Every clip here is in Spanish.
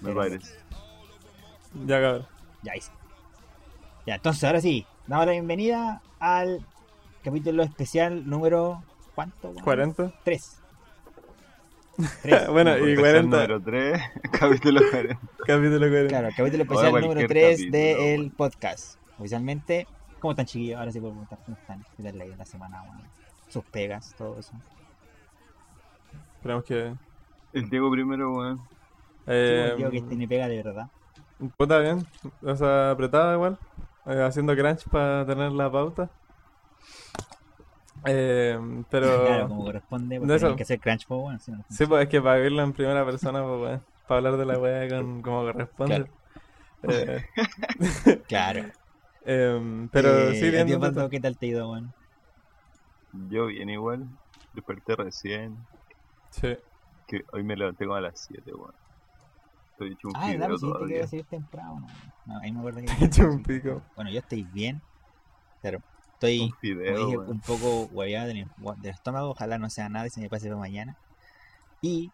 Me ya, parece. Ya, cabrón. Ya, ahí sí. Ya, entonces ahora sí, damos la bienvenida al capítulo especial número. ¿Cuánto? weón? 40. Tres. Tres. bueno, y Podcast 40. Número 3, capítulo 40. Capítulo 40. Claro, el capítulo especial número 3 capítulo, del podcast. Oficialmente, ¿cómo están chiquillos? Ahora sí puedo preguntar cómo están. ¿Qué tal la, la semana? Sus pegas, todo eso. Esperamos que. El Diego primero, weón. Eh, Digo que tiene pega de verdad. puta bien. O sea, apretada igual. Eh, haciendo crunch para tener la pauta. Eh, pero. Claro, como corresponde, porque eso- tienen que hacer crunch, pues, bueno, si no, Sí, pues es que para verlo en primera persona, pues. Para hablar de la weá con, como corresponde. Eh, Claro. em, pero Eh, sí, ¿a bien. bien. ¿qué tal te ha ido, weón? Yo bien igual. Desperté recién. Sí. Que hoy me levanté como a las 7, weón. Estoy hecho un Ah, ¿verdad? fideo dijiste que todavía. iba a salir temprano. No, ahí me acuerdo que... He hecho un pico. Bueno, yo estoy bien. Pero estoy, Un como fideo, dije, weón. un poco hueveado del, del estómago. Ojalá no sea nada y se me pase para mañana. Y...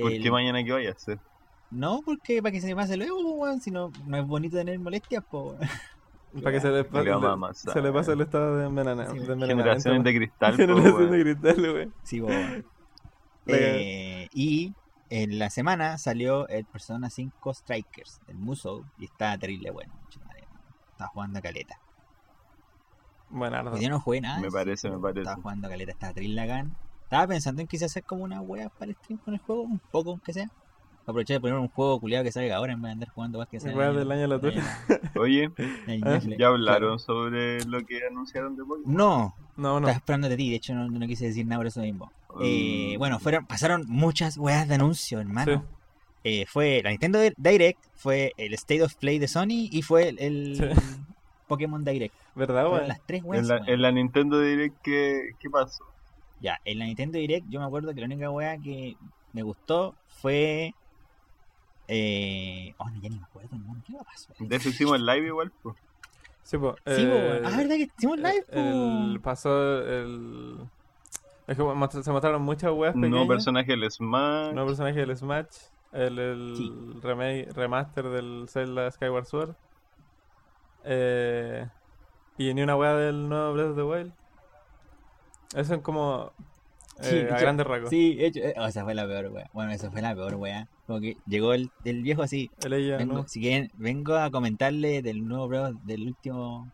¿Por el- qué mañana qué vaya a hacer? No, porque para que se me pase luego, pues, weón. Si no, no es bonito tener molestias, pues. Para que se le, pa- Le vamos a le- amasar. se le pase el estado de, envenena- Sí, de envenenamiento. Generaciones de cristal, po, Generación de weón. cristal, weón. Sí, pues, weón. La- Eh, y en la semana salió el Persona 5 Strikers, el Musou, y está terrible bueno. Estaba jugando a caleta. Buenardo. Yo no jugué nada. Me parece, me parece. Estaba jugando a caleta, estaba terrible bacán. Estaba pensando en quizás hacer como una wea para el stream con el juego, un poco aunque sea. Aprovechar de poner un juego culiado que salga ahora en vez de andar jugando más que sea. Weas del año de la tuya. Oye, ¿Ah? ¿ya hablaron sobre lo que anunciaron de Pokémon? No, No, no. estaba esperando de ti, de hecho no, no quise decir nada por eso mismo. Eh, Mm. bueno, fueron, pasaron muchas weas de anuncio, hermano. Sí. Eh, fue la Nintendo Direct, fue el State of Play de Sony y fue el, el Sí. Pokémon Direct. ¿Verdad, weón? las tres weas. En la, weón. en la Nintendo Direct, ¿qué, qué pasó? Ya, en la Nintendo Direct yo me acuerdo que la única wea que me gustó fue... Eh... Oh, no, ya ni me acuerdo, hermano. ¿Qué pasó? De eso hicimos el live igual, pues. Sí, po. Sí, eh. Ah, ¿verdad que hicimos live? po? El, pasó el... Es que se mostraron muchas weas pequeñas. nuevo personaje del Smash. Nuevo personaje del Smash. El, el Sí. remake, remaster del Zelda Skyward Sword. Eh, y ni una wea del nuevo Breath of the Wild. Eso es como... Sí, eh, de a hecho- grandes rasgos. Sí, hecho, eh, oh, esa fue la peor wea. Bueno, esa fue la peor wea. Como que llegó el, el viejo así. El ella, Vengo, ¿no? Si quieren, vengo a comentarle del nuevo Breath, del último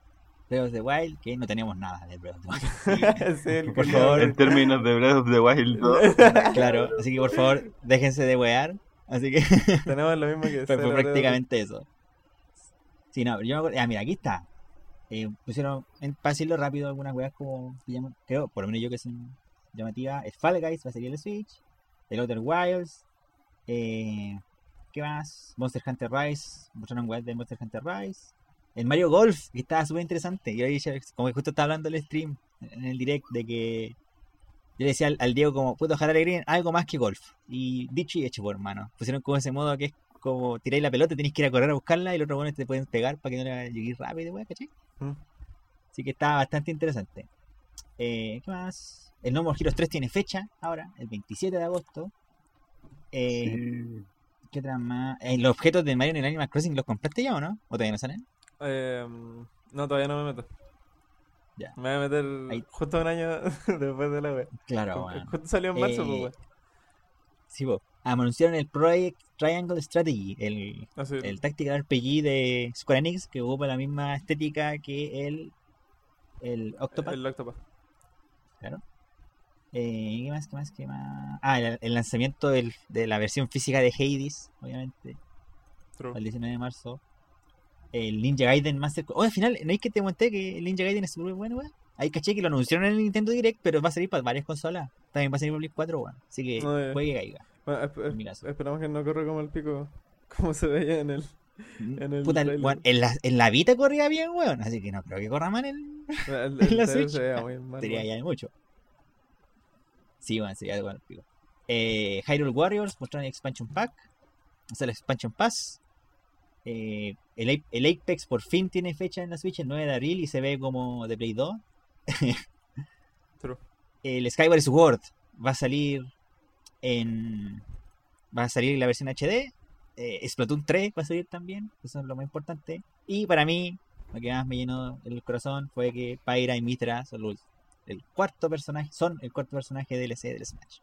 Breath of the Wild, que no teníamos nada del Breath of the Wild. Sí, el Por culiao. favor. En términos de Breath of the Wild 2. claro, así que por favor, déjense de wear. Así que Tenemos lo mismo que fue, fue prácticamente eso. Sí, no, yo me acuerdo. Ah, mira, aquí está. Eh, pusieron, en, para decirlo rápido, algunas weas como. creo, por lo menos yo que son llamativas. El Fall Guys va a salir el Switch. El Outer Wilds. Eh, ¿Qué más? Monster Hunter Rise. Mostraron weas de Monster Hunter Rise. El Mario Golf, que estaba súper interesante. Y ahí, como que justo estaba hablando el stream, en el direct, de que. Yo le decía al, al Diego, como, puedo dejar alegría en algo más que golf. Y dicho y hecho, por hermano. Pusieron como ese modo que es como tiráis la pelota, tenéis que ir a correr a buscarla y los otros te pueden pegar para que no le llegues rápido, weón, ¿cachai? Mm. Así que está bastante interesante. Eh, ¿Qué más? El No More Heroes 3 tiene fecha ahora, el 27 de agosto. Eh, Sí. ¿Qué otra más? Eh, los objetos de Mario en el Animal Crossing, ¿los compraste ya o no? ¿O todavía no salen? Eh, no, todavía no me meto. Ya. Me voy a meter Ahí. justo un año después de la wea. Claro. Justo salió en marzo, Eh, pues. Sí, po. Anunciaron el Project Triangle Strategy, el, Así, el Tactical RPG de Square Enix, que ocupa la misma estética que el, el Octopath. el Octopath. Eh, ¿Qué más? ¿Qué más? ¿Qué más? Ah, el, el lanzamiento del- de la versión física de Hades, obviamente, True. el 19 de marzo. El Ninja Gaiden Master... Oh, al final, ¿no es que te conté que el Ninja Gaiden es súper bueno, weón? Ahí caché que lo anunciaron en el Nintendo Direct, pero va a salir para varias consolas. También va a salir para Play 4, weón. Así que eh. puede que caiga. Bueno, esp- esperamos que no corra como el pico, como se veía en el, En el Puta, weón, en, la, en la Vita corría bien, weón. Así que no creo que corra mal en El, en la Switch. Sería weón. ya de mucho. Sí, bueno, sería igual. pico. Eh, Hyrule Warriors mostraron el Expansion Pack. O sea, el Expansion Pass. Eh, el, el Apex por fin tiene fecha en la Switch el 9 de abril y se ve como de Play 2. True. El Skyward Sword va a salir en. Va a salir la versión HD. Eh, Splatoon 3 va a salir también. Eso es lo más importante. Y para mí, lo que más me llenó el corazón fue que Pyra y Mitra son los- el cuarto personaje, son el cuarto personaje DLC del Smash.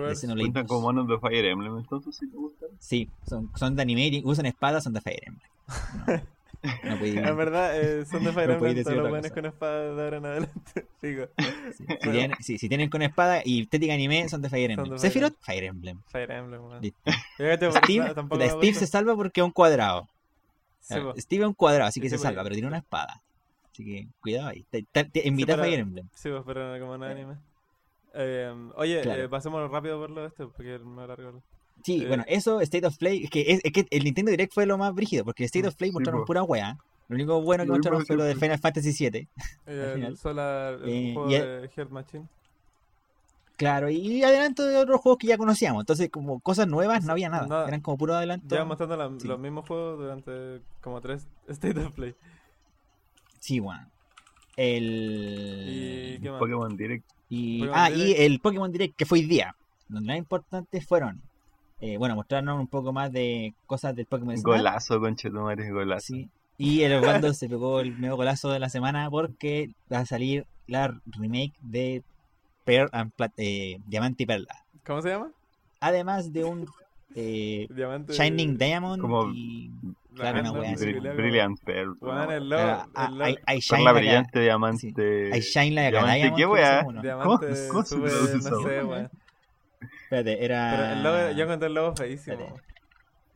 Earth. Xenoblade Cuentan 2. como monos de Fire Emblem, entonces si te gustan. Sí, son, son de anime, y usan espadas, son de Fire Emblem. No, no podí- En verdad, eh, son de Fire No Emblem todos los buenos con espada de ahora en adelante. Digo, sí, si, tienen, sí, si tienen con espada y estética anime, son de Fire Emblem. Sephiroth, Fire Emblem. Fire Emblem, weón. Listo. Steve, me Steve se salva porque es un cuadrado. Sí, Ah. Steve es un cuadrado, así que Sí, se salva, pero tiene una espada. Así que cuidado ahí. Te, te- te- en mitad Fire Emblem. Sí, pues, pero como no anime. Eh, oye, Claro. eh, pasemos rápido por lo de este, porque me alargo. Sí, Eh. bueno, eso, State of Play, es que, es, es que el Nintendo Direct fue lo más brígido, porque el State of Play Sí, mostraron po. pura weá. Lo único bueno que Lo mostraron fue lo de Final Fantasy VII. Eh, el Solar, el Eh, juego y- de Heart Machine. Claro, y adelanto de otros juegos que ya conocíamos. Entonces, como cosas nuevas, no había nada. Nada. Eran como puro adelanto. Llevan mostrando la- Sí. los mismos juegos durante como tres State of Play. Sí, bueno. El... ¿Y qué más? Pokémon Direct. Y, ah, y el Pokémon Direct que fue hoy día. Donde las importantes fueron, eh, bueno, mostrarnos un poco más de cosas del Pokémon Snap. Golazo, conchetumare, golazo. Sí. Y el Osvaldo se pegó el medio golazo de la semana porque va a salir la remake de Pearl and Plat- eh, Diamante y Perla. ¿Cómo se llama? Además de un eh, Diamante. Shining Diamond Como- y claro, una wea así. Brilliant Pearl. Weón, ¿no? el logo. ah, Con Shine la brillante diamante. hay Shine like a Diamante, Diamond. ¿qué ¿no? Diamante, ¿Cómo- cómo se super, traduce no sé, wea? weón. Espérate, era. Pero el logo, yo encontré el logo feísimo.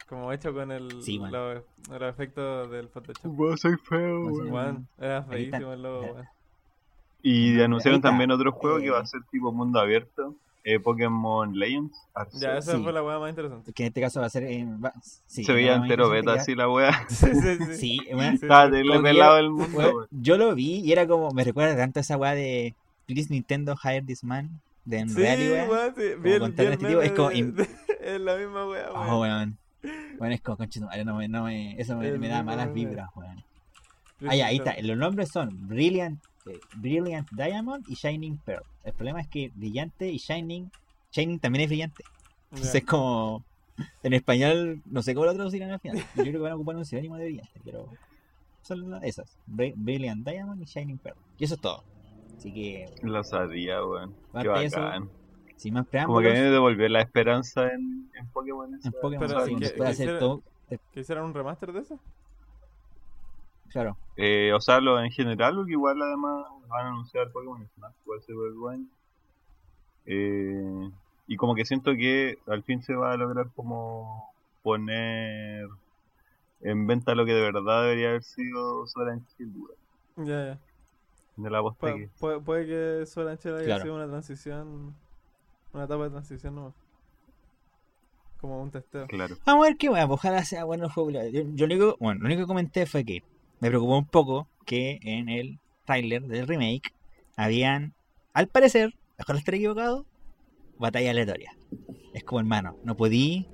Como hecho con el, Sí, los, los efectos del Photoshop. Weón, soy feo, weón. Era feísimo el logo, weón. Y anunciaron también otro juego que Eh. va a ser tipo mundo abierto. Eh, Pokémon Legends. Arceus. Ya, esa Sí. fue la weá más interesante. Que en este caso va a ser. en- va- sí, Se veía entero beta así la wea. Sí, sí, sí. Estaba pelado yo- el mundo, Weón, weón. yo lo vi y era como. Me recuerda tanto a esa weá de. Please Nintendo hire this man. De contar vi el este tipo, es como Es la misma weá, weón. Oh, weón. Bueno, es como conchetumare, no me, no me, eso me, da malas vibras, weón. Ah, ya, ahí está. Los nombres son Brilliant, eh, Brilliant Diamond y Shining Pearl. El problema es que Brillante y Shining, Shining también es brillante. Entonces es como, en español, no sé cómo lo traducirán al final. Yo creo que van a ocupar un sinónimo de brillante, pero son esas. Bri- Brilliant Diamond y Shining Pearl. Y eso es todo. Así que, Lo sabía, weón. Qué bacán. sin más Como que a preámbulos, mí me devolvió la esperanza en, en Pokémon. en Pokémon Pero, sí, ¿qué- después de qué hacer hiciera- todo, eh, ¿Que hicieran un remaster de eso? Claro. Eh, o sea, lo en general, porque igual además van a anunciar Pokémon Snap, igual se ve bueno. Eh, y como que siento que al fin se va a lograr como poner en venta lo que de verdad debería haber sido Shield, weón. Ya, ya. De la Pu- puede, puede que Solanchela haya Claro. sido una transición, una etapa de transición nueva. Como un testeo. Claro. Vamos a ver qué va, ojalá sea bueno el juego. Yo, yo lo, único, bueno, lo único que comenté fue que me preocupó un poco que en el tráiler del remake habían, al parecer, mejor estar equivocado, batalla aleatoria. Es como hermano, no podí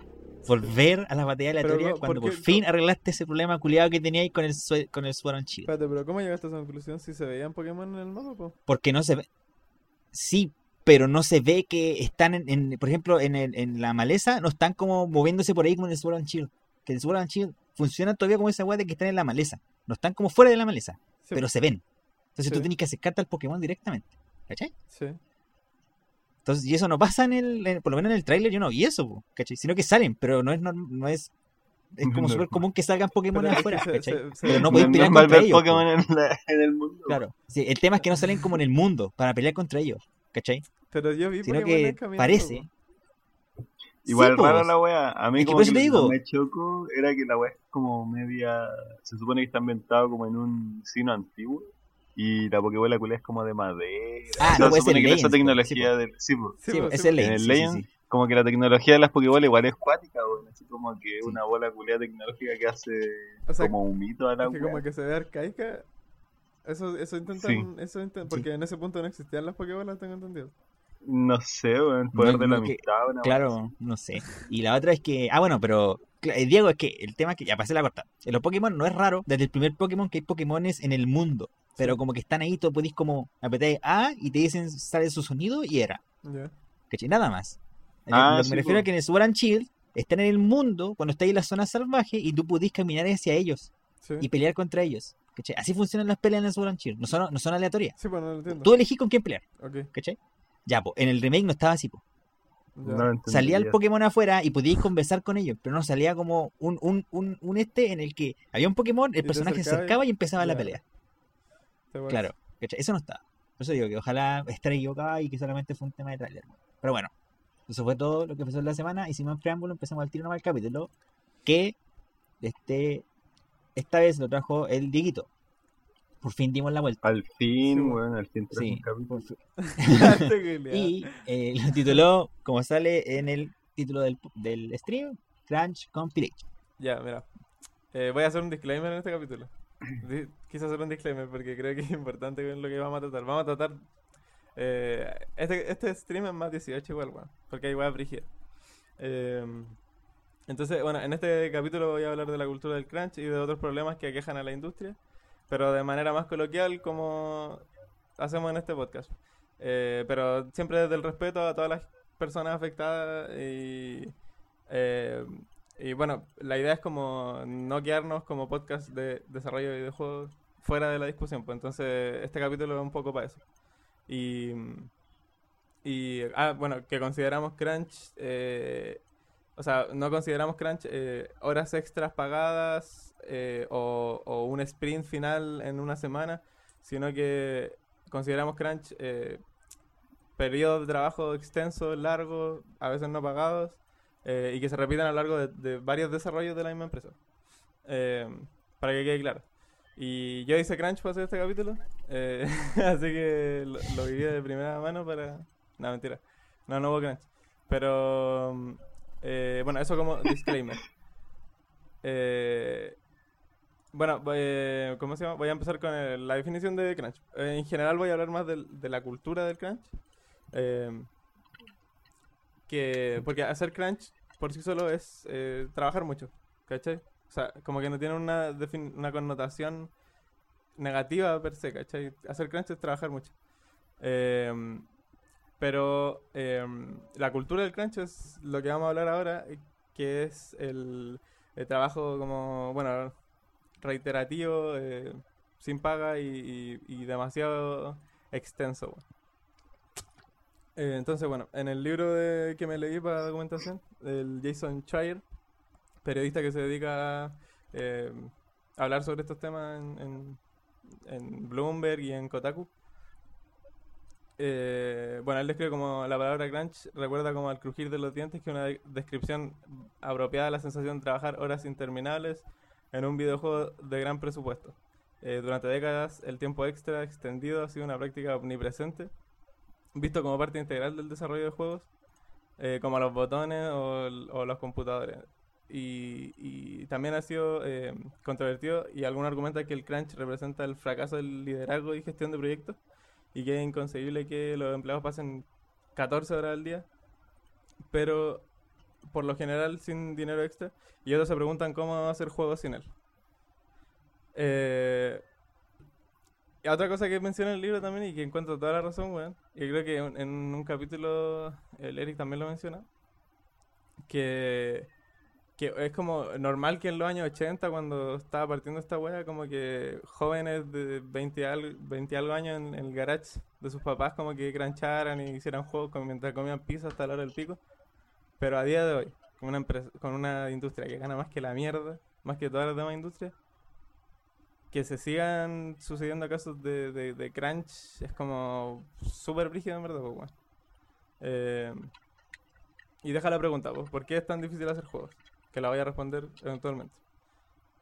volver a la batalla aleatoria ¿por cuando por fin arreglaste ese problema culiado que teníais con el con el and Shield. Espérate, pero ¿cómo llegaste a esa conclusión si se veían Pokémon en el mapa, po? Porque no se ve. Sí, pero no se ve que están, en, en- por ejemplo, en, el- en la maleza, no están como moviéndose por ahí como en el Sword and Shield. Que el Sword and Shield funciona todavía como esa weá de que están en la maleza. No están como fuera de la maleza, Sí, pero se ven. Entonces tú tienes que acercarte al Pokémon directamente. ¿Cachai? Sí. Entonces, y eso no pasa en el, en- por lo menos en el tráiler yo no vi eso, po, ¿cachai? Sino que salen, pero no es norm- no es es como No. súper común que salgan Pokémon afuera, se- ¿cachai? se- se- Pero no No podéis pelear contra ellos. po. Pokémon en, la- en el mundo. Claro. Sí, el tema es que no salen como en el mundo para pelear contra ellos, ¿cachai? Pero yo vi Sino Pokémon que parece. po. Igual Sí, rara la wea. A mí Es como que digo. me chocó era que la wea es como media... Se supone que está ambientado como en un sino antiguo. Y la Pokébola culé es como de madera. Ah, no, supone que esa Legends, po. tecnología Sí, po. del... Sí, es sí, el. En Legends, sí. como que la tecnología de las Pokébolas igual es cuática, weón. Así como que una bola culiada tecnológica que hace O sea, como un mito a la Es que como wea. que se ve arcaica. Eso, eso intentan, eso intent- porque en ese punto no existían las Pokébolas, tengo entendido. No sé, weón. Poder No, de la no, que- amistad, una wea Claro, no sé. Y la otra es que. Ah, bueno, pero. eh, Diego, es que el tema es que. Ya pasé la corta. En los Pokémon no es raro. Desde el primer Pokémon que hay Pokémones en el mundo. Pero como que están ahí, tú podéis como apretar A y te dicen, sale su sonido y era. Ya. ¿Cachai? Nada más. Ah, lo que sí, me refiero a que en el Sword and Shield están en el mundo cuando estáis en la zona salvaje y tú podís caminar hacia ellos Sí. y pelear contra ellos. ¿Cachai? Así funcionan las peleas en el Sword and Shield. No son, no son aleatorias. Sí, pues no lo entiendo. Tú elegís con quién pelear. ¿Cachai? Ya, pues en el remake no estaba así. po. No Salía el. Pokémon afuera y podíais conversar con ellos, pero no salía como un, un, un, un este en el que había un Pokémon, el personaje se y- acercaba y empezaba la pelea. Claro, ¿cachai? eso no estaba. Por eso digo que ojalá esté equivocado y que solamente fue un tema de tráiler. Pero bueno, eso fue todo lo que pasó en la semana y sin más preámbulo empezamos al tiro nomás el capítulo que este esta vez lo trajo el Dieguito. Por fin dimos la vuelta. Al fin, Sí, weón, al fin Sí, un. Y eh, lo tituló, como sale en el título del, del stream, Crunch Compilation. Ya, mira. Eh, voy a hacer un disclaimer en este capítulo. Quise hacer un disclaimer porque creo que es importante lo que vamos a tratar. Vamos a tratar. eh, este, este stream es más 18 igual, weón. Porque hay weas brígidas. Eh, entonces, bueno, en este capítulo voy a hablar de la cultura del crunch y de otros problemas que aquejan a la industria. Pero de manera más coloquial, como hacemos en este podcast. Eh, pero siempre desde el respeto a todas las personas afectadas y. eh, y bueno, la idea es como no quedarnos como podcast de desarrollo de videojuegos fuera de la discusión. Pues entonces este capítulo es un poco para eso. Y, y ah, bueno, que consideramos crunch, eh, o sea, no consideramos crunch eh, horas extras pagadas eh, o, un sprint final en una semana, sino que consideramos crunch eh, periodos de trabajo extensos, largos, a veces no pagados, eh, y que se repitan a lo largo de, varios desarrollos de la misma empresa. Eh, para que quede claro. Y yo hice crunch para hacer este capítulo, así que lo, lo viví de primera mano para... No, mentira. No, no hubo crunch. Pero, mm, eh, bueno, eso como disclaimer. Eh, bueno, eh, ¿cómo se llama? Voy a empezar con el- la definición de crunch. Eh, en general voy a hablar más del- de la cultura del crunch. Eh, que, porque hacer crunch por sí solo es trabajar mucho, ¿cachai? O sea, como que no tiene una, una connotación negativa per se, ¿cachai? Hacer crunch es trabajar mucho. Eh, pero eh, la cultura del crunch es lo que vamos a hablar ahora, eh, que es el, trabajo como, bueno, reiterativo, eh, sin paga y, demasiado extenso. Eh, entonces, bueno, en el libro de- que me leí para la documentación, el Jason Schreier, periodista que se dedica a hablar sobre estos temas en, en- en Bloomberg y en Kotaku, eh, bueno, él describe como la palabra crunch recuerda como al crujir de los dientes, que es una de- descripción apropiada a la sensación de trabajar horas interminables en un videojuego de gran presupuesto. Eh, durante décadas, el tiempo extra extendido ha sido una práctica omnipresente, visto como parte integral del desarrollo de juegos, eh, como los botones o, los computadores. Y, y también ha sido eh, controvertido y algunos argumentan que el crunch representa el fracaso del liderazgo y gestión de proyectos y que es inconcebible que los empleados pasen 14 horas al día, pero por lo general sin dinero extra, y otros se preguntan cómo hacer juegos sin él. Eh, y otra cosa que menciona el libro también y que encuentro toda la razón, weón, y creo que en, un capítulo el Eric también lo menciona, que, que es como normal que en los años 80, cuando estaba partiendo esta wea, como que jóvenes de 20 y algo, 20 y algo años en, en el garage de sus papás, como que crancharan y hicieran juegos como mientras comían pizza hasta la hora del pico. Pero a día de hoy, con una, empresa, con una industria que gana más que la mierda, más que todas las demás industrias, que se sigan sucediendo casos de, de, de crunch es como súper brígido en verdad, pues, weón. Eh, y deja la pregunta, pues, ¿por qué es tan difícil hacer juegos? Que la voy a responder eventualmente.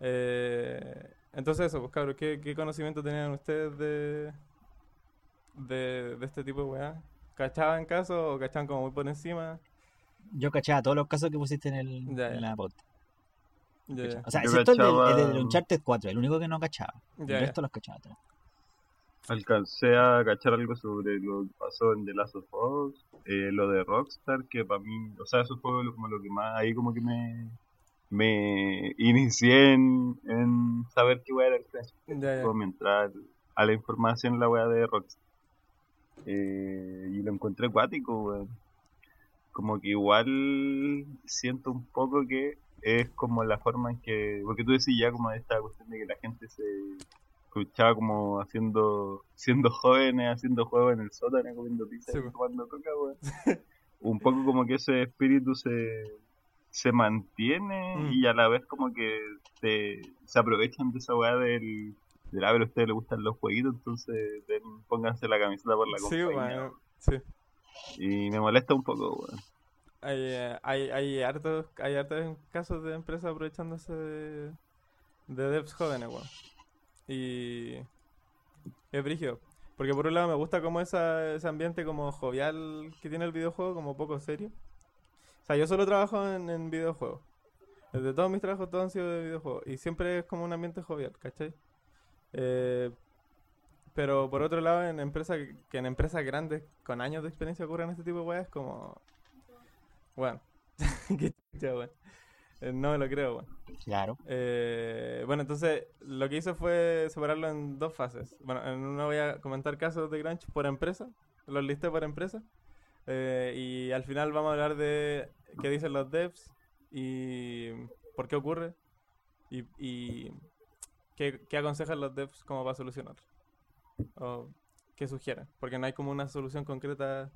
Eh, entonces eso, pues cabros, ¿qué, qué conocimiento tenían ustedes de, de, de este tipo de weá? ¿Cachaban casos o cachaban como muy por encima? Yo cachaba todos los casos que pusiste en, el, Ya, en ya. la pauta. O sea, excepto el del, el cachaba- del Uncharted 4, el único que no cachaba. Ya, el ya. resto los cachaba todos. Alcancé a cachar algo sobre lo que pasó en The Last of Us, eh, lo de Rockstar, que para mí, o sea, eso fue lo, como lo que más, ahí como que me, me inicié en, en saber qué weá era el Crash. Como entrar a la información la weá de Rockstar. Eh, y lo encontré acuático, weón. Como que igual siento un poco que es como la forma en que, porque tú decís ya como esta cuestión de que la gente se escuchaba como haciendo, siendo jóvenes, haciendo juegos en el sótano, comiendo pizza Sí, y po. tomando coca, weón. Un poco como que ese espíritu se, se mantiene Mm. y a la vez como que te- se aprovechan de esa weá del, del a ver, a ustedes les gustan los jueguitos, entonces den- pónganse la camiseta por la Sí, compañía. bueno, sí. Y me molesta un poco, weón. Hay, hay, hay hartos, hay hartos casos de empresas aprovechándose de, de devs jóvenes, weón. Y es brígido. Porque por un lado me gusta como esa, ese ambiente como jovial que tiene el videojuego, como poco serio. O sea, yo solo trabajo en, videojuegos. De todos mis trabajos todos han sido de videojuegos. Y siempre es como un ambiente jovial, ¿cachai? Eh, pero por otro lado, en empresas que en empresas grandes con años de experiencia ocurran este tipo de weas, como... Bueno, qué chucha, weón. Eh, No me lo creo, weón. Claro. Eh, bueno, entonces lo que hice fue separarlo en dos fases. Bueno, en una voy a comentar casos de crunch por empresa, los listé por empresa. eh, y al final vamos a hablar de qué dicen los devs y por qué ocurre y, y qué, qué aconsejan los devs como para solucionar. O qué sugieren, porque no hay como una solución concreta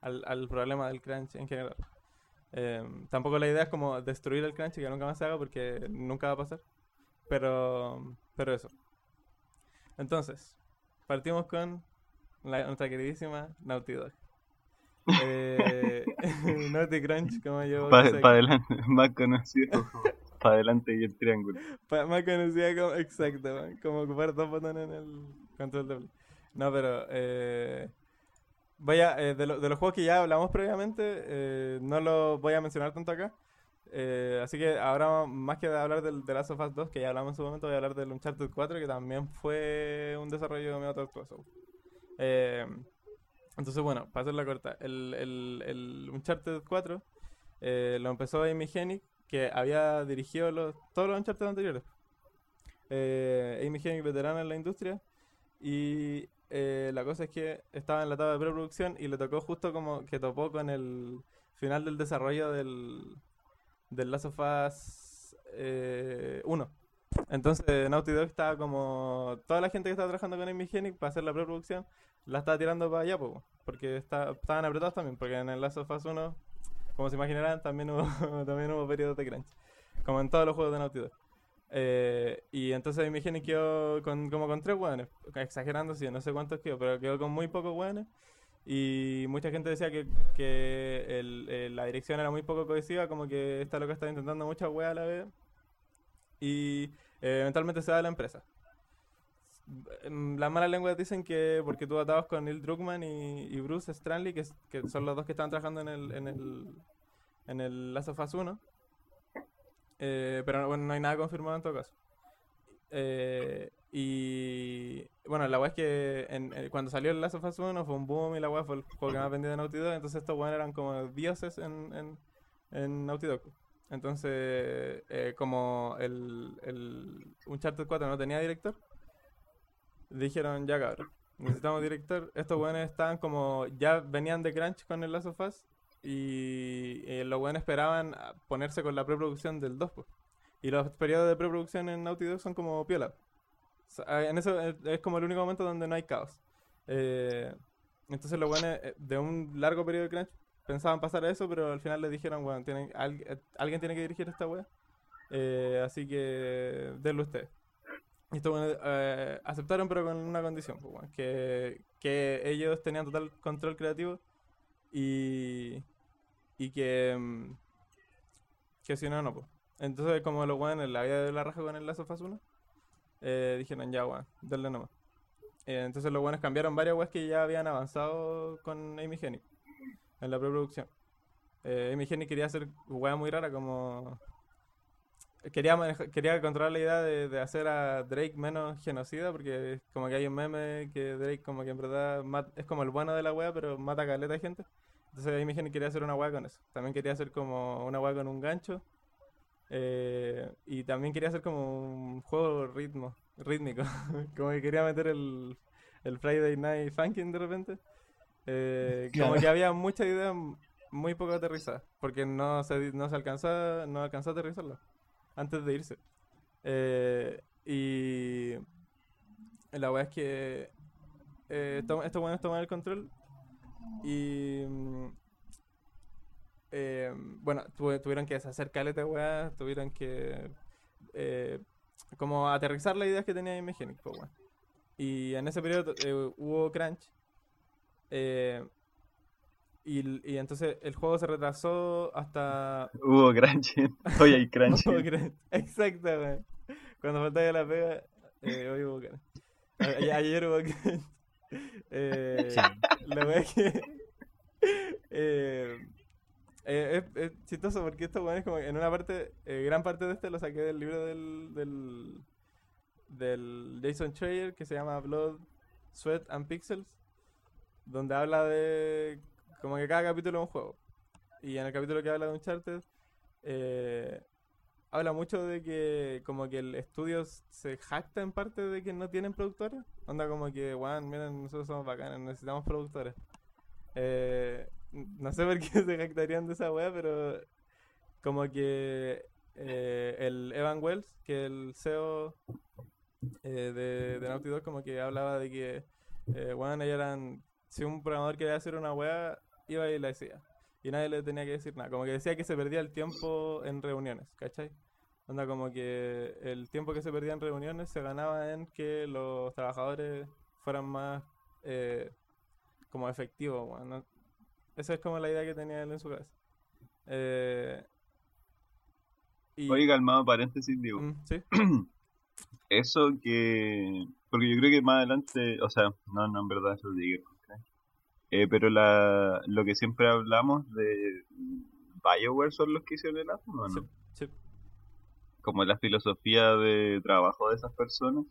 al, al problema del crunch en general. Eh, tampoco la idea es como destruir el crunch y que nunca más se haga porque nunca va a pasar. Pero, pero eso. Entonces, partimos con la- nuestra queridísima Naughty Dog. Eh, Naughty Crunch, como yo Para sé, adelante, más conocido para adelante y el triángulo. pa- más conocida como, exacto, como ocupar dos botones en el control doble. No, pero eh, voy a, eh, de, lo- de los juegos que ya hablamos previamente, eh, no los voy a mencionar tanto acá. Eh, así que ahora, más que hablar del The Last of Us 2, que ya hablamos en su momento, voy a hablar del Uncharted 4, que también fue un desarrollo medio tortuoso. Eh, entonces, bueno, para hacerla corta, el, el, el Uncharted 4 eh, lo empezó Amy Hennig, que había dirigido los, todos los Uncharted anteriores. Eh, Amy Hennig, veterana en la industria, y eh, la cosa es que estaba en la etapa de preproducción y le tocó justo como que topó con el final del desarrollo del, del Last of Us eh, 1. Entonces Naughty Dog estaba como... Toda la gente que estaba trabajando con Hennig para hacer la preproducción la estaba tirando para allá, po, porque está, estaban apretados también, porque en el Last of Us 1, como se imaginarán, también hubo, también hubo periodos de crunch, como en todos los juegos de Naughty Dog. Eh, y entonces Amy Hennig quedó con, como con tres hueones, exagerando, sí, no sé cuántos quedó, pero quedó con muy pocos hueones. Y mucha gente decía que, que el- el- la dirección era muy poco cohesiva, como que esta loca estaba intentando muchas weas a la vez. Y eh, eventualmente se da la empresa. Mm, Las malas lenguas dicen que porque tuvo atados con Neil Druckmann y, y Bruce Stranley, que, que son los dos que estaban trabajando en el, en el, en el Last of Us 1. Eh, pero bueno, no hay nada confirmado en todo caso. Eh, y bueno, la weá es que en- eh, cuando salió el Last of Us 1 fue un boom y la weá fue el juego que más vendió de Naughty Dog. Entonces estos weones eran como dioses en, en, en Naughty Dog. Entonces, eh, como el, el Uncharted 4 no tenía director, dijeron ya cabrón, necesitamos director. Estos weones estaban como, ya venían de Crunch con el Last of y eh, los weones esperaban ponerse con la preproducción del 2. pues. Y los periodos de preproducción en Naughty Dog son como piola. O en eso es, es como el único momento donde no hay caos. Eh, entonces los weones eh, de un largo periodo de crunch pensaban pasar a eso, pero al final les dijeron, bueno, eh, alguien tiene que dirigir esta wea. Eh, así que denlo ustedes. Y weones eh, aceptaron, pero con una condición, que, que ellos tenían total control creativo y, y que, mm, que si no, no, pues. Entonces, como los weones la vida de la raja con el Last of Us 1, eh, dijeron, ya, weón, denle nomás. Eh, entonces los buenos cambiaron varias weas que ya habían avanzado con Amy Hennig en la preproducción. eh, Amy Hennig quería hacer weá muy rara como... Quería, quería controlar la idea de, de hacer a Drake menos genocida, porque como que hay un meme que Drake como que en verdad mat- es como el bueno de la wea, pero mata a caleta de gente. Entonces Amy Hennig quería hacer una wea con eso. También quería hacer como una wea con un gancho. eh, y también quería hacer como un juego ritmo, rítmico. como que quería meter el, el Friday Night Funkin' de repente. Eh, Como que había muchas ideas muy poco aterrizadas, porque no se, no se alcanzó, no alcanzó a aterrizarlo antes de irse. Eh, y la weá es que eh, to- estos buenos toman el control y mm, eh, bueno, tuve- tuvieron que deshacer caleta weá, tuvieron que eh, como aterrizar las ideas que tenía Imagenic, pues weón. Y en ese periodo hubo crunch. Y, y entonces el juego se retrasó hasta Hubo crunch. Hoy hay crunch. Hubo crunch. Exacto, weón. Cuando faltaba la pega, eh, hoy hubo crunch. Ayer hubo crunch. Eh. La es que. eh, eh, es, es chistoso porque esto, weón, es como en una parte, gran parte de este lo saqué del libro del, del, del Jason Schreier que se llama Blood, Sweat and Pixels, donde habla de como que cada capítulo es un juego. Y en el capítulo que habla de Uncharted, eh, habla mucho de que como que el estudio se jacta en parte de que no tienen productores. Onda como que, weón, miren, nosotros somos bacanes, necesitamos productores. Eh, no sé por qué se jactarían de esa weá, pero como que eh, el Evan Wells, que el CEO eh, de, de Naughty Dog, como que hablaba de que, eh, weón, eran, si un programador quería hacer una weá, iba y la decía. Y nadie le tenía que decir nada. Como que decía que se perdía el tiempo en reuniones, ¿cachai? Onda como que el tiempo que se perdía en reuniones se ganaba en que los trabajadores fueran más eh, como efectivos, weón, ¿no? Esa es como la idea que tenía él en su cabeza. Eh, y, Oye, calmado, paréntesis, digo. Mm, sí, Eso que. Porque yo creo que más adelante. O sea, no, no, en verdad, eso digo. Eh, pero la, lo que siempre hablamos de. BioWare son los que hicieron el Atom, ¿o no? sí, sí. Como la filosofía de trabajo de esas personas.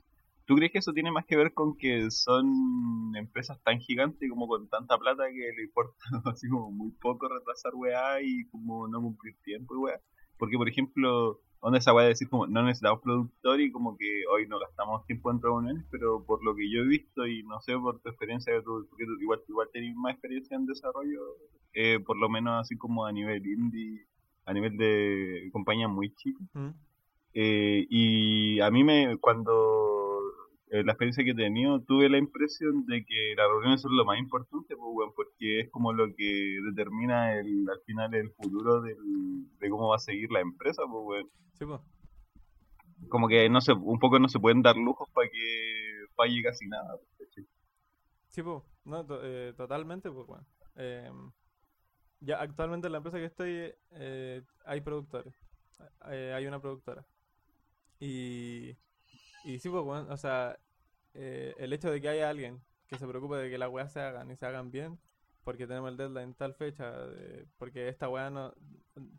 ¿Tú crees que eso tiene más que ver con que son empresas tan gigantes como con tanta plata que le importa así como muy poco retrasar weá y como no cumplir tiempo y weá? Porque, por ejemplo, ¿dónde esa weá de decir como no necesitamos productor y como que hoy no gastamos tiempo en reuniones? Pero por lo que yo he visto y no sé por tu experiencia, porque tú igual, igual tenés más experiencia en desarrollo, eh, por lo menos así como a nivel indie, a nivel de compañía muy chica. Mm, Eh, y a mí me, cuando eh, la experiencia que he tenido, tuve la impresión de que las reuniones son lo más importante, pues, porque es como lo que determina el, al final el futuro del, de cómo va a seguir la empresa, pues, weón. sí, pues. Como que no se, un poco no se pueden dar lujos para que falle casi nada. pues. Sí, po. No, to- eh, totalmente, pues, bueno. Em, ya actualmente en la empresa que estoy eh, hay productores. Eh, hay una productora. Y, y sí, pues, bueno, o sea, eh, el hecho de que haya alguien que se preocupe de que las weas se hagan y se hagan bien, porque tenemos el deadline tal fecha, de- porque esta wea no,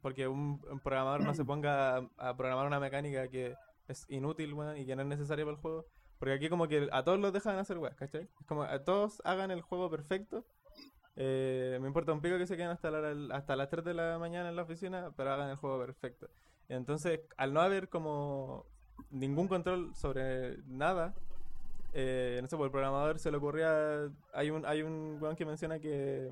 porque un, un programador no se ponga a, a programar una mecánica que es inútil, weón, y que no es necesaria para el juego. Porque aquí como que a todos los dejan hacer weas, ¿cachai? Es como a todos hagan el juego perfecto. Eh, me importa un pico que se queden hasta, la- hasta las 3 de la mañana en la oficina, pero hagan el juego perfecto. Entonces, al no haber como ningún control sobre nada, eh, no sé, por el programador se le ocurría. Hay un, hay un weón que menciona que.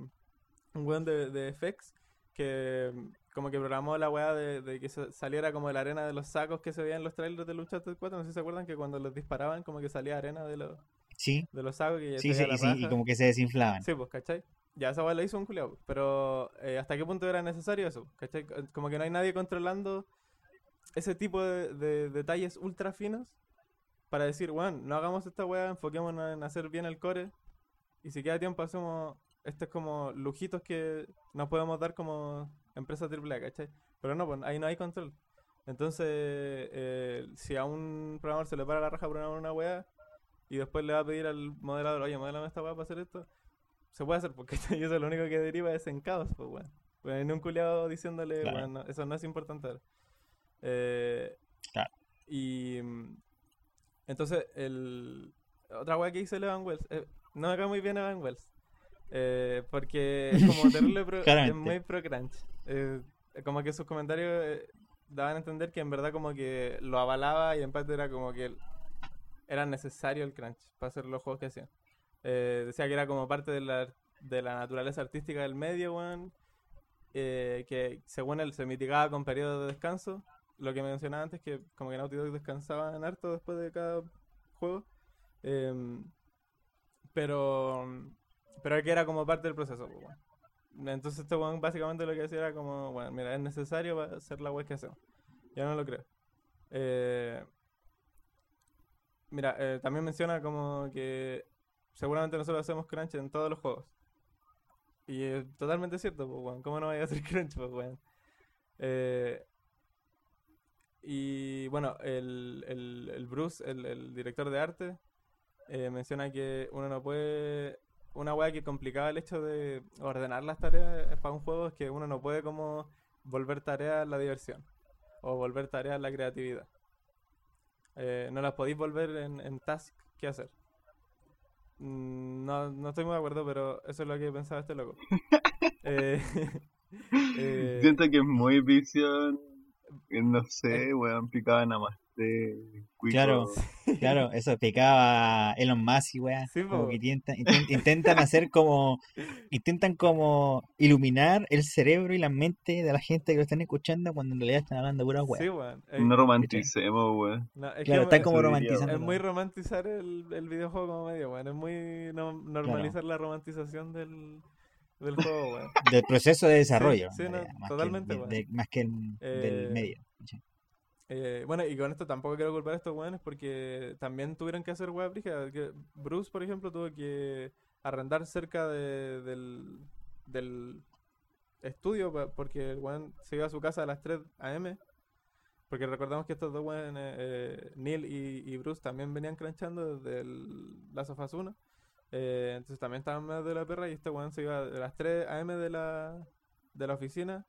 Un weón de, de FX que como que programó la weá de, de que saliera como de la arena de los sacos que se veían en los trailers de Uncharted 4. No sé si se acuerdan que cuando los disparaban, como que salía arena de los, Sí, de los sacos que ya sí, sí, la y, sí, y como que se desinflaban. Sí, pues, ¿cachai? Ya esa weá la hizo un culiao. Pero, eh, ¿hasta qué punto era necesario eso? ¿Cachai? Co- Como que no hay nadie controlando ese tipo de, de detalles ultra finos para decir, bueno, no hagamos esta weá, enfoquémonos en hacer bien el core. Y si queda tiempo, hacemos estos como lujitos que nos podemos dar como empresa AAA, ¿cachai? Pero no, pues ahí no hay control. Entonces, eh, si a un programador se le para la raja programar una weá y después le va a pedir al modelador, oye, modelame esta weá para hacer esto, se puede hacer porque eso lo único que deriva es en caos, pues weón. Bueno, ni un culiado diciéndole, Claro. bueno, no, eso no es importante. Eh, Claro. Y mm, entonces, el, otra weá que hizo el Evan Wells, eh, no me cae muy bien Evan Wells. eh, porque es como terrible, pro- es muy pro crunch. Eh, como que sus comentarios eh, daban a entender que en verdad como que lo avalaba y en parte era como que era necesario el crunch para hacer los juegos que hacían. Decía que era como parte de la, de la naturaleza artística del medio, weón. eh, que según él se mitigaba con periodos de descanso. Lo que mencionaba antes, que como que Naughty Dog descansaba en harto después de cada juego. Em, pero pero que era como parte del proceso, pues. Entonces este weón básicamente lo que decía era como, bueno, mira, es necesario hacer la web que hacemos. Yo no lo creo. Eh, mira, eh, también menciona como que seguramente nosotros hacemos crunch en todos los juegos. Y es totalmente cierto, pues. ¿Cómo no vaya a hacer crunch, pues? Eh, y bueno, el, el, el Bruce, el, el director de arte, eh, menciona que uno no puede. Una weá que complicaba el hecho de ordenar las tareas para un juego es que uno no puede como volver tareas la diversión o volver tareas la creatividad. Eh, no las podéis volver en, en task que hacer. Mm, No, no estoy muy de acuerdo, pero eso es lo que pensaba este loco. Eh, eh, Siento que es muy visión. Eh, No sé, weón, picaba nada más de cuico. Claro. Claro, eso pecaba Elon Musk y weá. Sí, como po. que intentan, inten- intentan hacer como. Intentan como iluminar el cerebro y la mente de la gente que lo están escuchando cuando en realidad están hablando pura weá. sí, weón. Eh, No romanticemos, weón. no, es Claro, es están muy- como romantizando. Es muy romantizar el, el videojuego como medio, weón. Es muy no- normalizar la romantización del, del juego, weón. Del proceso de desarrollo. sí, no, más totalmente, que, el- weón. de- más que el, del Eh, medio. Eh, bueno, y con esto tampoco quiero culpar a estos weones porque también tuvieron que hacer que Bruce, por ejemplo, tuvo que arrendar cerca de- del, del estudio porque el weón se iba a su casa a las 3 a.m. Porque recordamos que estos dos weones, eh, Neil y, y Bruce, también venían cranchando desde el Us 1. Eh, entonces también estaban más de la perra y este weón se iba de las 3 a.m. de la, de la oficina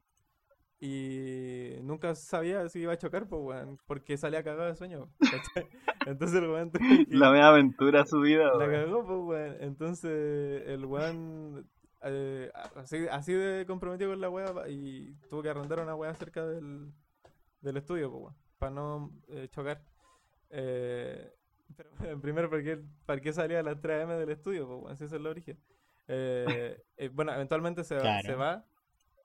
y nunca sabía si iba a chocar, pues, weón, porque salía cagado de sueño. Entonces el weón La media aventura su vida, la cagó, pues, weón. Entonces el weón, eh, así, así de comprometido con la pa- y tuvo que arrendar una wea cerca del, del estudio, pues, weón, para no eh, chocar. Eh, pero primero, ¿por qué, ¿para qué salía a las 3 am del estudio? Pues, weón, si ese es el origen. Eh, eh, bueno, eventualmente se, va- Claro. se va.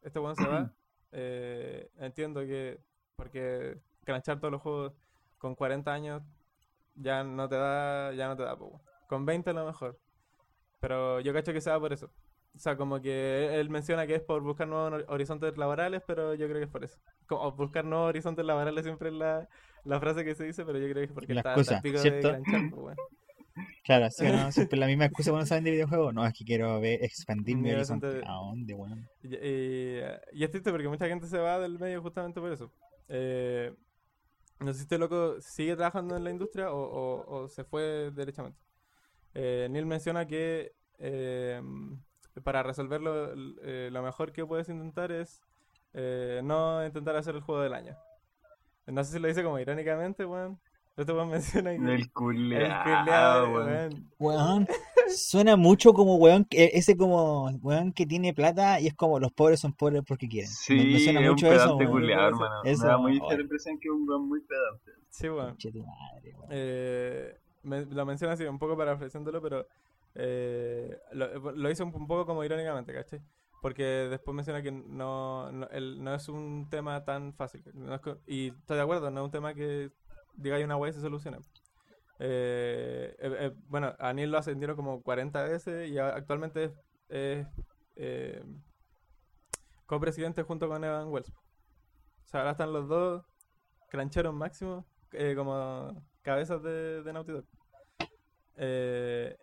Este weón se va. Eh, entiendo que porque cranchar todos los juegos con 40 años ya no te da, ya no te da, po, weón. Con 20 a lo mejor. Pero yo cacho que se va por eso. O sea, como que él menciona que es por buscar nuevos hor- horizontes laborales, pero yo creo que es por eso. Como buscar nuevos horizontes laborales siempre es la, la frase que se dice, pero yo creo que es porque La está, excusa, está pico ¿cierto? de po, weón. Claro, sí, ¿no? Siempre la misma excusa cuando saben de videojuegos. No, es que quiero ver, expandir mi horizonte. ¿A dónde, weón? Y, y- y es triste porque mucha gente se va del medio justamente por eso. Eh, no sé si este loco sigue trabajando en la industria o, o- o se fue derechamente. Eh, Neil menciona que eh, para resolverlo, eh, lo mejor que puedes intentar es eh, no intentar hacer el juego del año. No sé si lo dice como irónicamente, weón. Pero Este weón menciona que El el culeado, weón. weón. Weón, suena mucho como weón, que- ese como weón que tiene plata y es como los pobres son pobres porque quieren. Sí, me, me suena es un mucho eso, pedante weón. culeado, Eso- hermano. eso- Me da muy la impresión que es un weón muy pedante. Sí, weón. Madre, weón. Eh, me- lo menciona así, un poco parafraseándolo, pero eh, lo, lo hizo un, poco como irónicamente, ¿cachai? Porque después menciona que no, no, es un tema tan fácil. y estoy de acuerdo, no es un tema que diga hay una web y se solucione. Eh, eh, eh, bueno, a Neil lo ascendieron como 40 veces y actualmente es, es, eh, copresidente junto con Evan Wells. O sea, ahora están los dos crancheros máximos eh, como cabezas de, de. Eh,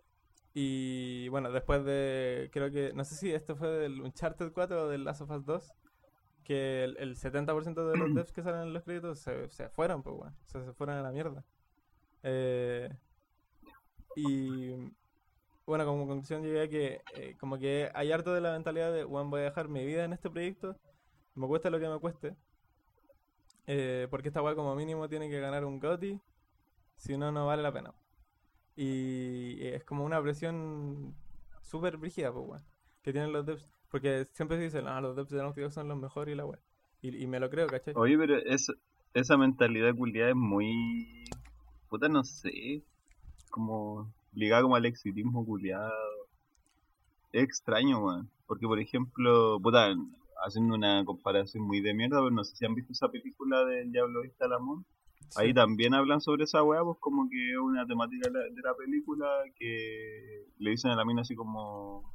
y bueno, después de, creo que, no sé si esto fue del Uncharted 4 o del Last of Us 2, que el, el 70% de los devs que salen en los créditos se, se fueron, pues, weón. O sea, se fueron a la mierda. Eh, y bueno, como conclusión llegué a que eh, como que hay harto de la mentalidad de, bueno, voy a dejar mi vida en este proyecto, me cuesta lo que me cueste, eh, porque esta weá como mínimo tiene que ganar un GOTY, si no, no vale la pena. Y es como una presión súper brígida, pues, weón, que tienen los devs, porque siempre se dicen, ah, los devs de Naughty Dog son los mejores y la weá. Y, y me lo creo, ¿cachai? Oye, pero es- esa mentalidad culiada es muy. Puta, no sé. Como. Ligada como al exitismo culiado. Es extraño, weón. Porque, por ejemplo, puta, haciendo una comparación muy de mierda, pero no sé si han visto esa película del Diablo Vista al. Ahí también hablan sobre esa weá, pues como que es una temática de la, de la película que le dicen a la mina así como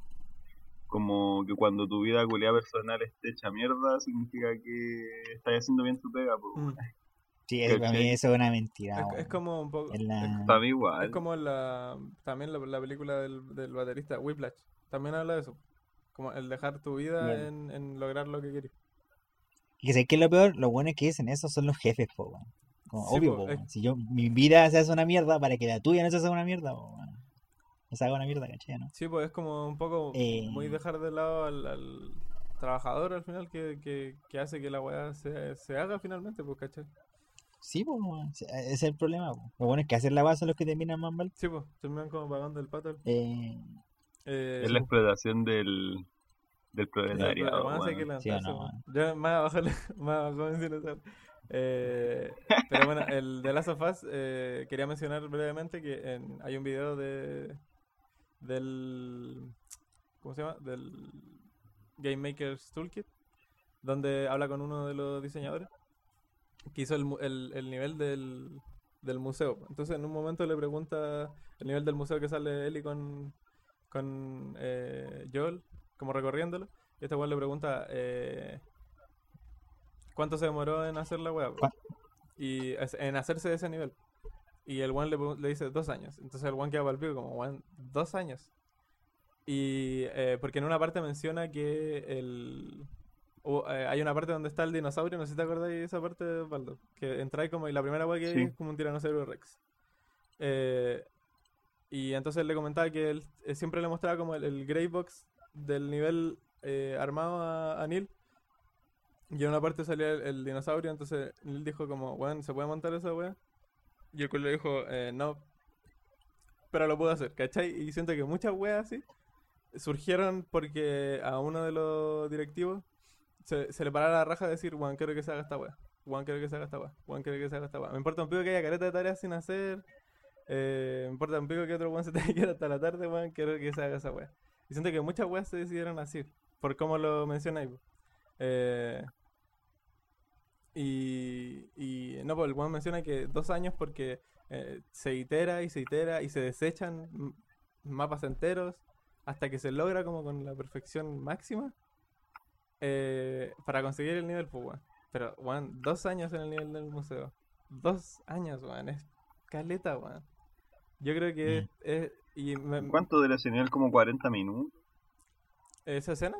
como que cuando tu vida culiada personal esté hecha mierda, significa que estás haciendo bien tu pega, pues. Mm. Sí, eso, para mí eso es una mentira. Es, es como un poco... Es es- la- Para mí igual. Es como la, también la, la película del, del baterista Whiplash. También habla de eso. Como el dejar tu vida en, en lograr lo que quieres. Y que sé que lo peor, lo bueno es que dicen eso son los jefes, po, weón. Como, Sí, obvio, po. Si yo, mi vida se hace una mierda para que la tuya no se haga una mierda, po, se haga una mierda, ¿cachai? ¿no? Sí, pues es como un poco Eh. muy dejar de lado al, al trabajador al final que, que, que hace que la weá se, se haga finalmente, pues, ¿cachai? Sí. Sí, Ese es el problema, po. Lo bueno es que hacer la base son los que terminan más mal. Sí, pues, terminan como pagando el pato. Eh, Eh, Es la explotación del, del proletariado, weón. Sí no. Ya más abajo, más abajo Eh, pero bueno, el de Last of Us, eh, quería mencionar brevemente que hay un video de del ¿cómo se llama? del Game Maker's Toolkit donde habla con uno de los diseñadores que hizo el, el, el nivel del, del museo. Entonces en un momento le pregunta el nivel del museo que sale Ellie con, con eh, Joel, como recorriéndolo. Y este weón le pregunta eh, cuánto se demoró en hacer la weá. Y en hacerse de ese nivel. Y el one le, le dice dos años. Entonces el one queda para el pico como, weón, dos años. Y eh, porque en una parte menciona que el... eh, hay una parte donde está el dinosaurio, no sé si te acordáis de esa parte, Baldo. Que entráis como y la primera weá que Sí. es como un tiranosaurio rex. Eh, y entonces le comentaba que él siempre le mostraba como el, el grey box del nivel eh, armado a, a Neil. Y en una parte salía el, dinosaurio, entonces Neil dijo como, weón, ¿se puede montar esa weá? Y el cual le dijo, eh, no. Pero lo puedo hacer, ¿cachai? Y siento que muchas weas así surgieron porque a uno de los directivos se, se le parara la raja de decir, weón, quiero que se haga esta wea. Weón, quiero que se haga esta wea. Weón, quiero que se haga esta wea. Me importa un pico que haya careta de tareas sin hacer. Eh, me importa un pico que otro weón se tenga que ir hasta la tarde, weón, quiero que se haga esa wea. Y siento que muchas weas se decidieron así, por cómo lo mencionáis. Eh, y, y no, pues el weón menciona que dos años porque eh, se itera y se itera y se desechan mapas enteros hasta que se logra como con la perfección máxima eh, para conseguir el nivel, pues. Pero, weón, dos años en el nivel del museo. Dos años, weón. Es caleta, weón. Yo creo que es, es- y me- ¿Cuánto dura ese nivel? Como 40 minutos. esa escena,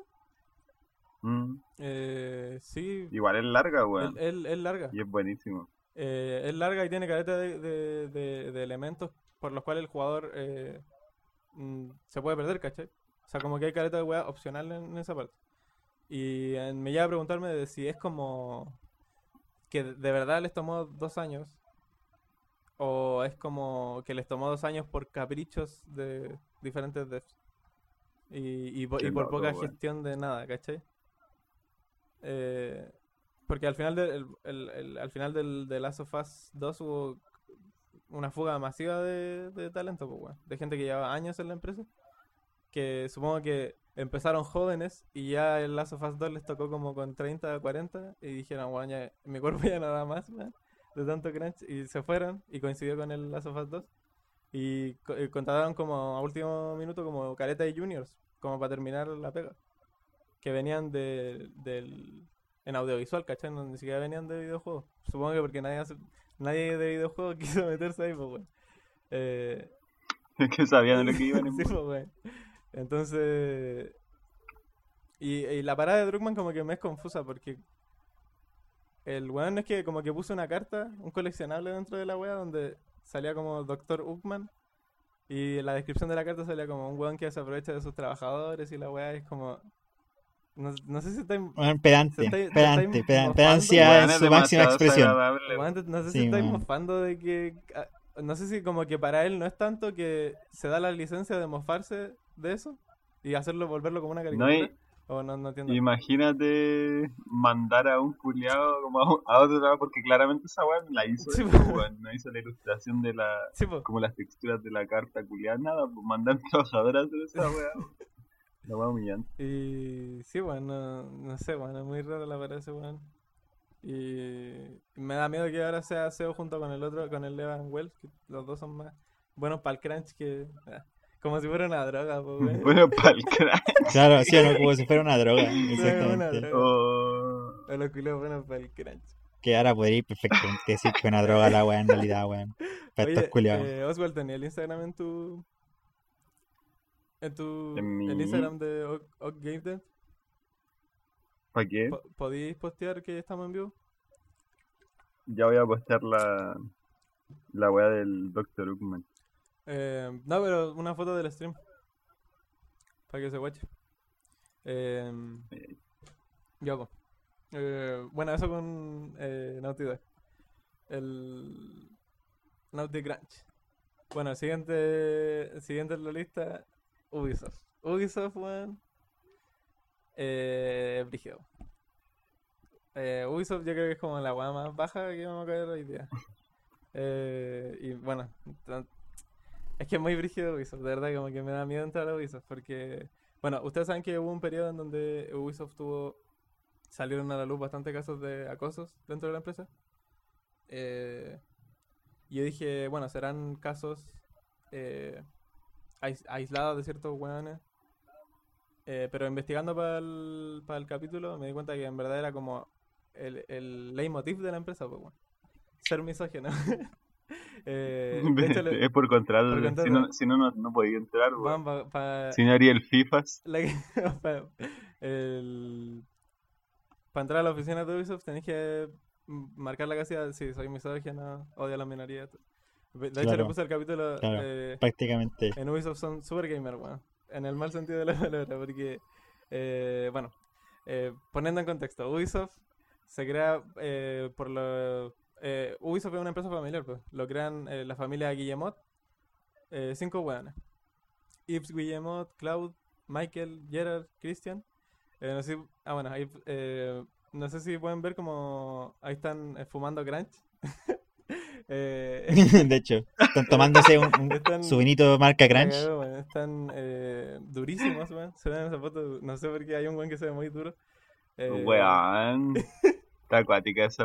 Mm, eh, sí, Igual es larga, weón. es, larga. Y es buenísimo. Eh, es larga y tiene caleta de, de- de- de elementos por los cuales el jugador eh, mm, se puede perder, ¿cachai? O sea, como que hay caleta de weá opcional en, en esa parte. Y me lleva a preguntarme de si es como que de verdad les tomó dos años o es como que les tomó dos años por caprichos de diferentes devs y, por loco, poca gestión de nada, ¿cachai? Eh, porque al final el- al final del, de Last of Us 2 hubo una fuga masiva de, de talento, pues, weón. De gente que llevaba años en la empresa. Que supongo que empezaron jóvenes y ya el Last of Us 2 les tocó como con 30, 40 y dijeron, bueno, ya, mi cuerpo ya no da más, de tanto crunch. Y se fueron y coincidió con el Last of Us 2. Y co- eh, contrataron como a último minuto como careta de juniors, como para terminar la pega. Que venían de, del, en audiovisual, ¿cachai? No, ni siquiera venían de videojuegos. Supongo que porque nadie, hace- nadie de videojuegos quiso meterse ahí, pues, weón. Eh, Es que sabían de lo que iban. en Sí, pues, weón. Entonces. Y, y la parada de Druckmann como que me es confusa porque. El weón es que como que puso una carta, un coleccionable dentro de la wea donde salía como Dr. Uckman Y la descripción de la carta salía como un weón que se aprovecha de sus trabajadores y la weá es como... No, no sé si está... Weón, pedante, Se está- pedante, está pedancia en es su máxima expresión. no sé si Sí, estáis weón. mofando de que... ah, No sé si como que para él no es tanto que se da la licencia de mofarse de eso y hacerlo, volverlo como una No, caricatura. y- O no, no entiendo. Imagínate mandar a un culiado como a, un- a otro lado, porque claramente esa weá no la hizo, Sí, no hizo la ilustración de la, Sí, como las texturas de la carta culiada, nada, pues mandar trabajadores a hacer esa weá. La weá humillante. Y sí, bueno, no, no sé, bueno, es muy raro la parece, weón. Y me da miedo que ahora sea SEO junto con el otro, con el Evan Wells, que los dos son más buenos para el crunch que... ah, Como si fuera una droga, pues, weón. Bueno, para el crack. Claro, sí o no, como si fuera una droga. una Exactamente. droga. Oh, A los culiados buenos para el crunch. Que ahora podría ir perfectamente decir que una droga la weá en realidad, weón. Para estos Oye, culiados. eh, Oswald, ¿tenía el Instagram en tu... En tu... ¿En mi? El Instagram de Game Dev? ¿Para qué? Po- ¿Podéis postear que estamos en vivo? Ya voy a postear la, la weá del Dr. Uckman. Eh, no, pero una foto del stream. Para que se guache. Eh, yo. Eh, bueno, eso con eh, Naughty Dog. El Naughty Crunch. Bueno, el siguiente, el siguiente en la lista, Ubisoft. Ubisoft, weón. Eh, brígido. Eh, Ubisoft yo creo que es como la weá más baja que vamos a caer hoy día. Eh, y bueno, es que es muy brígido Ubisoft, de verdad, como que me da miedo entrar a Ubisoft, porque, bueno, ustedes saben que hubo un periodo en donde Ubisoft tuvo, salieron a la luz bastante casos de acosos dentro de la empresa. Eh, yo dije, bueno, serán casos eh, ais- aislados de ciertos weones. Eh, pero investigando para el, para el capítulo me di cuenta que en verdad era como el, el leitmotiv de la empresa, pues, weón. Ser misógino. Eh, de hecho, le- es por contrato, por si no, si no, no, no podía entrar, pa- pa- Si no haría el FIFAs. la el- Para entrar a la oficina de Ubisoft tenés que marcar la casilla, sí, soy misógino, odio a la minoría. De hecho, le puse el capítulo claro. eh, Prácticamente. en Ubisoft son super gamer, weón. En el mal sentido de la palabra, porque, eh, bueno, eh, poniendo en contexto, Ubisoft se crea eh, por lo... eh, Ubisoft es una empresa familiar, pues. Lo crean la familia Guillemot, cinco weones. Yves Guillemot, Cloud, Michael, Gerard, Christian. No sé si- ah, bueno, ahí, no sé si pueden ver como ahí están fumando crunch. Eh, De hecho, están tomándose un, un- Están- su vinito marca La Crunch. weón. Están eh, durísimos, weón. Se ven en esa foto. No sé por qué hay un weón que se ve muy duro. Eh, Weón. Está acuática esa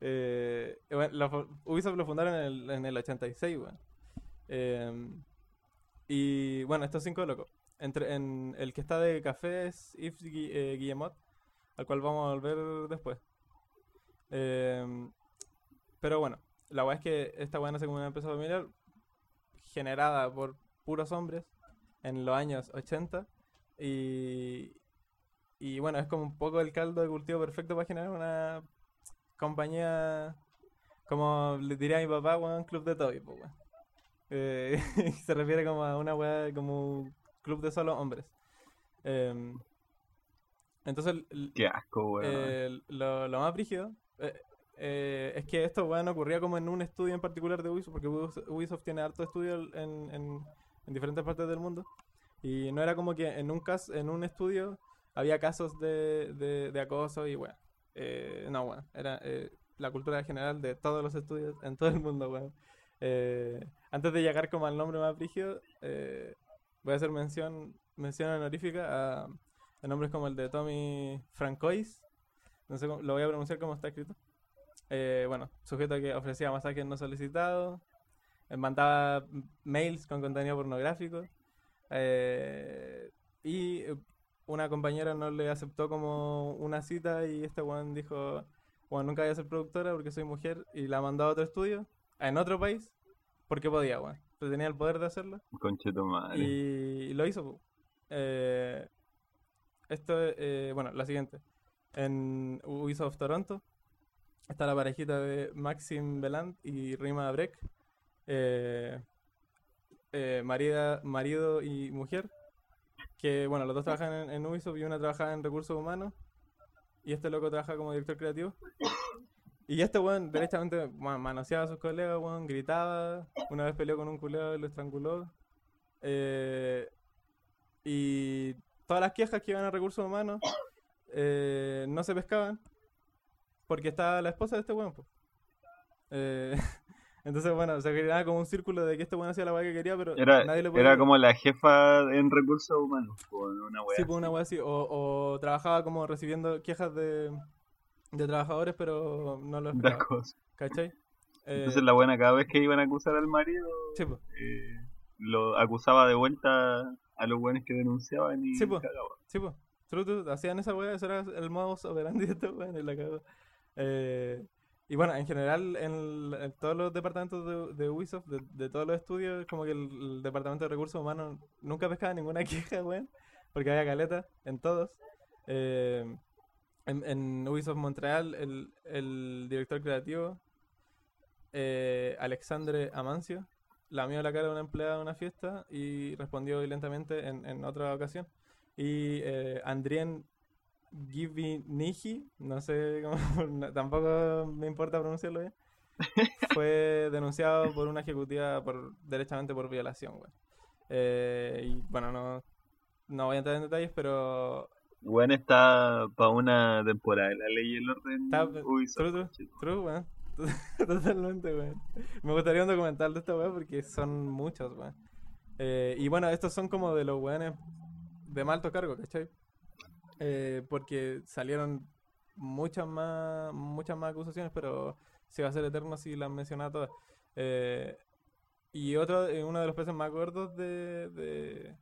eh, bueno, lo fu- Ubisoft lo fundaron en el, en el 86, weón. Eh, y bueno, estos cinco locos. Entre, en, el que está de café es Yves Gui- eh, Guillemot, al cual vamos a volver después. Eh, pero bueno, la weá es que esta weá nace como una empresa familiar generada por puros hombres en los años 80 y, y bueno, es como un poco el caldo de cultivo perfecto para generar una compañía, como le diría a mi papá, weón, club de Toby, pues. Eh, se refiere como a una weá, como un club de solo hombres. Em, entonces, Qué asco, eh, lo, lo más brígido eh, es que esto bueno, ocurría como en un estudio en particular de Ubisoft, porque Ubis- Ubisoft tiene harto estudio en, en- en diferentes partes del mundo. Y no era como que en un caso, en un estudio había casos de, de, acoso y bueno. eh, no, bueno, era eh, la cultura general de todos los estudios en todo el mundo, bueno. Eh, antes de llegar como al nombre más eh, voy a hacer mención, mención honorífica a, a nombres como el de Tommy Francois. No sé cómo, lo voy a pronunciar como está escrito. Eh, bueno, sujeto que ofrecía masajes no solicitados, eh, mandaba mails con contenido pornográfico. eh, y eh, una compañera no le aceptó como una cita y este weón dijo, bueno, nunca voy a ser productora porque soy mujer y la mandó a otro estudio, en otro país, porque podía, weón. Pero tenía el poder de hacerlo. Concheto madre. Y lo hizo. Eh, esto, eh, bueno, la siguiente. En Ubisoft Toronto está la parejita de Maxim Beland y Rima Breck. Eh, eh, marida- marido y mujer, que bueno, los dos trabajan en, en Ubisoft y una trabaja en recursos humanos, y este loco trabaja como director creativo. Y este weón, derechamente, weón, manoseaba a sus colegas, weón, gritaba, una vez peleó con un culeo y lo estranguló. Eh, y todas las quejas que iban a recursos humanos eh, no se pescaban porque estaba la esposa de este weón. po. Eh, entonces, bueno, se creaba como un círculo de que este weón hacía la weá que quería, pero Era, nadie le podía. era como la jefa en recursos humanos, po, una wea. Sí, pues una weá así. O, o trabajaba como recibiendo quejas de, de trabajadores, pero no lo esperaba. acoso. ¿Cachai? Eh, Entonces la buena cada vez que iban a acusar al marido, sí, eh, lo acusaba de vuelta a los buenos que denunciaban y Sí, cagaba. Sí, pues. Hacían esa weá, eso era el modo operandi de estos weones, la cagó. Eh, y bueno, en general, en, en todos los departamentos de, de Ubisoft, de, de todos los estudios, como que el, el departamento de recursos humanos nunca pescaba ninguna queja, weón, porque había caleta en todos. Eh, en, en Ubisoft Montreal, el, el director creativo, eh, Alexandre Amancio, lamió la cara de una empleada en una fiesta y respondió violentamente en, en otra ocasión. Y eh, Andrien Givinigi, no sé cómo, tampoco me importa pronunciarlo bien, fue denunciado por una ejecutiva por derechamente por violación, güey. Eh, y bueno, no, no voy a entrar en detalles, pero Bueno, está para una temporada de la ley y el orden. Está- Ubisoft, true, true, true. Totalmente, weón. Me gustaría un documental de esta weá porque son muchos, weón. Eh, y bueno, estos son como de los weones de mal alto cargo, ¿cachai? Eh, porque salieron muchas más, muchas más acusaciones, pero se va a hacer eterno si las mencionaba todas. Eh, y otro, eh, uno de los peces más gordos de, de,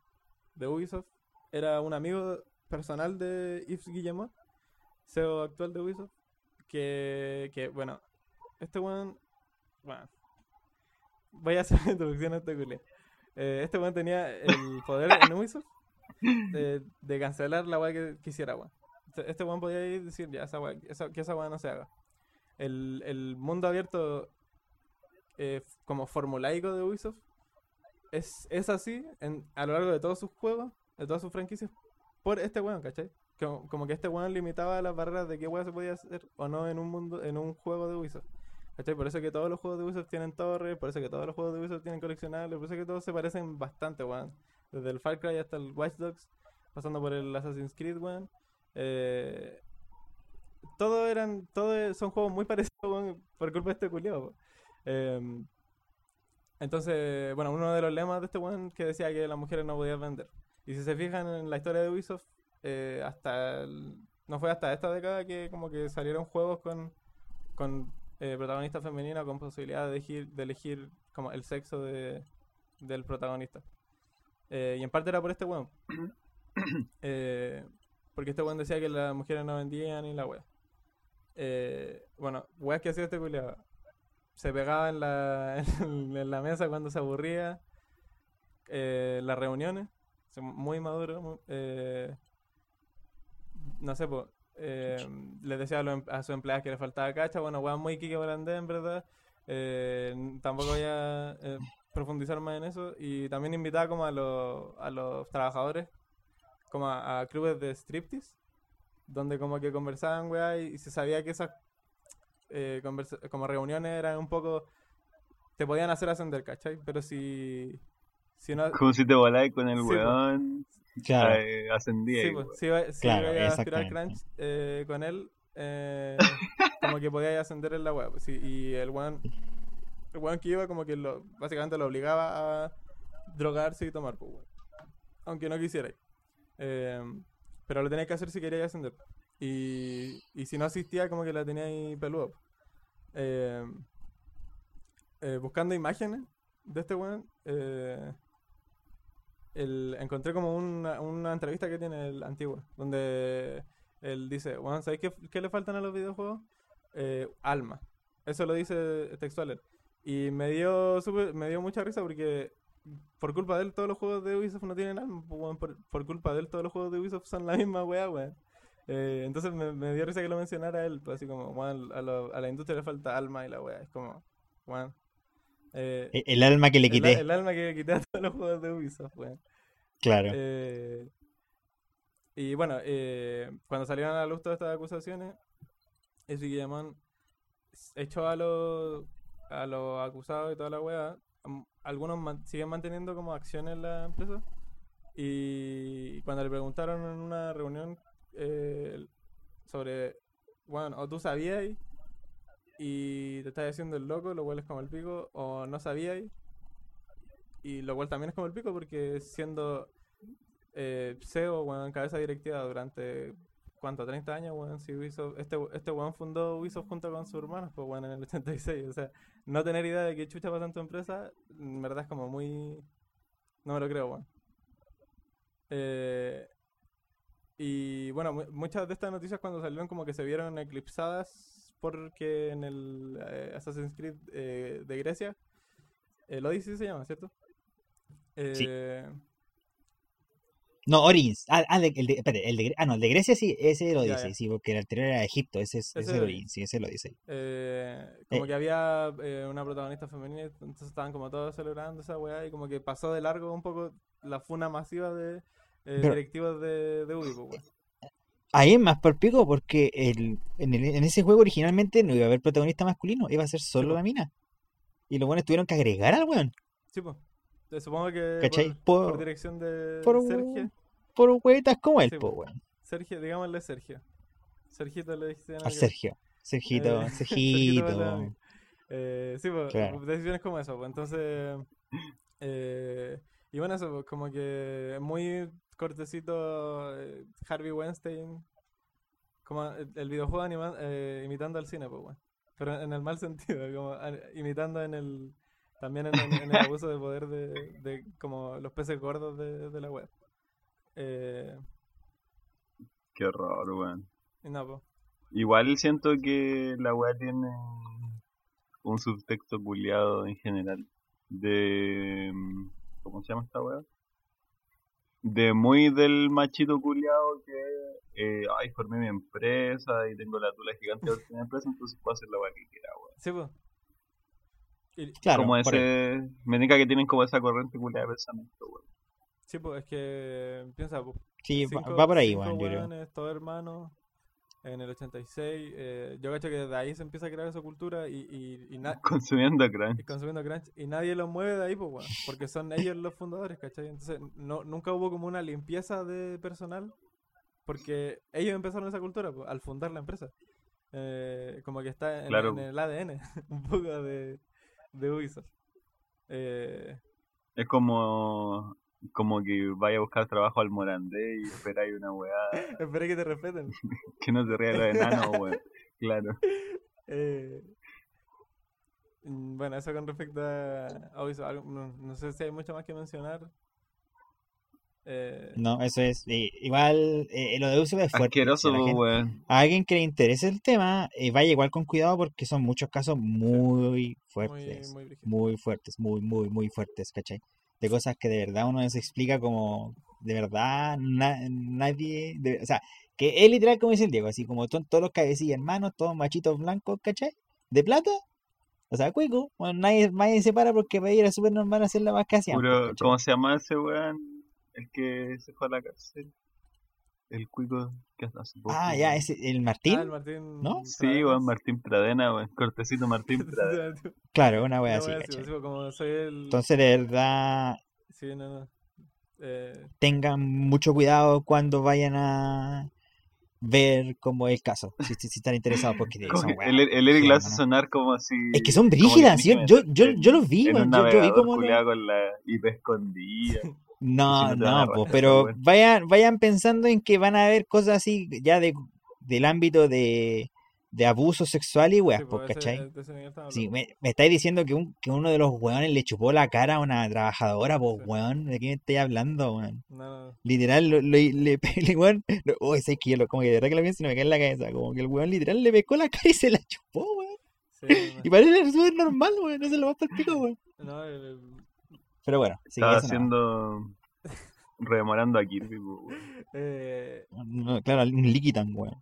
de Ubisoft era un amigo personal de Yves Guillemot, CEO actual de Ubisoft, que, que bueno, este weón, bueno, voy a hacer la introducción a este culé. Eh, este weón tenía el poder en Ubisoft de, cancelar la weá que quisiera, weón. Este- weón podía ir y decir, ya, esa weá, que esa weá no se haga. El, el mundo abierto eh, como formulaico de Ubisoft es, es así en, a lo largo de todos sus juegos, de todas sus franquicias, por este weón, ¿cachai? Como, como que este weón limitaba las barreras de qué weá se podía hacer o no en un mundo, en un juego de Ubisoft. ¿Cachai? Por eso que todos los juegos de Ubisoft tienen torres, por eso que todos los juegos de Ubisoft tienen coleccionables, por eso que todos se parecen bastante, weón. Desde el Far Cry hasta el Watch Dogs, pasando por el Assassin's Creed, weón. Eh, todo eran, todo son juegos muy parecidos, weón, por culpa de este culiao. po. Em, entonces, bueno, uno de los lemas de este weón que decía que las mujeres no podían vender. Y si se fijan en la historia de Ubisoft, eh, hasta el- no fue hasta esta década que como que salieron juegos con, con eh, protagonista femenina con posibilidad de elegir, de elegir como el sexo de, del protagonista. Eh, y en parte era por este weón. Eh, porque este weón decía que las mujeres no vendían y la wea. Eh, bueno, weas que hacía este culiado. Se pegaba en la, en la mesa cuando se aburría. Eh, las reuniones. Muy maduro. no sé, pues. les decía a, los em- a sus empleados que le faltaba cacha. Bueno, weón, muy Kike Morandé, en verdad. Tampoco voy a eh, profundizar más en eso. Y también invitaba como a los, a los trabajadores como a, a clubes de striptease, donde como que conversaban, weá, y, y se sabía que esas eh, conversa- como reuniones eran un poco... te podían hacer ascender, ¿cachai? Pero si... si no... Como si te volás con el Sí, po. weón, Claro. eh, ascendía. Sí, pues, si iba, si Claro, iba a aspirar exactamente. crunch eh, con él, eh, como que podía ascender en la web. y el weón, el weón que iba como que básicamente lo obligaba a drogarse y tomar, pues. Aunque no quisiera. Eh, pero lo tenía que hacer si quería ascender. Y, y si no asistía, como que la tenía ahí peludo. Eh, eh, buscando imágenes de este weón, eh, el- encontré como una, una entrevista que tiene el antiguo, donde él dice, weón, ¿sabes qué, qué le faltan a los videojuegos? Eh, alma. Eso lo dice textual. Y me dio, súper- me dio mucha risa porque por culpa de él todos los juegos de Ubisoft no tienen alma. pues, por, por culpa de él todos los juegos de Ubisoft son la misma weá, weón. Eh, entonces me, me dio risa que lo mencionara él, pues así como, weón, a, lo- a la industria le falta alma y la weá. Es como, weón, Eh, E- El alma que le quité. el alma que le quité a todos los juegos de Ubisoft, weón. Claro. Eh, y bueno, eh, cuando salieron a la luz todas estas acusaciones, ese Guillemón echó a los a los acusados y toda la weá. Algunos siguen manteniendo como acciones en la empresa. Y cuando le preguntaron en una reunión eh, sobre, bueno, o tú sabías y te estás haciendo el loco, lo cual es como el pico, o no sabías y lo cual también es como el pico porque siendo eh, CEO, weón, cabeza directiva durante, ¿cuánto? 30 años, weón, si Ubisoft, este, este weón fundó Ubisoft junto con sus hermanos, pues weón, en el 86, o sea, no tener idea de qué chucha pasa en tu empresa, en verdad es como muy... No me lo creo, weón. Eh, y bueno, mu- muchas de estas noticias cuando salieron como que se vieron eclipsadas porque en el eh, Assassin's Creed eh, de Grecia, el Odyssey se llama, ¿cierto? Sí. No, Origins. Ah, ah, el de, espérate, el de, ah, no, el de Grecia sí, ese lo dice, sí, porque el anterior era Egipto, ese es, Ese ese es es Origins. Sí, ese lo dice. Eh, como Eh. que había eh, una protagonista femenina, entonces estaban como todos celebrando esa weá y como que pasó de largo un poco la funa masiva de eh, Pero- directivos de, de pues. Ahí es más por pico porque el, en, el- en ese juego originalmente no iba a haber protagonista masculino, iba a ser solo la mina. Y los buenos tuvieron que agregar al weón. Sí, pues. Supongo que ¿Cachai? por, dirección de por- Sergio. Por huevitas como él, Sí, po, weón. Sergio, digámosle Sergio. Sergito le Al algo. Sergio. Sergito, Eh, Sergito. Sergito Eh, sí, pues, Claro. decisiones como eso, pues, entonces... eh, y bueno, eso, pues, como que muy cortecito Harvey Weinstein, como el, videojuego anima- imitando al cine, pues, bueno. Pero en el mal sentido, como a- imitando en el... También en, en- en el abuso de poder de, de como los peces gordos de, de la web. Eh, Qué horror, weón. Igual siento que la weá tiene un subtexto culiado en general. De. mm, ¿Cómo se llama esta weá? De muy del machito culiado que. Eh, ay, formé mi empresa y tengo la tula gigante de mi empresa, entonces puedo hacer la weá que quiera, weón. Sí, pues. Claro, como ese. Me indica que tienen como esa corriente culiada de pensamiento, weón. Sí, pues es que piensa, pues, Sí, va, cinco- va por ahí, weón, yo creo. todos hermanos, en el 86. eh, yo cacho que desde ahí se empieza a crear esa cultura y, y, Consumiendo crunch. y consumiendo crunch y nadie los mueve de ahí, pues, weón, porque son ellos los fundadores, ¿cachai? Entonces, no, nunca hubo como una limpieza de personal porque ellos empezaron esa cultura pues, al fundar la empresa. Eh, como que está en, Claro. en el ADN, un poco de, de Ubisoft. Eh, Es como. Como que vaya a buscar trabajo al Morandé y esperáis una weá esperé que te respeten. que no se ría de enano, weón. Claro. Eh, mm, bueno, eso con respecto a, Ubisoft, no, no sé si hay mucho más que mencionar. Eh, No, eso es. eh, igual, eh, lo de Ubisoft es fuerte. Asqueroso, a la gente- weón. a alguien que le interese el tema, eh, vaya igual con cuidado porque son muchos casos muy muy, fuertes. muy brígido. Muy fuertes, muy, muy, muy fuertes, ¿cachai? De cosas que de verdad uno se explica como, de verdad, na- nadie, de- o sea, que es literal como dice el Diego, así como son todos los cabecillas hermanos, todos machitos blancos, ¿cachai? De plata, o sea, cuico, bueno, nadie, nadie se para porque para ir era súper normal hacerla más que hacían. ¿Cómo se llama ese weón? El que se fue a la cárcel. El cuico que hace poco. Ah, ya, ese, el Martín, Ah, el Martín. ¿no? Sí, Pradenas. weón, Martín Pradena, weón. Cortecito Martín Pradena. claro, una wea así, wea así, ¿cachai? como soy el. Entonces, de verdad, Sí, no, no. Eh, tengan mucho cuidado cuando vayan a ver como el caso, si, si- si están interesados, porque son que el, el Eric lo hace sonar como si. Es que son brígidas, yo, yo, yo, yo los vi, en weón, un yo, yo vi como... con la IP escondida. No, si no no, rajar, pero vayan, vayan pensando en que van a haber cosas así ya de, del ámbito de, de abuso sexual y weas, sí, pues, ese- ¿cachai? ese Sí, me, me estáis diciendo que, un, que uno de los weones le chupó la cara a una trabajadora, pues Sí. weón, ¿de qué me estáis hablando, weón? No, no. Literal, lo, lo- le, le, weón, lo- oh, es que yo lo, como que de verdad que lo pienso y no me cae en la cabeza, como que el weón literal le pescó la cara y se la chupó, weón. Sí, Y no, parece súper normal, weón, eso es lo más para pico, weón. no, el- el- Pero bueno, sí, Estaba haciendo. Rememorando a Kirby, eh, No, claro, un Liquitan, weón.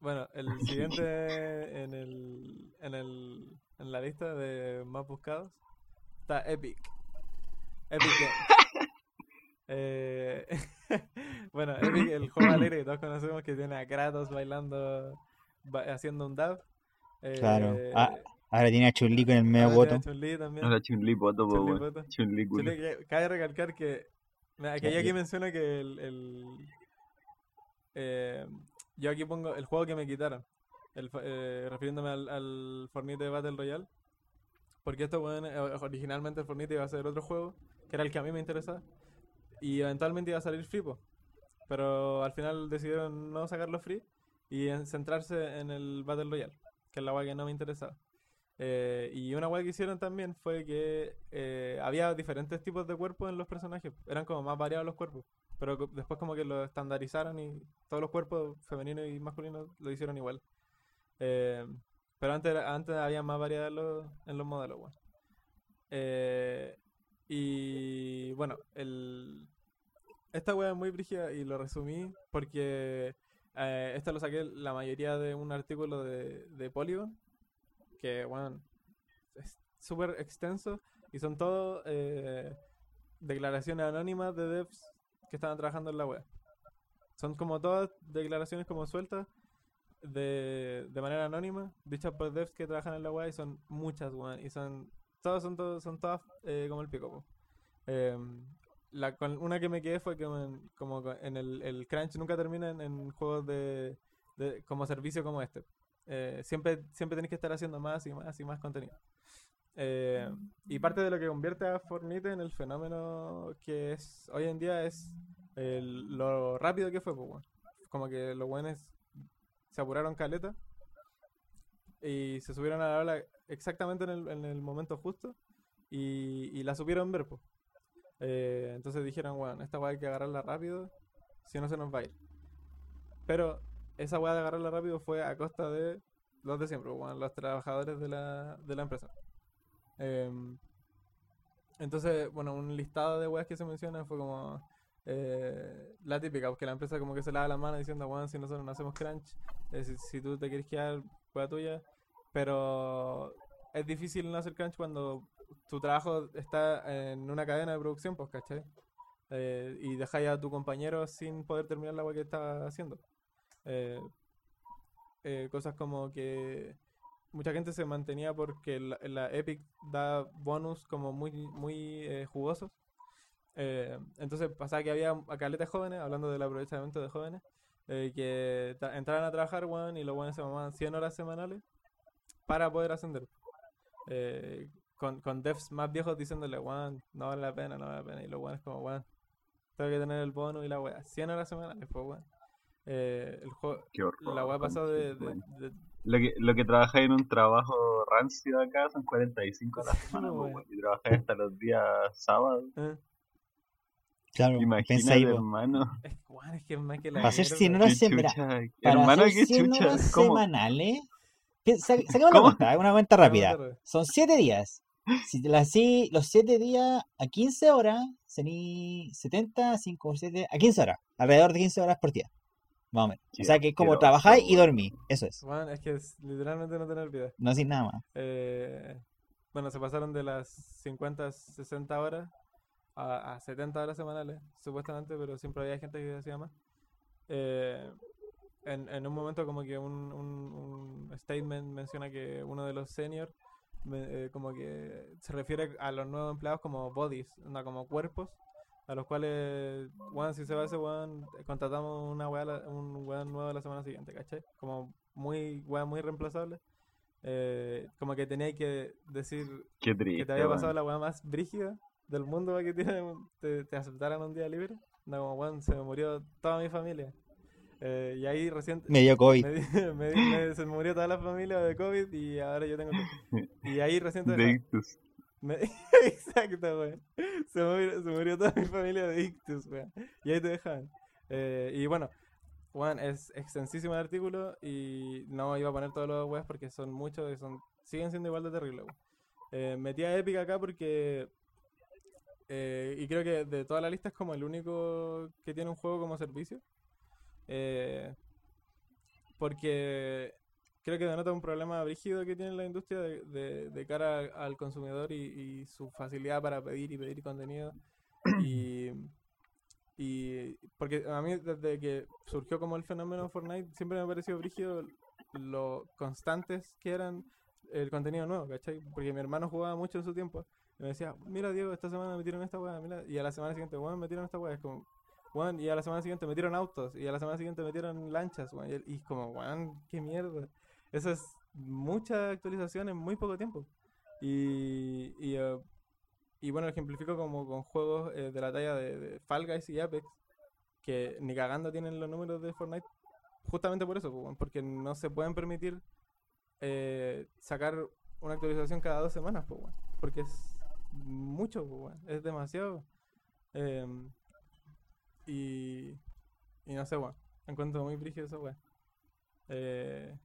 Bueno, el siguiente en el, en el en la lista de más buscados está Epic. Epic Games. Eh, bueno, Epic, el juego alegre que todos conocemos que tiene a Kratos bailando, ba- haciendo un dab. Claro. Eh, Ah, Ahora tiene a Chun-Li con el medio ahora voto. Ahora Chun-Li poto, po, Chun-Li cabe recalcar que, que yo aquí menciono que el, el- eh, yo aquí pongo el juego que me quitaron, el, eh, refiriéndome al, al Fortnite Battle Royale, porque esto bueno, originalmente el Fortnite iba a ser otro juego, que era el que a mí me interesaba, y eventualmente iba a salir free, po. pero al final decidieron no sacarlo free y en- centrarse en el Battle Royale, que es la weá que no me interesaba. Eh, y una weá que hicieron también fue que eh, había diferentes tipos de cuerpos en los personajes. Eran como más variados los cuerpos. Pero después como que lo estandarizaron y todos los cuerpos femeninos y masculinos lo hicieron igual. Eh, pero antes, antes había más variedad en los, modelos, y bueno, esta wea es muy brígida y lo resumí porque esto lo saqué la mayoría de un artículo de Polygon que, bueno, es súper extenso y son todo eh, declaraciones anónimas de devs que estaban trabajando en la web. Son como todas declaraciones como sueltas de, de manera anónima, dichas por devs que trabajan en la web y son muchas, weón, y son todas son, todas son todas eh, como el pico. Em, la, con una que me quedé fue que en- como co- en el, el crunch nunca termina en, en juegos de, de- como servicio como este. Eh, siempre, siempre tenés que estar haciendo más y más y más contenido. Eh, y parte de lo que convierte a Fortnite en el fenómeno que es hoy en día es el- lo rápido que fue, pues, weón. Como que los buenos se apuraron caleta y se subieron a la ola exactamente en el, en el momento justo y, y la supieron ver, pues. Eh, entonces dijeron, bueno, esta weá hay que agarrarla rápido, si no se nos va a ir. Pero esa weá de agarrarla rápido fue a costa de los de siempre, los trabajadores de la, de la empresa. Em, entonces, bueno, un listado de weas que se mencionan fue como eh, la típica, que la empresa como que se lava la mano diciendo, weón, si nosotros no hacemos crunch, eh, si, si tú te quieres quedar, wea tuya. Pero es difícil no hacer crunch cuando tu trabajo está en una cadena de producción, pues, ¿cachai? Eh, y dejáis a tu compañero sin poder terminar la wea que está haciendo. Eh, eh, cosas como que mucha gente se mantenía porque la, Epic da bonus como muy, muy eh, jugosos. Eh, entonces pasaba que había caletas jóvenes, hablando del aprovechamiento de jóvenes, que tra- entraban a trabajar, weón, y los weones se mamaban 100 horas semanales para poder ascender. Con, con devs más viejos diciéndole, weón, no vale la pena, no vale la pena. Y los weones como, weón, tengo que tener el bono y la weá. 100 horas semanales, pues, weón. Eh, el juego, Qué horror. la weá pasó de, de- weón. de- Lo que, lo que trabajáis en un trabajo rancio acá son 45 a la semana, No, y trabajáis hasta los días sábados. eh, Claro, Imagínate, hermano. es, weón, es que más que la Para hacer mierda. 100 Qué horas se- mira, chucha, Para hermano, qué 100 chucha. horas ¿Cómo? semanales. pi- sa- Saquemos la ¿Cómo? cuenta, haga una cuenta rápida. Son 7 días. Si te las así, los 7 días a 15 horas, serían 70, 5 por 7, a 15 horas. Alrededor de 15 horas por día. Más o menos. O sea que es como trabajáis y dormís. Eso es. Weón, es que es literalmente no tener vida. No decir nada más. Eh, bueno, se pasaron de las 50, 60 horas a, a 70 horas semanales, supuestamente, pero siempre había gente que hacía más. Eh, en, en un momento como que un, un- un statement menciona que uno de los seniors eh, como que se refiere a los nuevos empleados como bodies, no como cuerpos, a los cuales, weón, si se va ese weón, contratamos una weá un weón nuevo la semana siguiente, ¿cachai? Como muy, weón, muy reemplazable. Eh, como que tenía que decir Qué que triste. te había pasado weón. la weá más brígida del mundo para que te, te, te aceptaran un día libre. No, como, weón, se me murió toda mi familia. Eh, y ahí recién Me dio COVID. me, me me- se me murió toda la familia de COVID y ahora yo tengo COVID. Y ahí recién Exacto, weón. Se murió, se murió toda mi familia de ictus, weón. Y ahí te dejan. Eh, y bueno, weón, es extensísimo el artículo y no iba a poner todos los weas porque son muchos y son, siguen siendo igual de terribles. Eh, metí a Epic acá porque... eh, y creo que de toda la lista es como el único que tiene un juego como servicio. Eh, porque creo que denota un problema brígido que tiene la industria de, de- de cara al consumidor y, y su facilidad para pedir y pedir contenido. Y, y porque a mí desde que surgió como el fenómeno Fortnite siempre me ha parecido brígido lo constantes que eran el contenido nuevo, ¿cachai? Porque mi hermano jugaba mucho en su tiempo y me decía, mira Diego, esta semana metieron esta weá, mira, y a la semana siguiente, weón, metieron esta weá, es como, weón, y a la semana siguiente metieron autos, y a la semana siguiente metieron lanchas, weón, y es como, weón, qué mierda. Eso es mucha actualización en muy poco tiempo. Y, y, eh, y bueno, ejemplifico como con juegos eh, de la talla de, de Fall Guys y Apex, que ni cagando tienen los números de Fortnite, justamente por eso, porque no se pueden permitir eh, sacar una actualización cada dos semanas, pues, porque es mucho, pues, es demasiado. Em, y, y no sé, weón, encuentro muy brígido eso. Eh,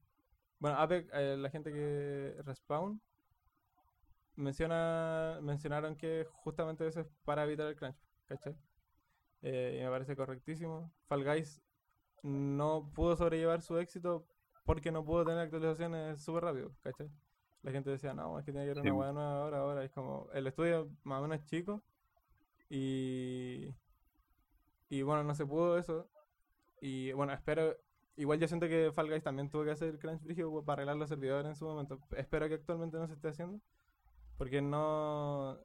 bueno, Apex, eh, la gente que respawn menciona, mencionaron que justamente eso es para evitar el crunch, ¿cachai? Eh, y me parece correctísimo. Fall Guys no pudo sobrellevar su éxito porque no pudo tener actualizaciones súper rápido, ¿cachai? La gente decía, no, es que tiene que haber una hueá nueva ahora, ahora. Es como, el estudio más o menos es chico y, y bueno, no se pudo eso. Y bueno, espero, igual yo siento que Fall Guys también tuvo que hacer crunch brígido para arreglar los servidores en su momento. Espero que actualmente no se esté haciendo porque no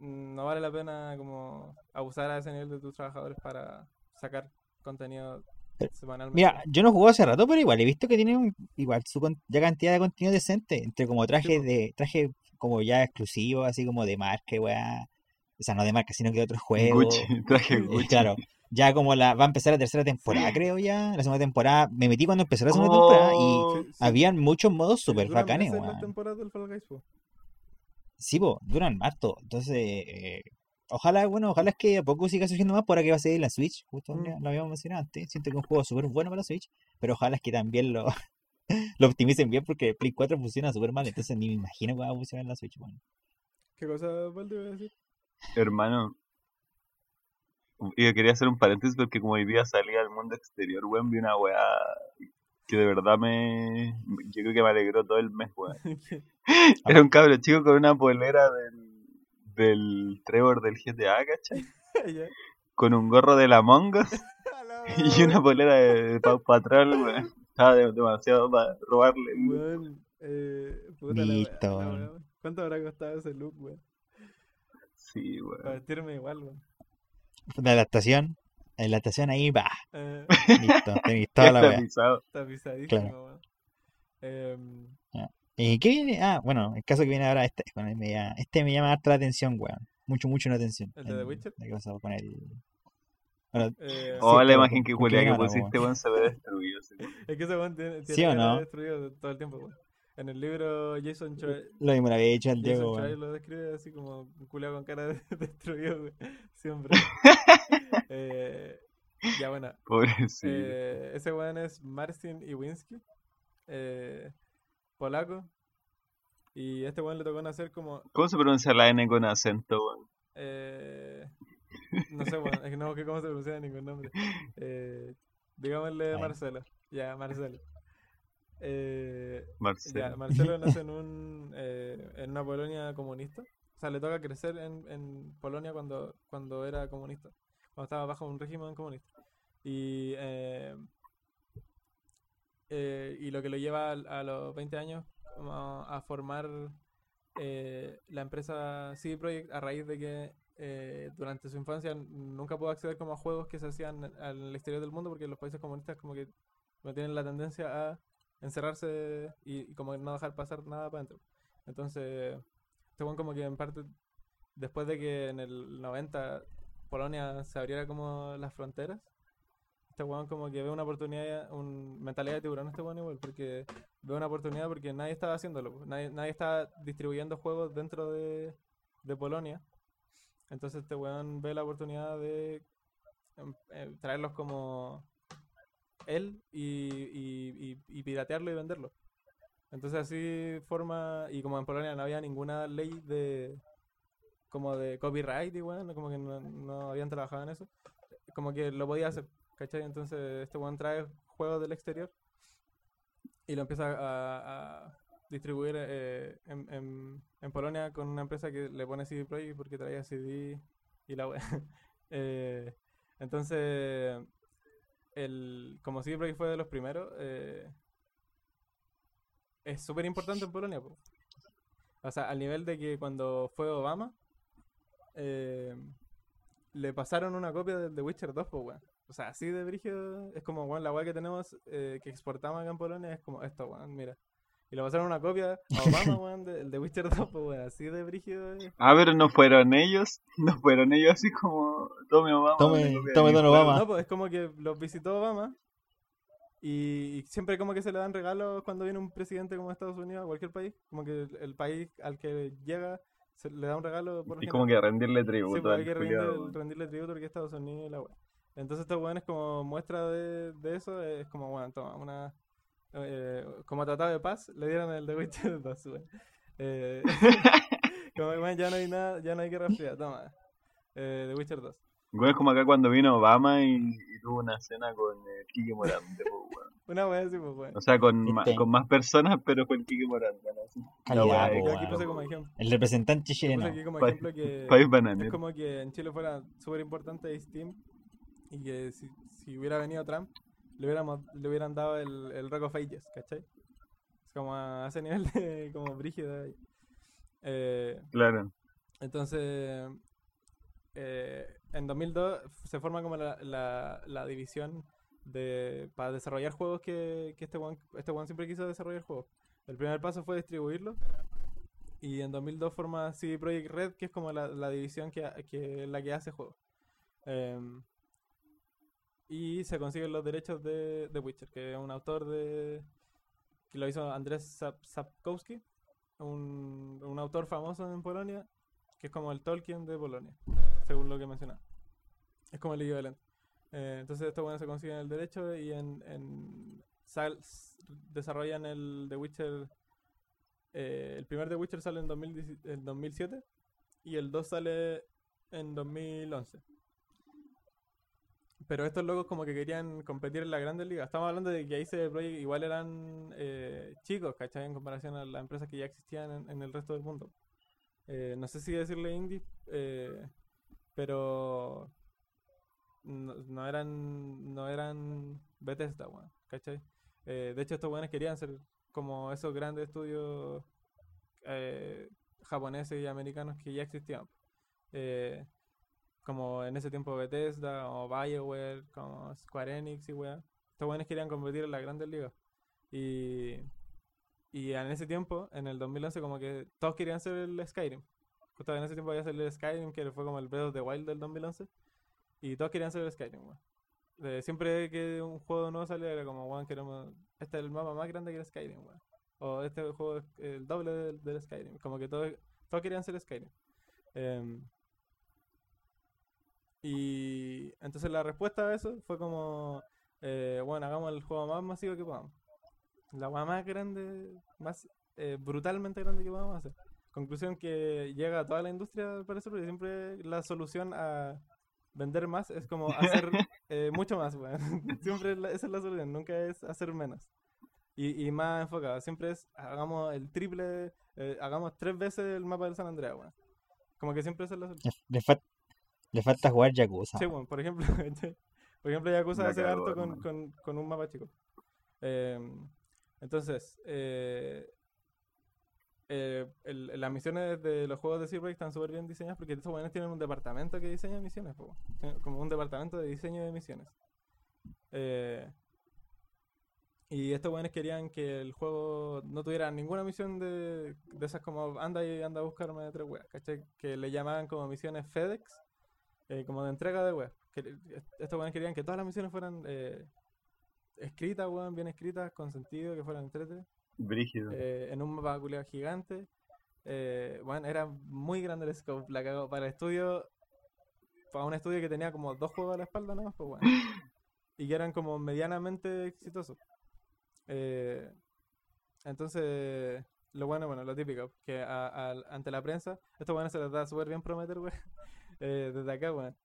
no vale la pena como abusar a ese nivel de tus trabajadores para sacar contenido Pero, semanalmente. Mira, yo no jugué hace rato, pero igual he visto que tiene un- igual su con- ya cantidad de contenido decente, entre como trajes de traje como ya exclusivo, así como de marca, weá. O sea, no de marca, sino que de otros juegos. Gucci, traje Gucci. claro, ya como la va a empezar la tercera temporada, creo ya. La segunda temporada, me metí cuando empezó la segunda temporada y Oh, Sí, sí, habían muchos modos super bacanes, weón. temporadas del Fall Guys, po. Sí, po, duran harto. Entonces, eh, ojalá, bueno, ojalá es que a poco siga surgiendo más por ahora que va a salir la Switch. Justo Mm. lo habíamos mencionado antes. Siento que es un juego súper bueno para la Switch, pero ojalá es que también lo, lo optimicen bien porque Play 4 funciona súper mal. Entonces, ni me imagino que va a funcionar en la Switch, weón. ¿Qué cosa, Valde, iba a decir? Hermano, yo quería hacer un paréntesis porque como hoy día salía al mundo exterior, weón, vi una weá que de verdad me... Yo creo que me alegró todo el mes, weón. Era un cabro chico con una polera del, del Trevor del GTA, ¿cachai? Con un gorro de la la y una polera de Pau Patrol, weón. Estaba de- demasiado para robarle. Weón, eh, puta la weá, Listo, la weón. weá. ¿Cuánto habrá costado ese look, weón? Sí, Para weón. vestirme igual, weón. La adaptación, la adaptación ahí, va. Eh, Listo, tenéis toda la weá. está pisadísimo, Claro. weón. Em, ¿Y qué viene? Ah, bueno, el caso que viene ahora, este, bueno, me llama- este me llama harto la atención, weón. Mucho, mucho la atención. ¿El de The Witcher? La que vas a poner el- Bueno, eh, Oh, la pero imagen con- que con Julia qué que pusiste, weón, se ve destruido. sí. Es que ese weón tiene, ¿Sí tiene o cara no? destruido todo el tiempo, weón. En el libro Jason Schreier, lo mismo le había dicho Jason Diego, Schreier weón. lo describe así como un culiao con cara de destruido, weón. Siempre. Eh, ya bueno, Pobrecito. eh, ese weón es Marcin Iwinski, eh, polaco. Y a este weón le tocó nacer como ¿Cómo se pronuncia la N con acento, weón? Eh, no sé, bueno, es que no sé cómo se pronuncia ningún nombre. Eh, digámosle. Marcelo. Ya, Marcelo. Eh, ya, Marcelo. Nace en, un, eh, en una Polonia comunista. O sea, le toca crecer en, en Polonia cuando, cuando era comunista. Cuando estaba bajo un régimen comunista. Y, eh, eh, y lo que lo lleva a, los 20 años como a formar eh, la empresa CD Projekt a raíz de que durante su infancia nunca pudo acceder como a juegos que se hacían al exterior del mundo porque los países comunistas como que no tienen la tendencia a encerrarse y, y como no dejar pasar nada para adentro. Entonces, este weón como que en parte, después de que en el 90 Polonia se abriera como las fronteras, este weón como que ve una oportunidad, un mentalidad de tiburón este weón igual, porque ve una oportunidad porque nadie estaba haciéndolo, pues, nadie, nadie estaba distribuyendo juegos dentro de, de Polonia. Entonces este weón ve la oportunidad de em, eh, traerlos como él y, y, y- y piratearlo y venderlo. Entonces así forma, y como en Polonia no había ninguna ley de como de copyright y weón, como que no, no habían trabajado en eso, como que lo podía hacer, ¿cachai? Entonces este weón trae juegos del exterior y lo empieza a, a distribuir eh, en, en, en Polonia con una empresa que le pone CD Projekt porque traía CD y la wea. Eh, entonces, el, como Projekt fue de los primeros, eh, es súper importante en Polonia. po. O sea, al nivel de que cuando fue Obama, eh, le pasaron una copia de The Witcher 2, pues. O sea, así de brígido, es como, weón, la weá que tenemos, eh, que exportamos acá en Polonia, es como esto, weón, mira. Y le pasaron una copia a Obama, weón, de, de Witcher 2, pues, weón, así de brígido. eh. Ah, pero no fueron ellos, no fueron ellos así como, tome Obama. Tome- tome Don juego". Obama. No, pues es como que los visitó Obama y, y siempre como que se le dan regalos cuando viene un presidente como Estados Unidos a cualquier país. Como que el, el país al que llega se le da un regalo por Y como que rendirle Sí, tributo pues, hay que rendir- weón. rendirle tributo porque es Estados Unidos y la wea. Entonces estos weones como muestra de, de eso es como, bueno, toma, una... eh, como tratado de paz, le dieron el The Witcher 2, weón. Eh, como, weón, ya no hay nada, ya no hay guerra fría, toma. Eh, The Witcher 2. Weón, es como acá cuando vino Obama y, y tuvo una cena con el Kike Morante, weón. Una wea así, pues, weón. O sea, con, ma- Este. con más personas, pero el Kike Morante, ¿no? Así. Calidad, La weá po, de- Yo aquí weón. puse como ejemplo. El representante Puse chileno. aquí como Pa- ejemplo que País es bananero. como que en Chile fuera súper importante Steam y que si, si hubiera venido Trump le, hubiéramos, le hubieran dado el, el Rock of Ages, ¿cachai? Es como a ese nivel de como brígido. ahí. Eh, Claro. entonces, eh, en 2002 se forma como la, la, la división de para desarrollar juegos que, que este one, este one siempre quiso desarrollar juegos. El primer paso fue distribuirlo. Y en 2002 forma CD Projekt Red, que es como la, la división que, que la que hace juegos. Em, y se consiguen los derechos de, de Witcher, que es un autor de que lo hizo Andrés Sap- Sapkowski, un, un autor famoso en Polonia, que es como el Tolkien de Polonia, según lo que mencionaba. Es como el equivalente. Eh, entonces estos buenos se consiguen el derecho y en, en desarrollan el The Witcher. eh, el primer The Witcher sale en 2010 en 2007 y el 2 sale en 2011. Pero estos locos como que querían competir en la Grandes Ligas. Estamos hablando de que ahí CD Projekt igual eran eh, chicos, ¿cachai? En comparación a las empresas que ya existían en, el resto del mundo. Eh, no sé si decirle indie, eh, pero no, eran no eran Bethesda, weón, ¿cachai? Eh, de hecho, estos weones querían ser como esos grandes estudios eh, japoneses y americanos que ya existían. Eh, como en ese tiempo Bethesda o BioWare, como Square Enix y weá. Estos weones querían competir en las grandes ligas. Y, y en ese tiempo, en el 2011, como que todos querían ser el Skyrim. Justo en ese tiempo había salido el Skyrim, que fue como el Breath of the Wild del 2011. Y todos querían ser el Skyrim, weón. De- siempre que un juego nuevo salía era como, weón, queremos... Este es el mapa más grande que el Skyrim, weón. O este juego es el doble del, del Skyrim. Como que todos, todos querían ser Skyrim. Em, y entonces la respuesta a eso fue como, eh, bueno, hagamos el juego más masivo que podamos. La más grande, más eh, brutalmente grande que podamos hacer. Conclusión que llega a toda la industria, al parecer, porque siempre la solución a vender más es como hacer eh, mucho más, weón. Siempre la- esa es la solución, nunca es hacer menos. Y, y más enfocado, siempre es hagamos el triple, eh, hagamos tres veces el mapa del San Andreas, weón. Como que siempre esa es la solución. Le, le falta jugar Yakuza. Sí, bueno, por ejemplo, ¿cachai? por ejemplo, Yakuza hace harto con, con, con un mapa chico. Em, entonces, eh, eh, el- las misiones de los juegos de Silver están súper bien diseñadas porque estos buenos tienen un departamento que diseña misiones, po, como un departamento de diseño de misiones. Eh, y estos buenos querían que el juego no tuviera ninguna misión de, de esas como anda y anda a buscarme tres weas, ¿cachai? Que le llamaban como misiones FedEx, eh, como de entrega de web. Que, estos weones querían que todas las misiones fueran eh, escritas, weón, bien escritas, con sentido, que fueran entrete, Brígido. eh, en un mapa culiao gigante. Eh, bueno, era muy grande el scope, la cagó. Para el estudio, para un estudio que tenía como dos juegos a la espalda, ¿no? Pues bueno. Y que eran como medianamente exitosos. Eh, entonces, lo bueno, bueno, lo típico, que a- a- ante la prensa, estos weones se les da súper bien prometer, weón. Eh, desde acá, weón.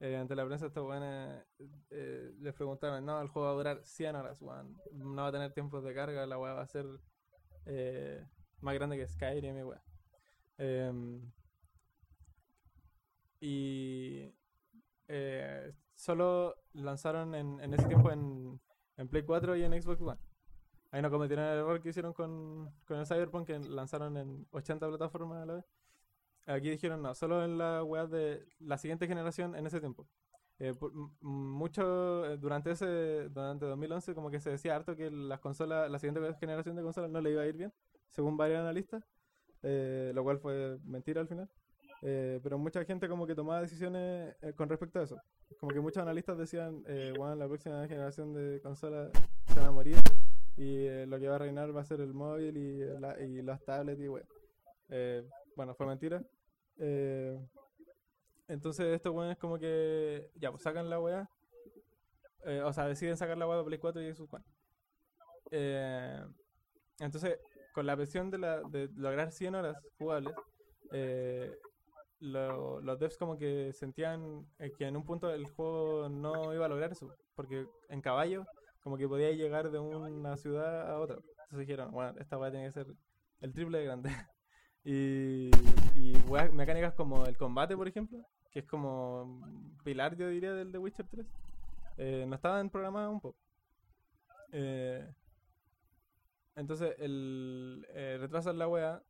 eh, ante la prensa estos weones eh, les preguntaron, no, el juego va a durar 100 horas, weón. No va a tener tiempos de carga, la weá va a ser eh, más grande que Skyrim. Em, y eh, solo lanzaron en, en ese tiempo en, en Play 4 y en Xbox One. Ahí no cometieron el error que hicieron con, con el Cyberpunk, que lanzaron en 80 plataformas a la vez. Aquí dijeron no, solo en la web de la siguiente generación en ese tiempo. Eh, mucho eh, durante ese durante 2011 como que se decía harto que las consolas la siguiente generación de consolas no le iba a ir bien según varios analistas eh, lo cual fue mentira al final. Eh, pero mucha gente como que tomaba decisiones con respecto a eso. Como que muchos analistas decían bueno la próxima generación de consolas se van a morir y lo que va a reinar va a ser el móvil y, la- y las tablets y Eh, bueno fue mentira Eh, entonces estos weones como que ya pues sacan la weá. Eh, o sea deciden sacar la weá de Play 4 y Xbox One. Eh, entonces con la presión de, la, de lograr 100 horas jugables eh, lo- los devs como que sentían eh, que en un punto el juego no iba a lograr eso porque en caballo como que podía llegar de una ciudad a otra. Entonces dijeron bueno esta weá tiene que ser el triple de grande y, y weas- mecánicas como el combate por ejemplo que es como pilar yo diría del The Witcher 3 eh, no estaban programadas un poco eh, entonces el eh, retrasan la wea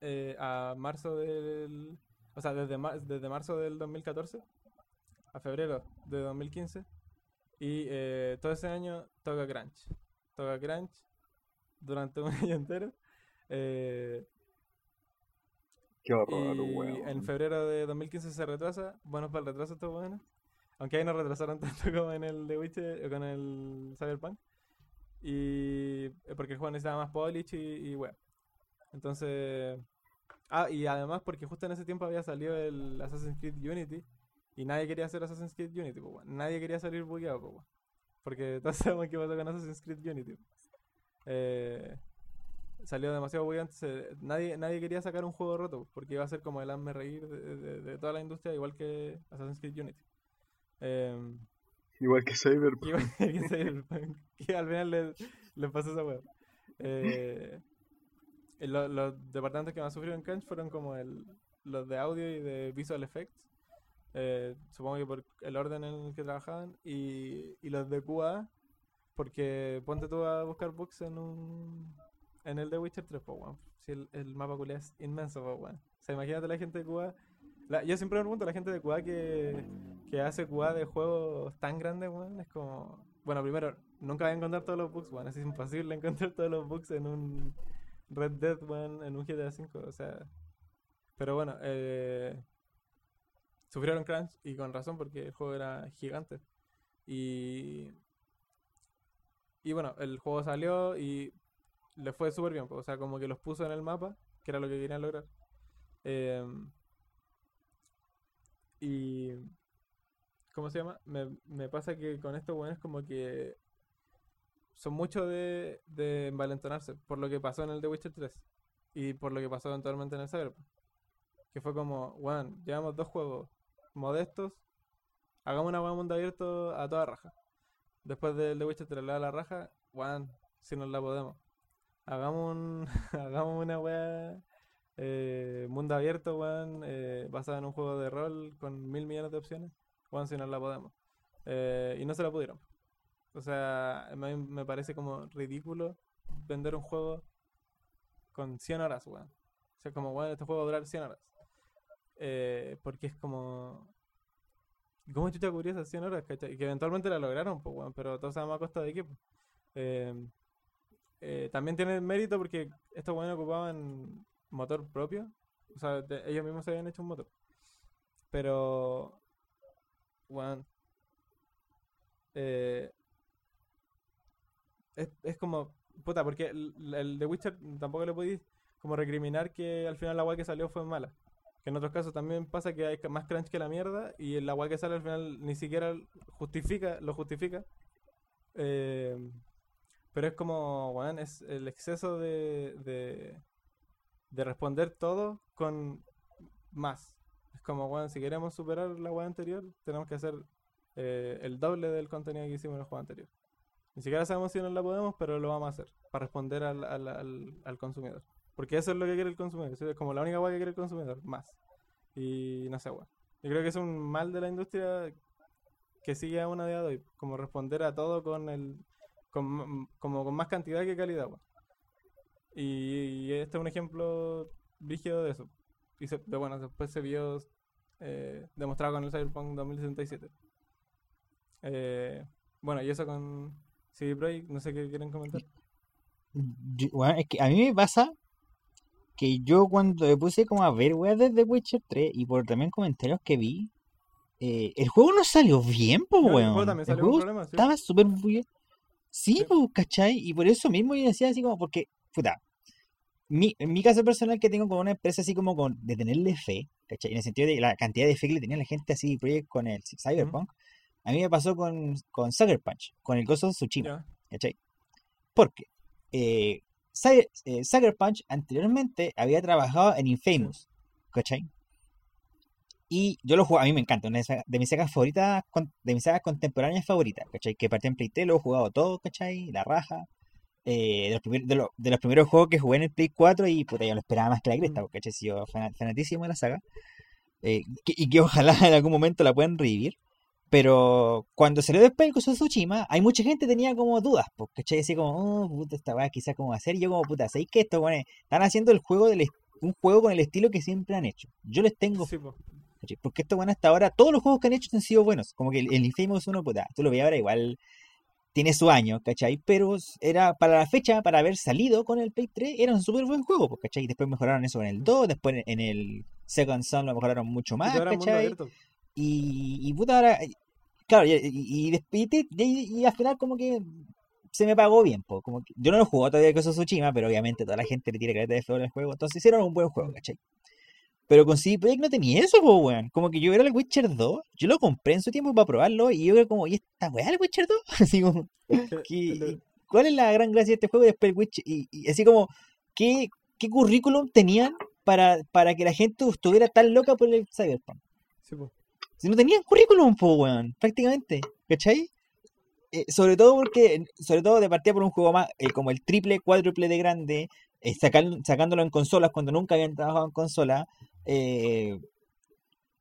eh, a marzo del o sea desde, desde marzo del 2014 a febrero de 2015 y eh, todo ese año toca crunch toca crunch durante un año entero eh, Qué horror, y weón. en febrero de 2015 se retrasa. Bueno, para el retraso está bueno. Aunque ahí no retrasaron tanto como en el The Witcher, o con el Cyberpunk. Y eh, porque el juego necesitaba más polish y, y. Entonces. Ah, y además porque justo en ese tiempo había salido el Assassin's Creed Unity. Y nadie quería hacer Assassin's Creed Unity, pues, weón. Nadie quería salir bugueado, pues, weón. Porque todos sabemos qué pasó con Assassin's Creed Unity. Eh, salió demasiado bugueado, entonces nadie, nadie quería sacar un juego roto, porque iba a ser como el hazme reír de, de- de toda la industria, igual que Assassin's Creed Unity. Em, Igual que Cyberpunk. igual que Cyberpunk, que al final le, le pasó esa hueá. Eh, lo- los departamentos que más sufrieron crunch fueron como el, los de audio y de visual effects. eh, supongo que por el orden en el que trabajaban. Y, y los de QA, porque ponte tú a buscar bugs en un en el de Witcher 3, pues, weón. Si el, mapa culiao es inmenso, pues, weón. O sea, imagínate la gente de la- yo siempre me pregunto, la gente de QA que, que hace QA de juegos tan grandes, weón, es como... Bueno, primero, nunca va a encontrar todos los bugs, weón. Es imposible encontrar todos los bugs en un Red Dead, weón, en un GTA V, o sea... Pero bueno, eh, sufrieron crunch y con razón porque el juego era gigante. Y... Y bueno, el juego salió y le fue súper bien, o sea, como que los puso en el mapa, que era lo que querían lograr. Em, y... ¿Cómo se llama? Me, me pasa que con estos weones como que son mucho de, de envalentonarse por lo que pasó en el The Witcher 3 y por lo que pasó eventualmente en el Cyberpunk. Que fue como, weón, llevamos dos juegos modestos, hagamos una weá mundo abierto a toda raja. Después del The Witcher 3 le da la raja, weón, si nos la podemos. Hagamos, un, hagamos una weá eh, mundo abierto, weón, eh, basada en un juego de rol con mil millones de opciones. Weón, si nos la podemos. Eh, y no se la pudieron. O sea, mí me parece como ridículo vender un juego con 100 horas, weón. O sea, como, weón, este juego va a durar 100 horas. Porque es como... ¿Cómo chucha cubrió esas 100 horas, cachai? Que eventualmente la lograron, pues, weón, pero todo se a costa de equipo. Eh, eh, también tiene mérito porque estos weones ocupaban motor propio. O sea, ellos mismos se habían hecho un motor. Pero... Weón. Eh, es, es como, puta, porque el, el The Witcher tampoco le podéis como recriminar que al final la agua que salió fue mala. Que en otros casos también pasa que hay más crunch que la mierda y el agua que sale al final ni siquiera justifica, lo justifica. Eh, pero es como, weón, es el exceso de, de, de responder todo con más. Es como, weón, si queremos superar la weá anterior, tenemos que hacer eh, el doble del contenido que hicimos en el juego anterior. Ni siquiera sabemos si no la podemos, pero lo vamos a hacer para responder al, al, al, consumidor. Porque eso es lo que quiere el consumidor. Es como la única weá que quiere el consumidor, más. Y no sé, weón. Yo creo que es un mal de la industria que sigue a día de hoy. Como responder a todo con el. Con, como con más cantidad que calidad, weón. Y, y este es un ejemplo rígido de eso. Y se- de- bueno, después se vio eh, demostrado con el Cyberpunk 2067. Eh, bueno, y eso con CD Projekt, no sé qué quieren comentar. Yo- weón, es que a mí me pasa que yo cuando me puse como a ver weas desde Witcher 3 y por también comentarios que vi, eh, el juego no salió bien, pues No, el weón. juego también El salió con juego sí. estaba súper bien. Sí, pues, ¿cachai? Y por eso mismo yo decía así como, porque, puta, mi, en mi caso personal que tengo como una empresa así como con, de tenerle fe, ¿cachai? En el sentido de la cantidad de fe que le tenía la gente así Project con el Cyberpunk, a mí me pasó con, con Sucker Punch, con el of Tsushima. Ya. ¿Cachai? Porque eh, eh, Sucker Punch anteriormente había trabajado en Infamous, ¿cachai? Y yo lo juego, a mí me encanta, una de mis sagas favoritas, de mis sagas contemporáneas favoritas, ¿cachai? Que partí en Play 3, lo he jugado todo, ¿cachai? La raja. eh, de, los primer- de, lo- de los primeros juegos que jugué en el Play 4 y puta, yo lo esperaba más que la cresta, Mm. porque ¿cachai? Si yo fana- fanatísimo de la saga. eh, que- y que ojalá en algún momento la puedan revivir. Pero cuando salió después el Tsushima, hay mucha gente que tenía como dudas, ¿cachai? Así como, oh, puta, esta weá quizás cómo va a ser. Y yo como, puta, ¿sabéis que esto, bueno, están haciendo el juego del, un juego con el estilo que siempre han hecho? Yo les tengo. Porque esto, bueno, hasta ahora, todos los juegos que han hecho han sido buenos. Como que el, el Infamous 1, puta, tú lo veías ahora igual, tiene su año, ¿cachai? Pero era para la fecha, para haber salido con el Play 3, era un súper buen juego, pues, ¿cachai? Después mejoraron eso en el 2, después en- el Second Son lo mejoraron mucho Y más, mundo ¿cachai? Y, y puta, ahora, claro, y, y, y, y y- y al final como que se me pagó bien, po, como que yo no lo jugué todavía con Tsushima, pero obviamente toda la gente le tira careta de flor al juego, entonces hicieron un buen juego, ¿cachai? Pero con CD Projekt no tenía eso, po, weón. Como que yo era el Witcher 2, yo lo compré en su tiempo para probarlo y yo era como, ¿y esta weá el Witcher 2? Así como, Que- ¿qué- el de- y ¿cuál es la gran gracia de este juego? Y después el Witcher, y, y así como, ¿qué, qué currículum tenían para, para que la gente estuviera tan loca por el Cyberpunk? sí, po. Si no tenían currículum, po, weón, prácticamente, ¿cachai? Eh, sobre todo porque, sobre todo de partida por un juego más, eh, como el triple, cuádruple de grande, eh, sacan- sacándolo en consolas cuando nunca habían trabajado en consola, eh,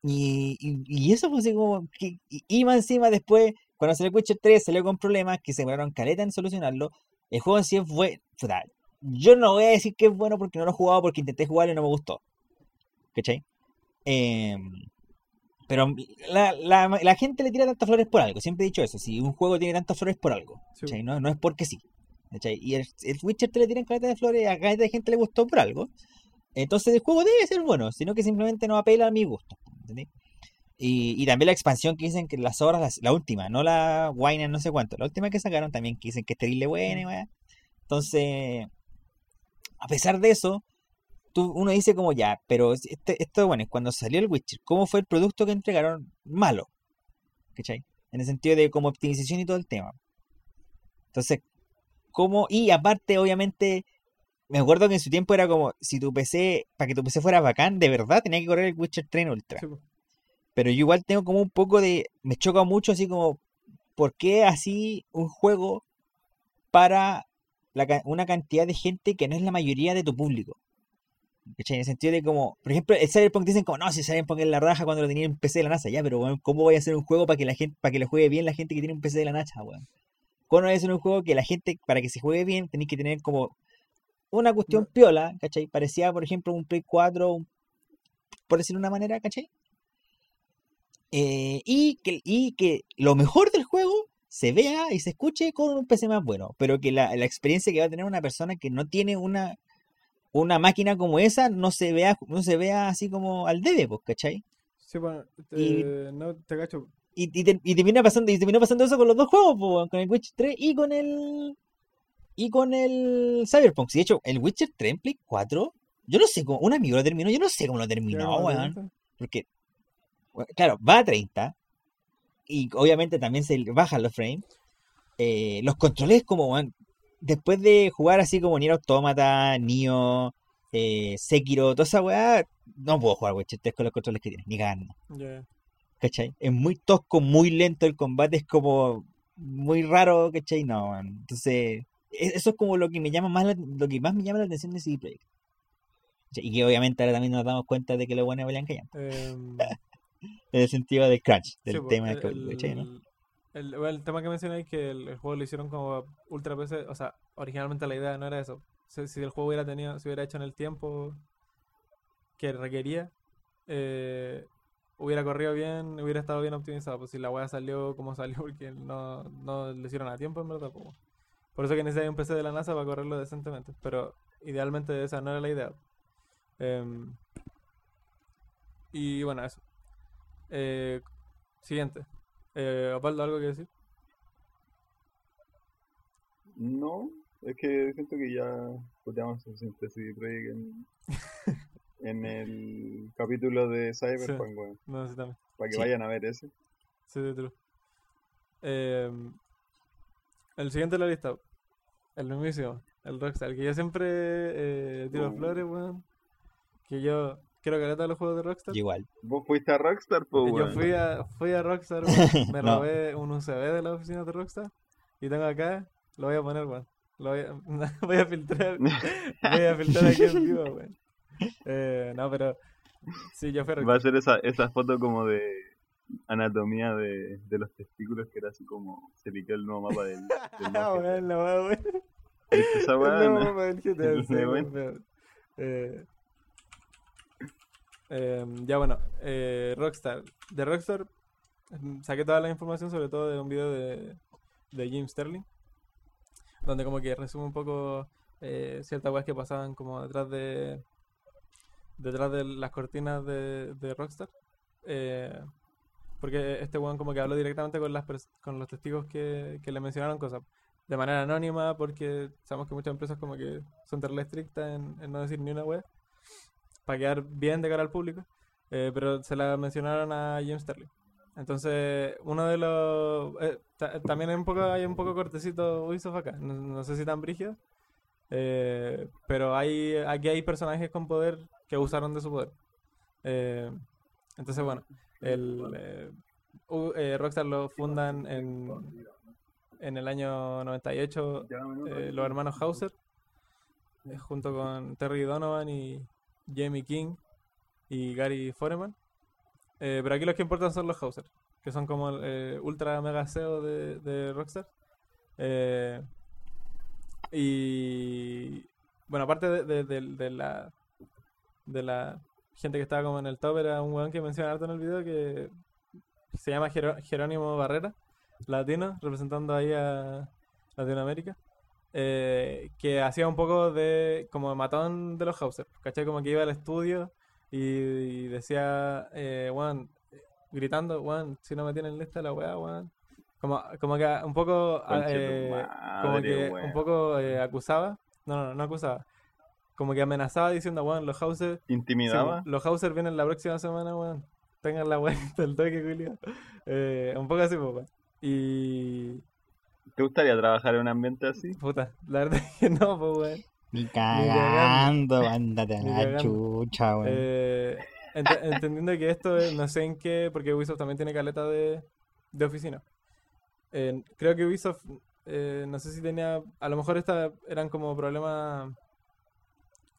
y, y, y eso fue así como, que, más encima después, cuando salió Witcher 3, salió con problemas que se demoraron caleta en solucionarlo, el juego en sí fue, puta, yo no voy a decir que es bueno porque no lo he jugado, porque intenté jugarlo y no me gustó, ¿cachai? Em, pero la, la, la gente le tira tantas flores por algo. Siempre he dicho eso. Si un juego tiene tantas flores por algo. Sí. No, no es porque sí. ¿cachai? Y el, el Witcher 3 le tiran caleta de flores. A caleta de gente le gustó por algo. Entonces el juego debe ser bueno. Sino que simplemente no apela a mi gusto. ¿entendés? Y, y también la expansión que dicen que las obras, las- la última, no la Wine no sé cuánto. La última que sacaron también que dicen que es terrible buena. Entonces, a pesar de eso, tú, uno dice como ya, pero este, esto, bueno, cuando salió el Witcher, ¿cómo fue el producto que entregaron? Malo. ¿Cachai? En el sentido de como optimización y todo el tema. Entonces, ¿cómo? Y aparte, obviamente, me acuerdo que en su tiempo era como, si tu PC, para que tu PC fuera bacán, de verdad tenía que correr el Witcher 3 en Ultra. Sí. Pero yo igual tengo como un poco de. Me choca mucho así como. ¿Por qué así un juego para la una cantidad de gente que no es la mayoría de tu público? ¿Cachai? En el sentido de como. Por ejemplo, el Cyberpunk dicen como, no, si Cyberpunk es la raja cuando lo tenía en PC de la NASA. Ya, pero weón, ¿cómo voy a hacer un juego para que la gente, para que lo juegue bien la gente que tiene un PC de la NASA, weón? ¿Cómo no voy a hacer un juego que la gente, para que se juegue bien, tenéis que tener como una cuestión No. piola, ¿cachai? Parecía, por ejemplo, un Play 4, un- por decirlo de una manera, ¿cachai? Eh, y, que, y que lo mejor del juego se vea y se escuche con un PC más bueno, pero que la, la experiencia que va a tener una persona que no tiene una, una máquina como esa no se vea, no se vea así como al debe, pues, ¿cachai? Sí, bueno, Y- eh, no te cacho. Y, y, te- y termina pasando, y terminó pasando eso con los dos juegos, pues, con el Witcher 3 y con el y con el Cyberpunk. Si de hecho, el Witcher 3 en Play 4, yo no sé cómo, un amigo lo terminó, yo no sé cómo lo terminó, ¿Llega a weón. 30? Porque, claro, va a 30. Y obviamente también se bajan los frames. Eh, los controles como, weón, después de jugar así como Nier Automata, Nioh, eh, Sekiro, toda esa weá, no puedo jugar Witcher 3 con los controles que tiene, ni cagando. Ya. ¿Cachai? Es muy tosco, muy lento el combate, es como muy raro, ¿cachai? No, man. Entonces, eso es como lo que me llama más la- lo que más me llama la atención de CD Projekt. Y que obviamente ahora también nos damos cuenta de que lo bueno es Belian Callan, Em, en el sentido del crunch, del sí, po, tema el, que ¿cachai, no? el- el- el tema que mencioné es que el, el juego lo hicieron como ultra PC, o sea, originalmente la idea no era eso. Si, si el juego hubiera tenido, se hubiera hecho en el tiempo que requería, eh, hubiera corrido bien, hubiera estado bien optimizado. Pues si la weá salió como salió, porque no, no lo hicieron a tiempo, en verdad. po. Por eso que necesitáis un PC de la NASA para correrlo decentemente. Pero idealmente esa no era la idea. Em, y bueno, eso. Eh, siguiente. Eh, Osvaldo, ¿algo que decir? No, es que siento que ya puteamos suficiente CD en, en el capítulo de Cyberpunk, weón. No, sí, también. Para que Sí. vayan a ver ese. Sí, sí, true. Em, el siguiente de la lista. El mismísimo. El Rockstar. Que yo siempre eh, tiro Oh. flores, weón. Que yo quiero caleta de los juegos de Rockstar. Igual. Vos fuiste a Rockstar, pues, Y yo weón. fui a, fui a Rockstar, weón, me No. robé un USB de la oficina de Rockstar y tengo acá, lo voy a poner, weón. Lo voy a, voy a filtrar, voy a filtrar aquí en vivo, weón. Eh, no, pero sí, yo fui a Va a Rockstar. ser esa, esa foto como de anatomía de, de los testículos que era así como se piquó el nuevo mapa del, del Ah, weón. ¿Viste esa El nuevo mapa del GTA. Eh, em, ya bueno, eh, Rockstar. De Rockstar mm, saqué toda la información, sobre todo de un video de, de Jim Sterling, donde como que resume un poco eh, ciertas weas que pasaban como detrás de detrás de las cortinas de, de Rockstar. Porque este weón como que habló directamente con las con los testigos que, que le mencionaron cosas de manera anónima porque sabemos que muchas empresas como que son terrible estrictas en, en no decir ni una web para quedar bien de cara al público eh, pero se la mencionaron a James Sterling. Entonces uno de los eh, ta- también hay un poco hay un poco cortecito Ubisoft acá no, no sé si tan brígido eh, pero hay aquí hay personajes con poder que abusaron de su poder. Eh, entonces bueno el eh, eh, Rockstar lo fundan en en el año 98 eh, los hermanos Hauser, eh, junto con Terry Donovan y Jamie King y Gary Foreman. Pero aquí los que importan son los Hauser, que son como el ultra mega CEO de, de Rockstar. Y bueno, aparte de- de la de la gente que estaba como en el top, era un weón que menciona harto en el video que se llama Jerónimo Barrera latino, representando ahí a Latinoamérica, eh, que hacía un poco de como matón de los Hauser, ¿cachai? Como que iba al estudio y, y decía, eh, weón, gritando, weón, si no me tienen lista la weá, weón. Como, como que un poco, eh, como que un poco eh, acusaba, no, no, no acusaba, como que amenazaba diciendo, weón, los Hauser ¿Intimidaba? weón, los Hauser vienen la próxima semana, weón. Tengan la weá del toque, Julio. Eh, un poco así, pues, weón. Y. ¿Te gustaría trabajar en un ambiente así? Puta, la verdad es que no, pues, weón. Ni cagando. ándate a la cagando. chucha, weón. Eh, ent- entendiendo que esto es, no sé en qué, porque Ubisoft también tiene caleta de, de oficina. Eh, creo que Ubisoft, eh, no sé si tenía, a lo mejor esta eran como problemas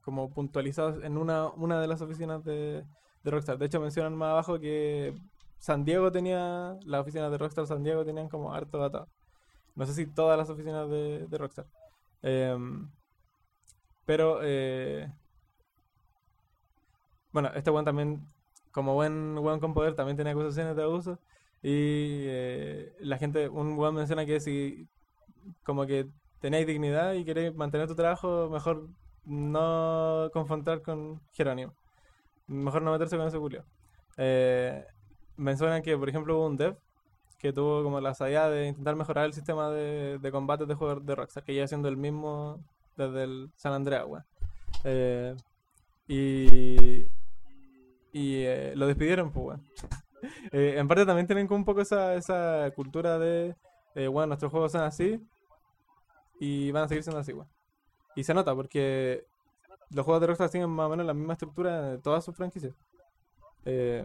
como puntualizados en una, una de las oficinas de, de Rockstar. De hecho, mencionan más abajo que San Diego tenía, las oficinas de Rockstar San Diego tenían como harto data. No sé si todas las oficinas de, Rockstar. Em, pero, eh, bueno, este weón también, como buen weón con poder, también tiene acusaciones de abuso. Y eh, la gente, un weón menciona que si como que tenéis dignidad y queréis mantener tu trabajo, mejor no confrontar con Jerónimo. Mejor no meterse con ese culio. Eh, que, por ejemplo, hubo un dev que tuvo como la idea de intentar mejorar el sistema de, de combate de juegos de Rockstar, que ya siendo el mismo desde el San Andreas. Eh, y y eh, lo despidieron, pues, weón. Eh, en parte también tienen como un poco esa, esa cultura de, eh, bueno, nuestros juegos son así y van a seguir siendo así, weón. Y se nota porque los juegos de Rockstar siguen más o menos la misma estructura de todas sus franquicias. Eh,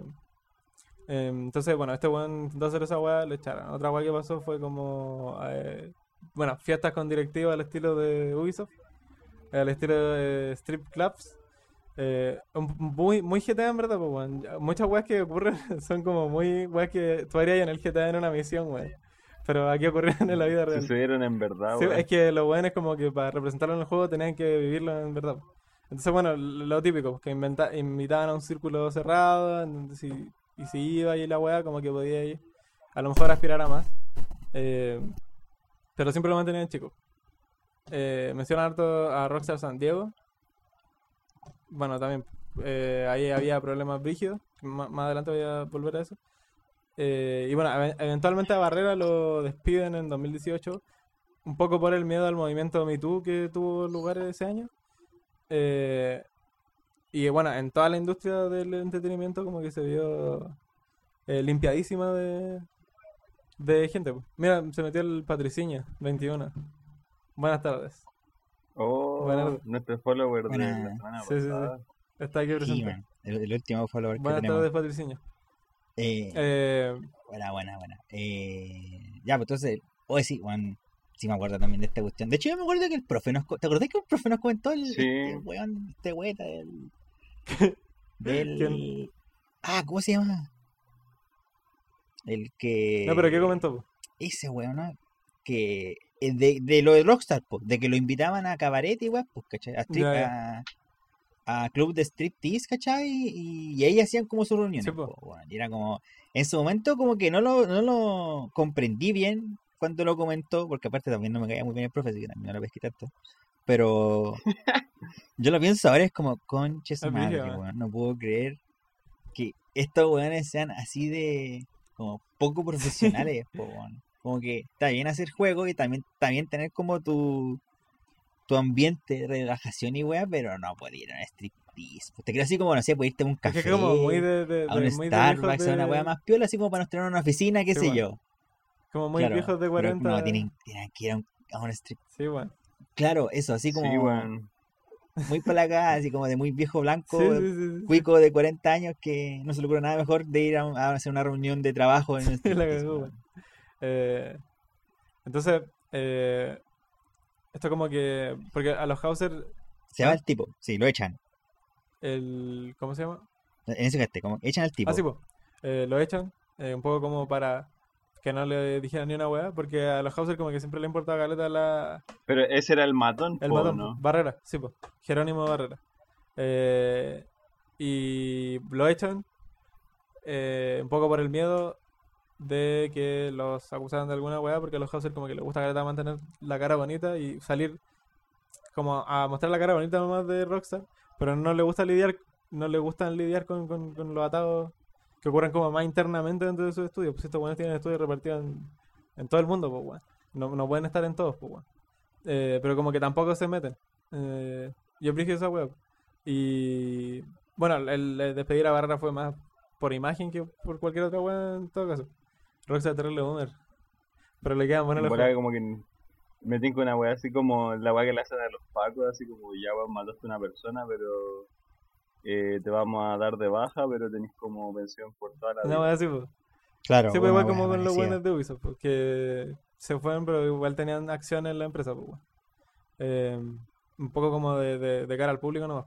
em, entonces, bueno, este weón intentó hacer esa weá, le echaron. Otra weá que pasó fue como, eh, bueno, fiestas con directiva al estilo de Ubisoft, al estilo de strip clubs. Eh, muy, muy GTA en verdad, pues, weón. Muchas weas que ocurren son como muy weas que tú harías en el GTA en una misión, weón. Pero aquí ocurrieron en la vida real. Sucedieron en verdad, Sí, es que lo bueno es como que para representarlo en el juego tenían que vivirlo en verdad. Entonces, bueno, lo típico, que inventa, invitaban a un círculo cerrado, si, y si iba y la weá, como que podía ir, a lo mejor aspirar a más. Eh, pero siempre lo mantenían chico. Eh, mencionan harto a Rockstar San Diego. Bueno, también eh, ahí había problemas brígidos. Más adelante voy a volver a eso. Eh, y bueno, eve- eventualmente a Barrera lo despiden en 2018 un poco por el miedo al movimiento Me Too que tuvo lugar ese año. Eh, y bueno, en toda la industria del entretenimiento como que se vio eh, limpiadísima de, de gente. Mira, se metió el Patriciña, 21. Buenas tardes. Oh, nuestro follower de la semana Sí, sí, sí. pasada. Está aquí presente. el, el último follower que Buenas tenemos. tardes, Patriciña. Eh, Eh, Buena, buena, buena. Eh, ya, pues entonces, hoy sí, Juan, sí me acuerdo también de esta cuestión. De hecho, yo me acuerdo que el profe nos... ¿Te acordás que el profe nos comentó el Sí. este weón, este hueta del... del... ¿Quién? Ah, ¿cómo se llama? El que... no, pero ¿qué comentó? Ese weón, ¿no? Que... eh, De, de lo de Rockstar, pues, de que lo invitaban a cabaret y weón, pues, ¿cachai? A, strip- Ya, a, a club de striptease, ¿cachai? Y, y ahí hacían como sus reuniones. Sí, po. Y era como... En su momento como que no lo, no lo comprendí bien cuando lo comentó, porque aparte también no me caía muy bien el profe, así que también no lo pesqué tanto. Pero yo lo pienso ahora, es como, conche su Es madre, weón, no puedo creer que estos weones sean así de como poco profesionales, po. Como que está bien hacer juegos y también, también tener como tu, tu ambiente de relajación y weá, pero no puede ir a un striptease. Te creo así como, no sé, puede irte a un Es café, que como muy de, de, a un de- muy de Starbucks, a una weá más piola, así como para nos tener una oficina, qué Sí, sé yo. Como muy Claro, viejos de pero 40. No, tienen, tienen que ir a un, a un strip. Sí, bueno. Claro, eso, así como Sí, weón. muy para acá, así como de muy viejo blanco, Sí, sí, sí, sí. cuico de 40 años que no se le ocurre nada mejor de ir a, un- a hacer una reunión de trabajo en un La striptease, cagó, weón. Eh, entonces, eh, esto como que. Porque a los Hauser, Se va el tipo, sí, lo echan. el. ¿Cómo se llama? En ese caso, como echan al tipo. Ah, sí, po. Eh, lo echan. eh, un poco como para que no le dijeran ni una weá. Porque a los Hauser como que siempre le importaba caleta la, Pero ese era el matón, El po, matón, ¿no? Barrera, sí, pues. Jerónimo Barrera. Eh, y lo echan eh, un poco por el miedo de que los acusaran de alguna weá, porque a los Hauser como que les gusta mantener la cara bonita y salir como a mostrar la cara bonita nomás de Rockstar, pero no le gusta lidiar, no le gustan lidiar con, con, los atados que ocurren como más internamente dentro de sus estudios. Pues estos weones tienen estudios repartidos en, todo el mundo, pues. No, no pueden estar en todos, pues. Eh, pero como que tampoco se meten. Eh, yo aprecio esa web. Y bueno, el, despedir a Barrera fue más por imagen que por cualquier otra web en todo caso. Rockstar terrible boomer. Pero le quedan buenos En los juegos. como que me tinco una weá así como la weá que le hacen a los pacos, así como ya weón, mataste a una persona, pero eh, te vamos a dar de baja, pero tenés como pensión por toda la Una vida. wea así, pues. Claro, Sí, pues igual como con los buenos de Ubisoft, pues, que se fueron, pero igual tenían acción en la empresa, pues, weón. Eh, un poco como de, de, de cara al público nomás.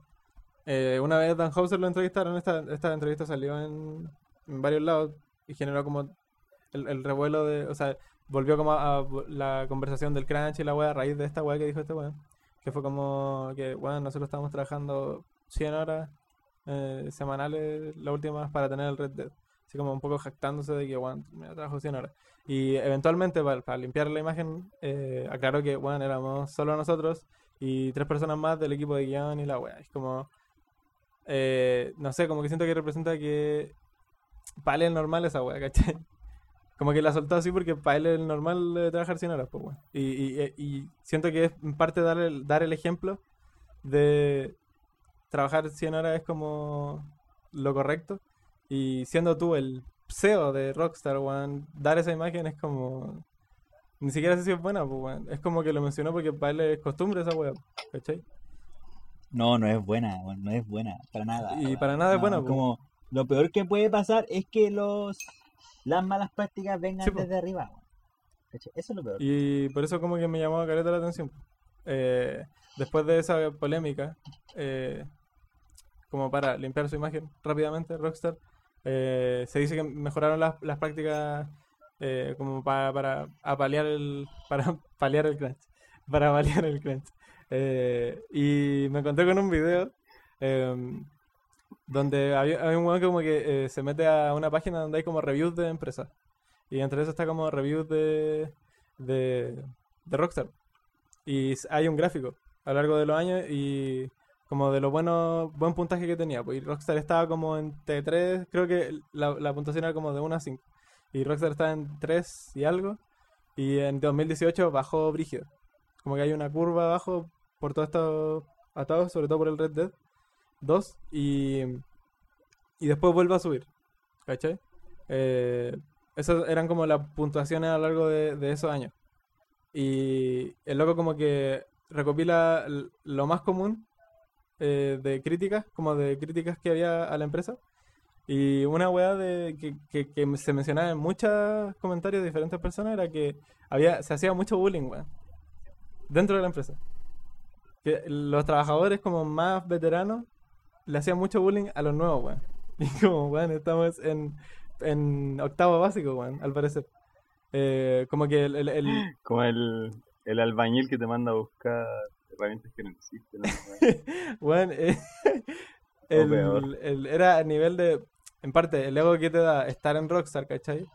Eh, una vez Dan Hauser lo entrevistaron, esta, esta entrevista salió en, en varios lados y generó como el, el revuelo de, o sea, volvió como a, la conversación del crunch y la weá a raíz de esta weá que dijo este weón. Que fue como que, bueno, nosotros estamos trabajando 100 horas eh, semanales, las últimas, para tener el Red Dead. Así como un poco jactándose de que, bueno, me trabajo 100 horas. Y eventualmente, para, limpiar la imagen, eh, aclaró que, bueno, éramos solo nosotros y tres personas más del equipo de guion y la weá. Es como, eh, no sé, como que siento que representa que es normal esa weá, ¿cachai? Como que la soltó así porque para él es normal de trabajar 100 horas, pues, weón. Y, y, siento que es en parte dar el, dar el ejemplo de trabajar 100 horas es como lo correcto. Y siendo tú el CEO de Rockstar, weón, dar esa imagen es como. Ni siquiera sé si es buena, pues, weón. Es como que lo mencionó porque para él es costumbre esa weá, ¿cachai? No, no es buena, weón, no es buena, para nada. Y para nada es buena, po. Como, lo peor que puede pasar es que los las malas prácticas vengan Sí, desde arriba. Eso es lo peor. Y por eso como que me llamó a careta la atención. Eh, después de esa polémica, eh, como para limpiar su imagen rápidamente, Rockstar, eh, se dice que mejoraron las, las prácticas eh, como para, para apalear el para paliar el crunch. Para paliar el crunch. Eh, y me encontré con un video em, donde había un weón que como que eh, se mete a una página donde hay como reviews de empresas. Y entre eso está como reviews de, de, de Rockstar. Y hay un gráfico a lo largo de los años y como de lo bueno, buen puntaje que tenía. Pues y Rockstar estaba como en T3, creo que la, la puntuación era como de 1 a 5. Y Rockstar estaba en 3 y algo. Y en 2018 bajó brígido. Como que hay una curva abajo por todo esto atado, sobre todo por el Red Dead 2. Y, y después vuelve a subir. ¿Cachai? Eh, esas eran como las puntuaciones a lo largo de, de esos años. Y el loco como que recopila lo más común eh, de críticas, como de críticas que había a la empresa. Y una weá de, que, que- se mencionaba en muchos comentarios de diferentes personas era que había, se hacía mucho bullying, weón, dentro de la empresa. Que los trabajadores como más veteranos le hacían mucho bullying a los nuevos, weón. Y como, weón, estamos en, en octavo básico, weón, al parecer. Eh, como que el, el- el- Como el, el albañil que te manda a buscar herramientas que no existen. ¿no? Bueno, eh, el- era a nivel de, en parte, el ego que te da estar en Rockstar, ¿cachai?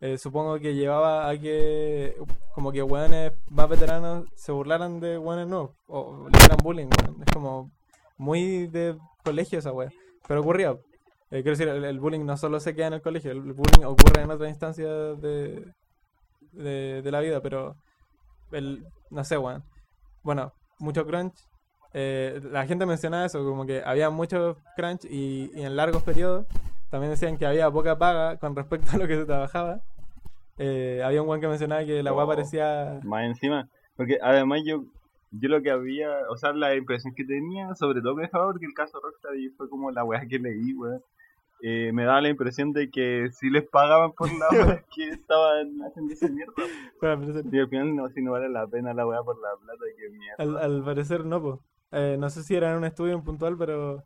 Eh, supongo que llevaba a que como que weones más veteranos se burlaran de weones nuevos o le hicieran bullying, weón. Es como muy de colegio esa wea. Pero ocurría. Eh, quiero decir, el, el bullying no solo se queda en el colegio, el bullying ocurre en otras instancias de, de, de la vida, pero el, no sé, weón. Bueno, mucho crunch, eh, la gente mencionaba eso, como que había mucho crunch y, y en largos periodos. También decían que había poca paga con respecto a lo que se trabajaba. Eh, había un guan que mencionaba que la weá Oh. parecía. Más encima. Porque además yo yo lo que había, o sea, la impresión que tenía, sobre todo me dejaba porque el caso Rockstar y fue como la weá que leí, weón. eh, me daba la impresión de que si les pagaban por la weá que estaban haciendo esa mierda. Bueno, parecer, Y al final no, si no vale la pena la weá por la plata, que mierda. al, al parecer no, po. Eh, no sé si era en un estudio en puntual, pero.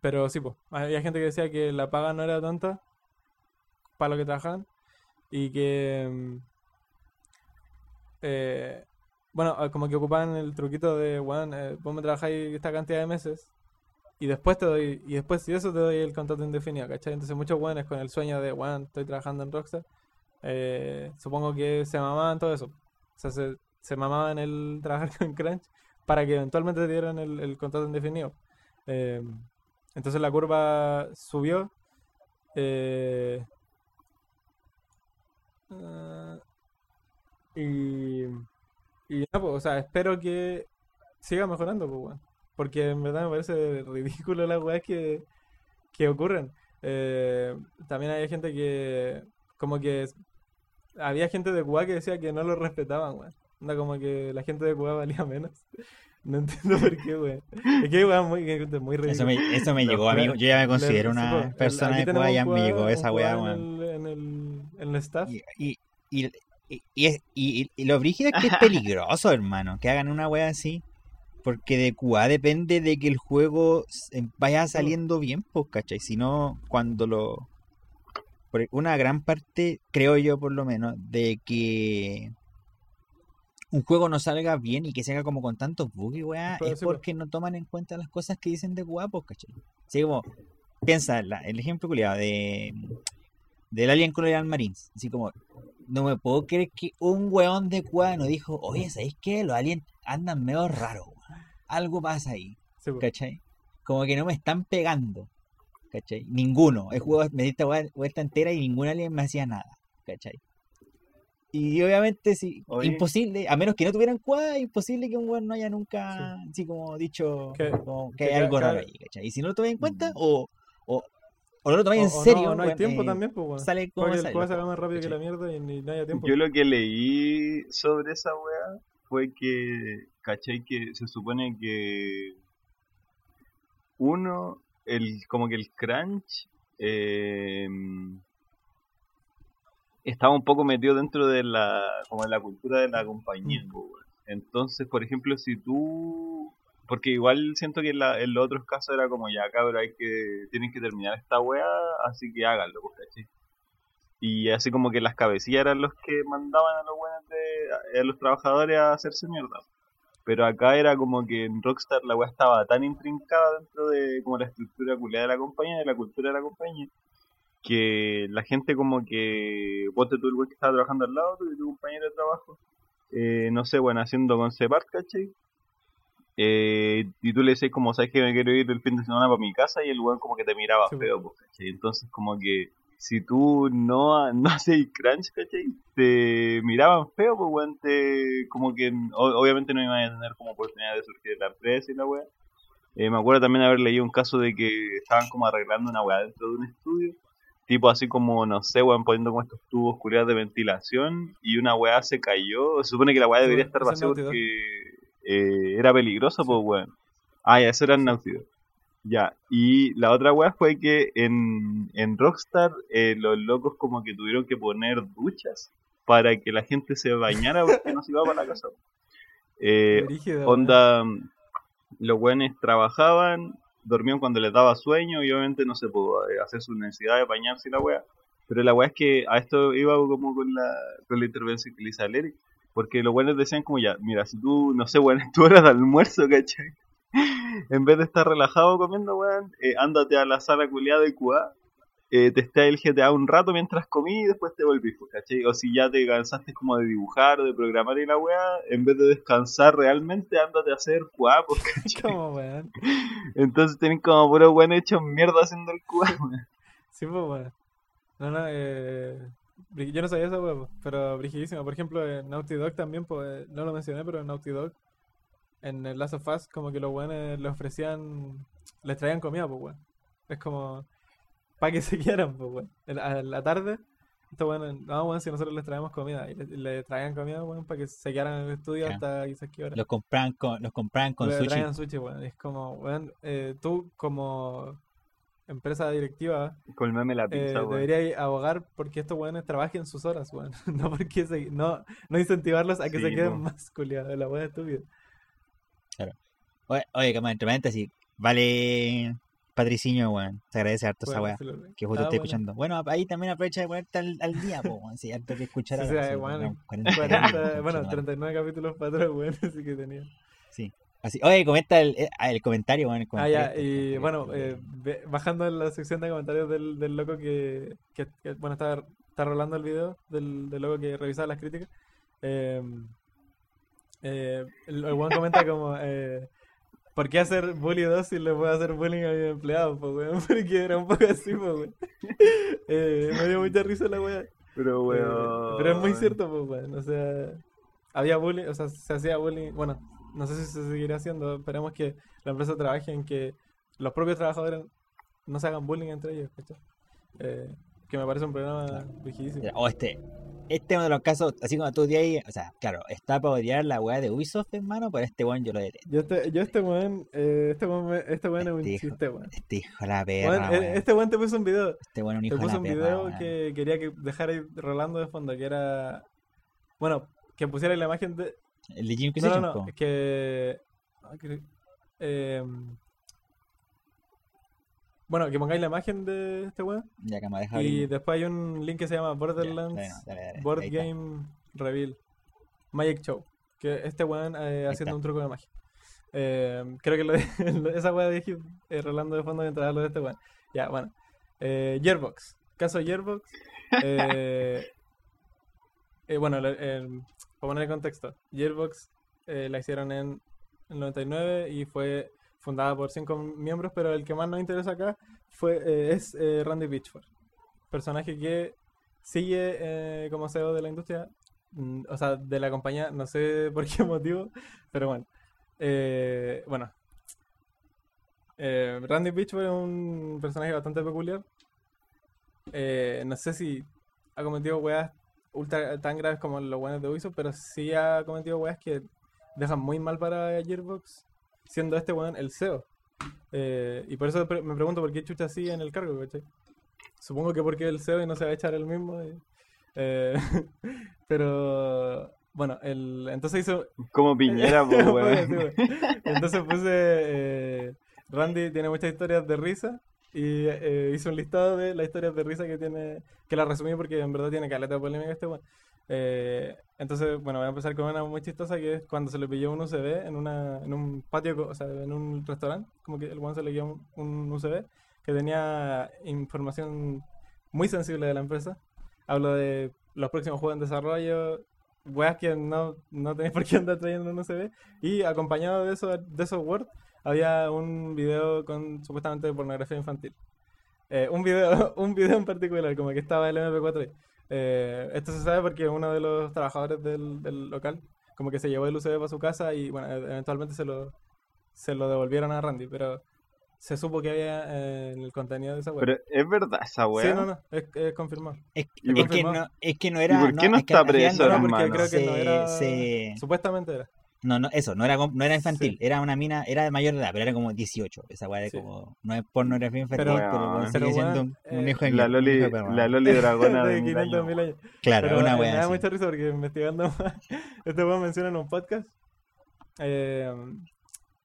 Pero sí, pues. Había gente que decía que la paga no era tanta para lo que trabajaban. Y que. mm, eh, bueno, ah, como que ocupaban el truquito de, weón, eh, vos me trabajáis esta cantidad de meses. Y después te doy, y después si eso te doy el contrato indefinido, ¿cachai? Entonces muchos weones con el sueño de, weón, estoy trabajando en Rockstar, eh, supongo que se mamaban todo eso. O sea, se, se mamaban el trabajar con Crunch para que eventualmente te dieran el, el contrato indefinido. Eh, entonces la curva subió. eh, ah, y, y nada, pues, o sea, espero que siga mejorando, pues, weón. Porque en verdad me parece ridículo las weas que, que ocurren. Eh, también hay gente que, como que, había gente de Cuba que decía que no lo respetaban, weón. Onda como que la gente de Cuba valía menos. No entiendo por qué, weón. Es que, weón, muy, muy ridículo. Eso me, eso me Lo llegó a mí. Le- Yo ya me considero Le- una po, el- persona de Cuba, un ya me llegó esa weá, en weón. el, en el, en el staff. Y, y, y, y, y es- y- y lo brígido es que es peligroso, hermano, que hagan una wea así. Porque de QA depende de que el juego s- vaya saliendo bien, pues, ¿cachai? Si no, cuando lo... por Una gran parte, creo yo por lo menos, de que un juego no salga bien y que se haga como con tantos bugs weá, es porque no toman en cuenta las cosas que dicen de QA, pues, ¿cachai? Así como, piensa, la- el ejemplo culiado de del Alien Colonial Marines. Así como, no me puedo creer que un weón de no dijo, oye, ¿sabéis qué? Los aliens andan medio raros. Algo pasa ahí, Sí. ¿cachai? Como que no me están pegando, ¿cachai? Ninguno. He jugado, me di esta vuelta entera y ningún alien me hacía nada, ¿cachai? Y obviamente, sí, Oye. imposible, a menos que no tuvieran QA, imposible que un weón no haya nunca, así como dicho, Que- como que que hay algo raro ahí, ¿cachai? Y si no lo tomáis en cuenta, Mm. o, o, o no lo tomáis en serio, no, no hay tiempo eh, también, pues, weón. sale como Porque el sale, juego más rápido que la mierda y ni no haya tiempo. Yo lo que leí sobre esa weá fue que, ¿cachai? Que se supone que uno, el como que el crunch eh, estaba un poco metido dentro de la, como de la cultura de la compañía. weón. Entonces, por ejemplo, si tú, porque igual siento que en, la- en los otros casos era como ya, cabrón, hay que, tienen que terminar esta weá, así que háganlo, pues, ¿cachai? Y así como que las cabecillas eran los que mandaban a los buenos de, a los trabajadores a hacerse mierda. Pero acá era como que en Rockstar la weá estaba tan intrincada dentro de como la estructura culiada de la compañía, de la cultura de la compañía, que la gente como que, ponte tú el weón que estaba trabajando al lado, tu, tu compañero de trabajo, eh, no sé, bueno, haciendo con Separt, ¿cachai? Eh, y tú le decís como, ¿sabes que me quiero ir el fin de semana para mi casa? Y el weón como que te miraba Sí, feo, ¿cachai? Entonces como que si tú no, no haces crunch, ¿cachai? Te miraban feo, pues weón, te, como que o- obviamente no iban a tener como oportunidad de surgir de la empresa y la weá. Eh, me acuerdo también haber leído un caso de que estaban como arreglando una weá dentro de un estudio. Tipo así como, no sé, weón, poniendo como estos tubos culiados de ventilación y una weá se cayó. Se supone que la weá debería estar es vacía porque eh, era peligroso, pues weón. Ah, ya, eso era Dog. Ya, y la otra weá fue que en, en Rockstar eh, los locos como que tuvieron que poner duchas para que la gente se bañara porque no se iba para la casa. Eh, Brígido, weón. onda, los buenos trabajaban, dormían cuando les daba sueño y obviamente no se pudo eh, hacer su necesidad de bañarse la wea. Pero la wea es que a esto iba como con la, con la intervención que le hizo porque los buenos decían como ya, mira, si tú, no sé, weón, tu hora de almuerzo, ¿cachai? En vez de estar relajado comiendo, weón, eh, ándate a la sala culiada de QA, eh, te está el GTA un rato mientras comí y después te volvís, pues, ¿cachai? O si ya te cansaste como de dibujar o de programar y la weá, en vez de descansar realmente, ándate a hacer QA, pues, ¿cachai? Weón. Entonces tienen como puro weón hecho mierda haciendo el QA, weón. Sí, pues, weón. No, no, eh... Yo no sabía eso, weón, pero brigidísimo. Por ejemplo, en Naughty Dog también, pues, no lo mencioné, pero en Naughty Dog, en el Last of Us, como que los weones le ofrecían, les traían comida, pues, weón. Es como, para que se quieran, pues, weón. A la tarde, estos weones, no, weón, si nosotros les traemos comida, y le, le traían comida, weón, para que se quedaran en el estudio hasta quizás qué hora. Los compraban con, los compraban con Le sushi. traían sushi, weón. Es como, weón, eh, tú como empresa directiva Colmeme la eh, pizza, weón. debería abogar porque estos weones trabajen sus horas, weón. No porque se, no, no incentivarlos a que se queden po. más culiados, la weá estúpida. Oye, oye, como entre paréntesis, vale Patricinio, weón. Se agradece harto esa weá. weón. Que justo Ah, estoy bueno. escuchando. Bueno, ahí también aprovecha de ponerte al, al día, po, weón. Sí, antes de escuchar Sí, a sí, la- sí, bueno, no, 40 40, concha bueno, madre. 39 capítulos para atrás, weón, así que tenía. Sí. Así, oye, comenta el, eh, ah, el comentario, weón. el Ah, ya, comentario, y este, bueno, eh, bajando en la sección de comentarios del, del loco que, que- que, bueno, está, está rolando el video del, del loco que revisaba las críticas. eh, eh, el, el comenta como, eh, ¿por qué hacer bully 2 si le puedo hacer bullying a mi empleado? Weón, porque era un poco así, pues, weón. Eh, me dio mucha risa la weá. Pero, Eh, weón. pero es muy cierto, pues, weón. O sea, había bullying, o sea, se hacía bullying. Bueno, no sé si se seguirá haciendo. Esperemos que la empresa trabaje en que los propios trabajadores no se hagan bullying entre ellos. Eh, que me parece un problema rigidísimo. Mira, O este. Este es uno de los casos, así como tú de ahí, o sea, claro, está para odiar la weá de Ubisoft, hermano, pero este weón yo lo detesto. Yo este, yo este weón, eh, este weón, este weón es un Este hijo- chiste, weón. Este hijo de la perra, eh, weón. este weón te puso un video. Este weón un Te hijo de puso la un perra, video weón. que quería que dejara ir rolando de fondo, que era... Bueno, que pusiera la imagen de... El de Jim No, no, Inquisition, no, po. que... ah, em, bueno, que pongáis la imagen de este weón. Ya que me deja Y abrir. después hay un link que se llama Borderlands dale, no, dale, dale, Board ahí está. Game Reveal Magic Show. Que este weón eh, haciendo está. un truco de magia. Eh, creo que lo esa weá dije eh, rolando de fondo mientras hablo de este weón. Ya, bueno. Eh, Gearbox. Caso Gearbox. eh, eh, bueno, le- el- para poner en contexto, Gearbox eh, la hicieron en el 99 y fue fundada por cinco miembros, pero el que más nos interesa acá fue, eh, es eh, Randy Pitchford, personaje que sigue eh, como CEO de la industria, mm, o sea, de la compañía, no sé por qué motivo, pero bueno. Eh, bueno. Randy Pitchford es un personaje bastante peculiar. No sé si ha cometido weas ultra tan graves como los weones de Ubisoft, pero sí ha cometido weas que dejan muy mal para Gearbox, siendo este weón el CEO. Eh, y por eso me pregunto por qué chucha así en el cargo, ¿cachai? Supongo que porque el CEO y no se va a echar el mismo. y- eh, pero bueno, el, entonces hizo, Como Piñera, pues, weón. Entonces puse. eh, Randy tiene muchas historias de risa. Y eh, hice un listado de las historias de risa que tiene. Que la resumí porque en verdad tiene caleta polémica este weón. Eh, entonces, bueno, voy a empezar con una muy chistosa que es cuando se le pilló un USB en, una, en un patio, o sea, en un restaurante. Como que el weón se le pilló un, un USB que tenía información muy sensible de la empresa. Hablo de los próximos juegos en desarrollo, weas que no, no tenéis por qué andar trayendo un USB. Y acompañado de, eso, de esos Word, había un video con supuestamente pornografía infantil. Eh, un video un video en particular, como que estaba el MP4 ahí. Eh, esto se sabe porque uno de los trabajadores del, del local como que se llevó el USB para su casa y bueno, e- eventualmente se lo, se lo devolvieron a Randy, pero se supo que había eh, en el contenido de esa web. Pero es verdad esa weá. Sí, no, no, es, es confirmado. Es, ¿Y es por que no, no? es que no era. por qué no es que está preso, no, No, porque hermano? creo que no Se- era... se- Supuestamente era. No, no, eso, no era, no era infantil, Sí. era una mina, era de mayor edad, pero era como 18. Esa weá de Sí. como, no es pornografía infantil, Pero- pero, como Weón. sigue pero, siendo weón, un, eh, hijo de La Loli, de la Loli dragona de, de mil 500 años. mil años. Claro, Pero, una eh, weá me da mucha risa porque investigando más, este weón menciona en un podcast eh,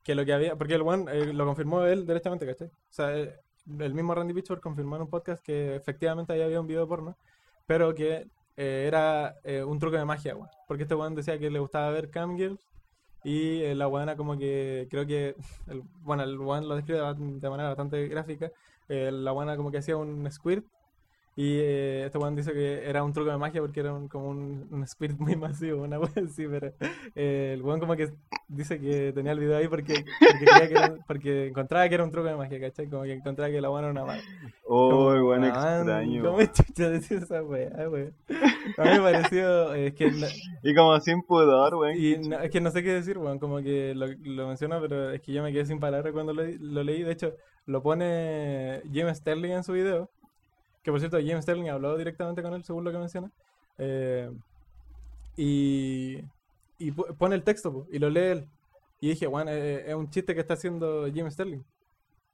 que lo que había, porque el weón eh, lo confirmó él directamente, ¿cachai? O sea, eh, el mismo Randy Pitchford confirmó en un podcast que efectivamente ahí había un video porno, pero que eh, era eh, un truco de magia, weón. Porque este weón decía que le gustaba ver camgirls y eh, la weona como que, creo que, bueno, el weón lo describe de manera bastante gráfica, eh, la weona como que hacía un squirt y eh, este weón dice que era un truco de magia porque era un- como un, un spirit muy masivo, una wea así, pero eh, el weón como que dice que tenía el video ahí porque, porque, creía que era- porque encontraba que era un truco de magia, ¿cachai? Como que encontraba que la weón era una mala. Oh, weón, "Ah, extraño. ¿Cómo chucha decir esa wea, weón? A mí me pareció, eh, es que, no- Y como sin pudor, weón. y no- es que no sé qué decir, weón, como que lo, lo menciono, pero es que yo me quedé sin palabras cuando lo, lo leí, de hecho, lo pone Jim Sterling en su video, que por cierto, Jim Sterling habló directamente con él, según lo que menciona, eh, y, pone el texto, po, y lo lee él, y dije, bueno, eh, es un chiste que está haciendo Jim Sterling,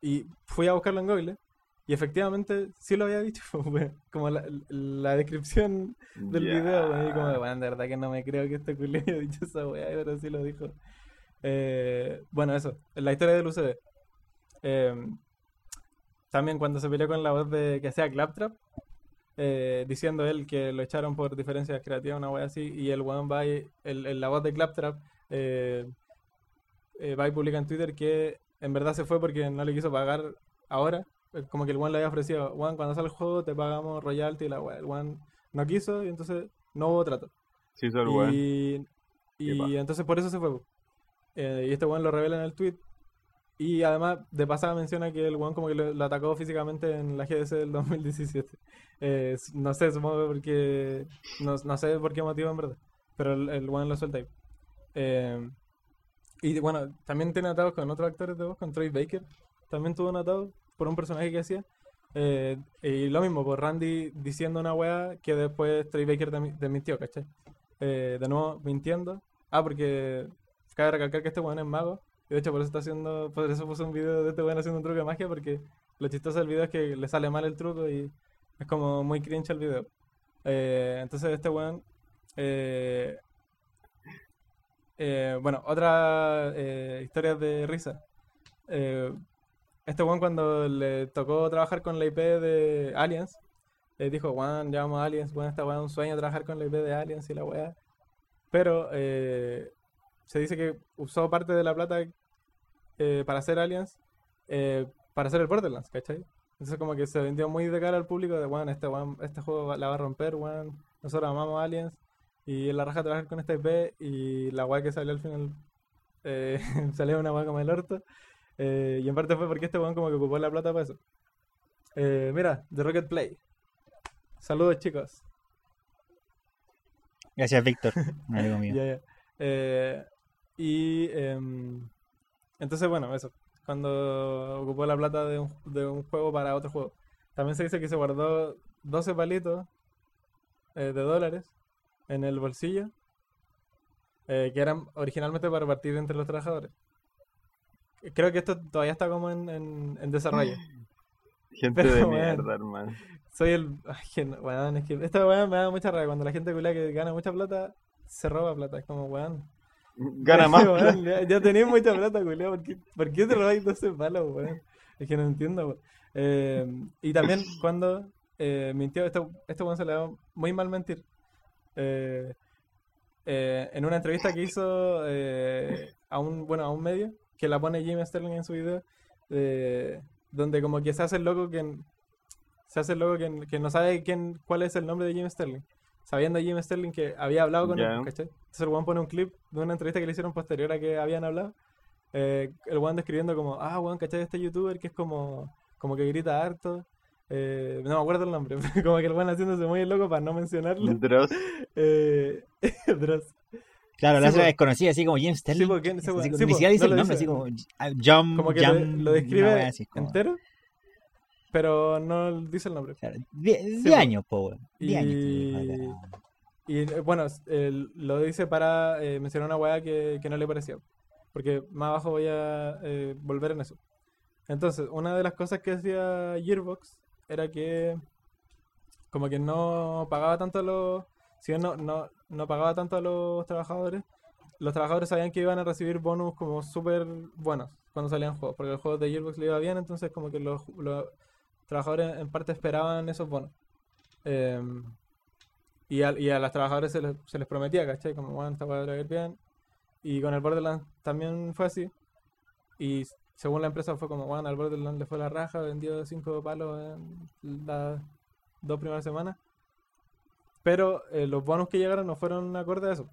y fui a buscarlo en Google, y efectivamente sí lo había dicho, como la, la descripción del video, weón, y como, bueno, de verdad que no me creo que este culé haya dicho esa weá, pero sí lo dijo. Eh, bueno, eso, la historia del UCB. Eh, también cuando se peleó con la voz de que sea Claptrap, eh, diciendo él que lo echaron por diferencias creativas, una wea así, y el weón va y, el, el- la voz de Claptrap eh, eh, va y publica en Twitter que en verdad se fue porque no le quiso pagar ahora. Eh, Como que el weón le había ofrecido, weón, cuando sale el juego te pagamos royalty y la wea. El weón no quiso y entonces no hubo trato. Sí, el. Y, y entonces por eso se fue. Eh, y este weón lo revela en el tweet. Y además, de pasada menciona que el weón como que lo, atacó físicamente en la GDC del 2017. Eh, no sé, supongo porque... No, no sé por qué motivo en verdad. Pero el, el lo suelta ahí. Eh, y bueno, también tiene atados con otros actores de voz, con Troy Baker. También tuvo un atado por un personaje que hacía. Eh, y lo mismo, por Randy diciendo una weá que después Troy Baker desmintió, ¿cachai? Eh, de nuevo, mintiendo. Ah, porque cabe recalcar que este weón es mago. Y de hecho, por eso está haciendo. Por eso puso un video de este weón haciendo un truco de magia. Porque lo chistoso del video es que le sale mal el truco y es como muy cringe el video. Eh, entonces, este weón. eh, eh, bueno, otra eh, historia de risa. Eh, este weón cuando le tocó trabajar con la IP de Aliens, eh, dijo, weón, llamamos a Aliens, weón, esta weón es un sueño trabajar con la IP de Aliens y la weá. Pero eh, se dice que usó parte de la plata eh, para hacer Aliens, eh, para hacer el Borderlands, ¿cachai? Entonces como que se vendió muy de cara al público de, weón, este, weón, este juego la va a romper, weón, nosotros amamos Aliens y la raja trabajar con esta IP y la weá que salió al final eh, salió una weá como el orto. Y en parte fue porque este weón como que ocupó la plata para eso. Eh, mira, The Rocket Play. Saludos chicos. Gracias, Víctor, amigo mío. Eh, y em, entonces, bueno, eso. Cuando ocupó la plata de un, de un juego para otro juego. También se dice que se guardó 12 palitos eh, de dólares en el bolsillo. eh, que eran originalmente para repartir entre los trabajadores. Creo que esto todavía está como en, en- en desarrollo. Gente Pero, de mierda, hermano. Soy el... Ay, que no- weón, es que esta weón me da mucha rabia. Cuando la gente culia que gana mucha plata, se roba plata. Es como, weón. Gana más. Weón, ya, ya tenías mucha plata, culiao. ¿Por qué, ¿Por qué te robáis 12 palos, weón? Es que no entiendo, weón. Eh, y también cuando eh, mintió, esto, esto weón se le da muy mal mentir. Eh, eh, en una entrevista que hizo eh, a un bueno a un medio, que la pone Jim Sterling en su video, donde como que se hace el loco que se hace el loco que, que no sabe quién cuál es el nombre de Jim Sterling. Sabiendo Jim Sterling que había hablado con él, ¿cachai? Entonces el weón pone un clip de una entrevista que le hicieron posterior a que habían hablado. eh, el weón describiendo como, ah, weón, ¿cachai? Este youtuber que es como, como que grita harto. Eh, no me acuerdo el nombre, como que el weón haciéndose muy loco para no mencionarlo. Dross. Eh, Dross. Claro, Sí, la otra desconocida, así como James Sterling. Sí, dice no el nombre, dice. así como Jam, Como que lo, describe así, es como- entero, pero no dice el nombre. Claro, die- Sí, diez po. años, po, weón. Diez años. Y-. Y eh, bueno, el- lo dice para eh, mencionar una weá que, que no le parecía. Porque más abajo voy a eh, volver en eso. Entonces, una de las cosas que decía Gearbox era que como que no pagaba tanto a los... Si bien no, no, no pagaba tanto a los trabajadores, los trabajadores sabían que iban a recibir bonus como súper buenos cuando salían juegos. Porque el juego de Gearbox le iba bien, entonces como que los, los trabajadores en parte esperaban esos bonos. Em, y, a, y a los trabajadores se les, se les prometía, ¿cachai? Como, bueno, esta va a bien. Y con el Borderlands también fue así. Y según la empresa fue como, bueno, al Borderlands le fue la raja, vendió 5 palos en las dos primeras semanas. Pero eh, los bonos que llegaron no fueron acorde a eso.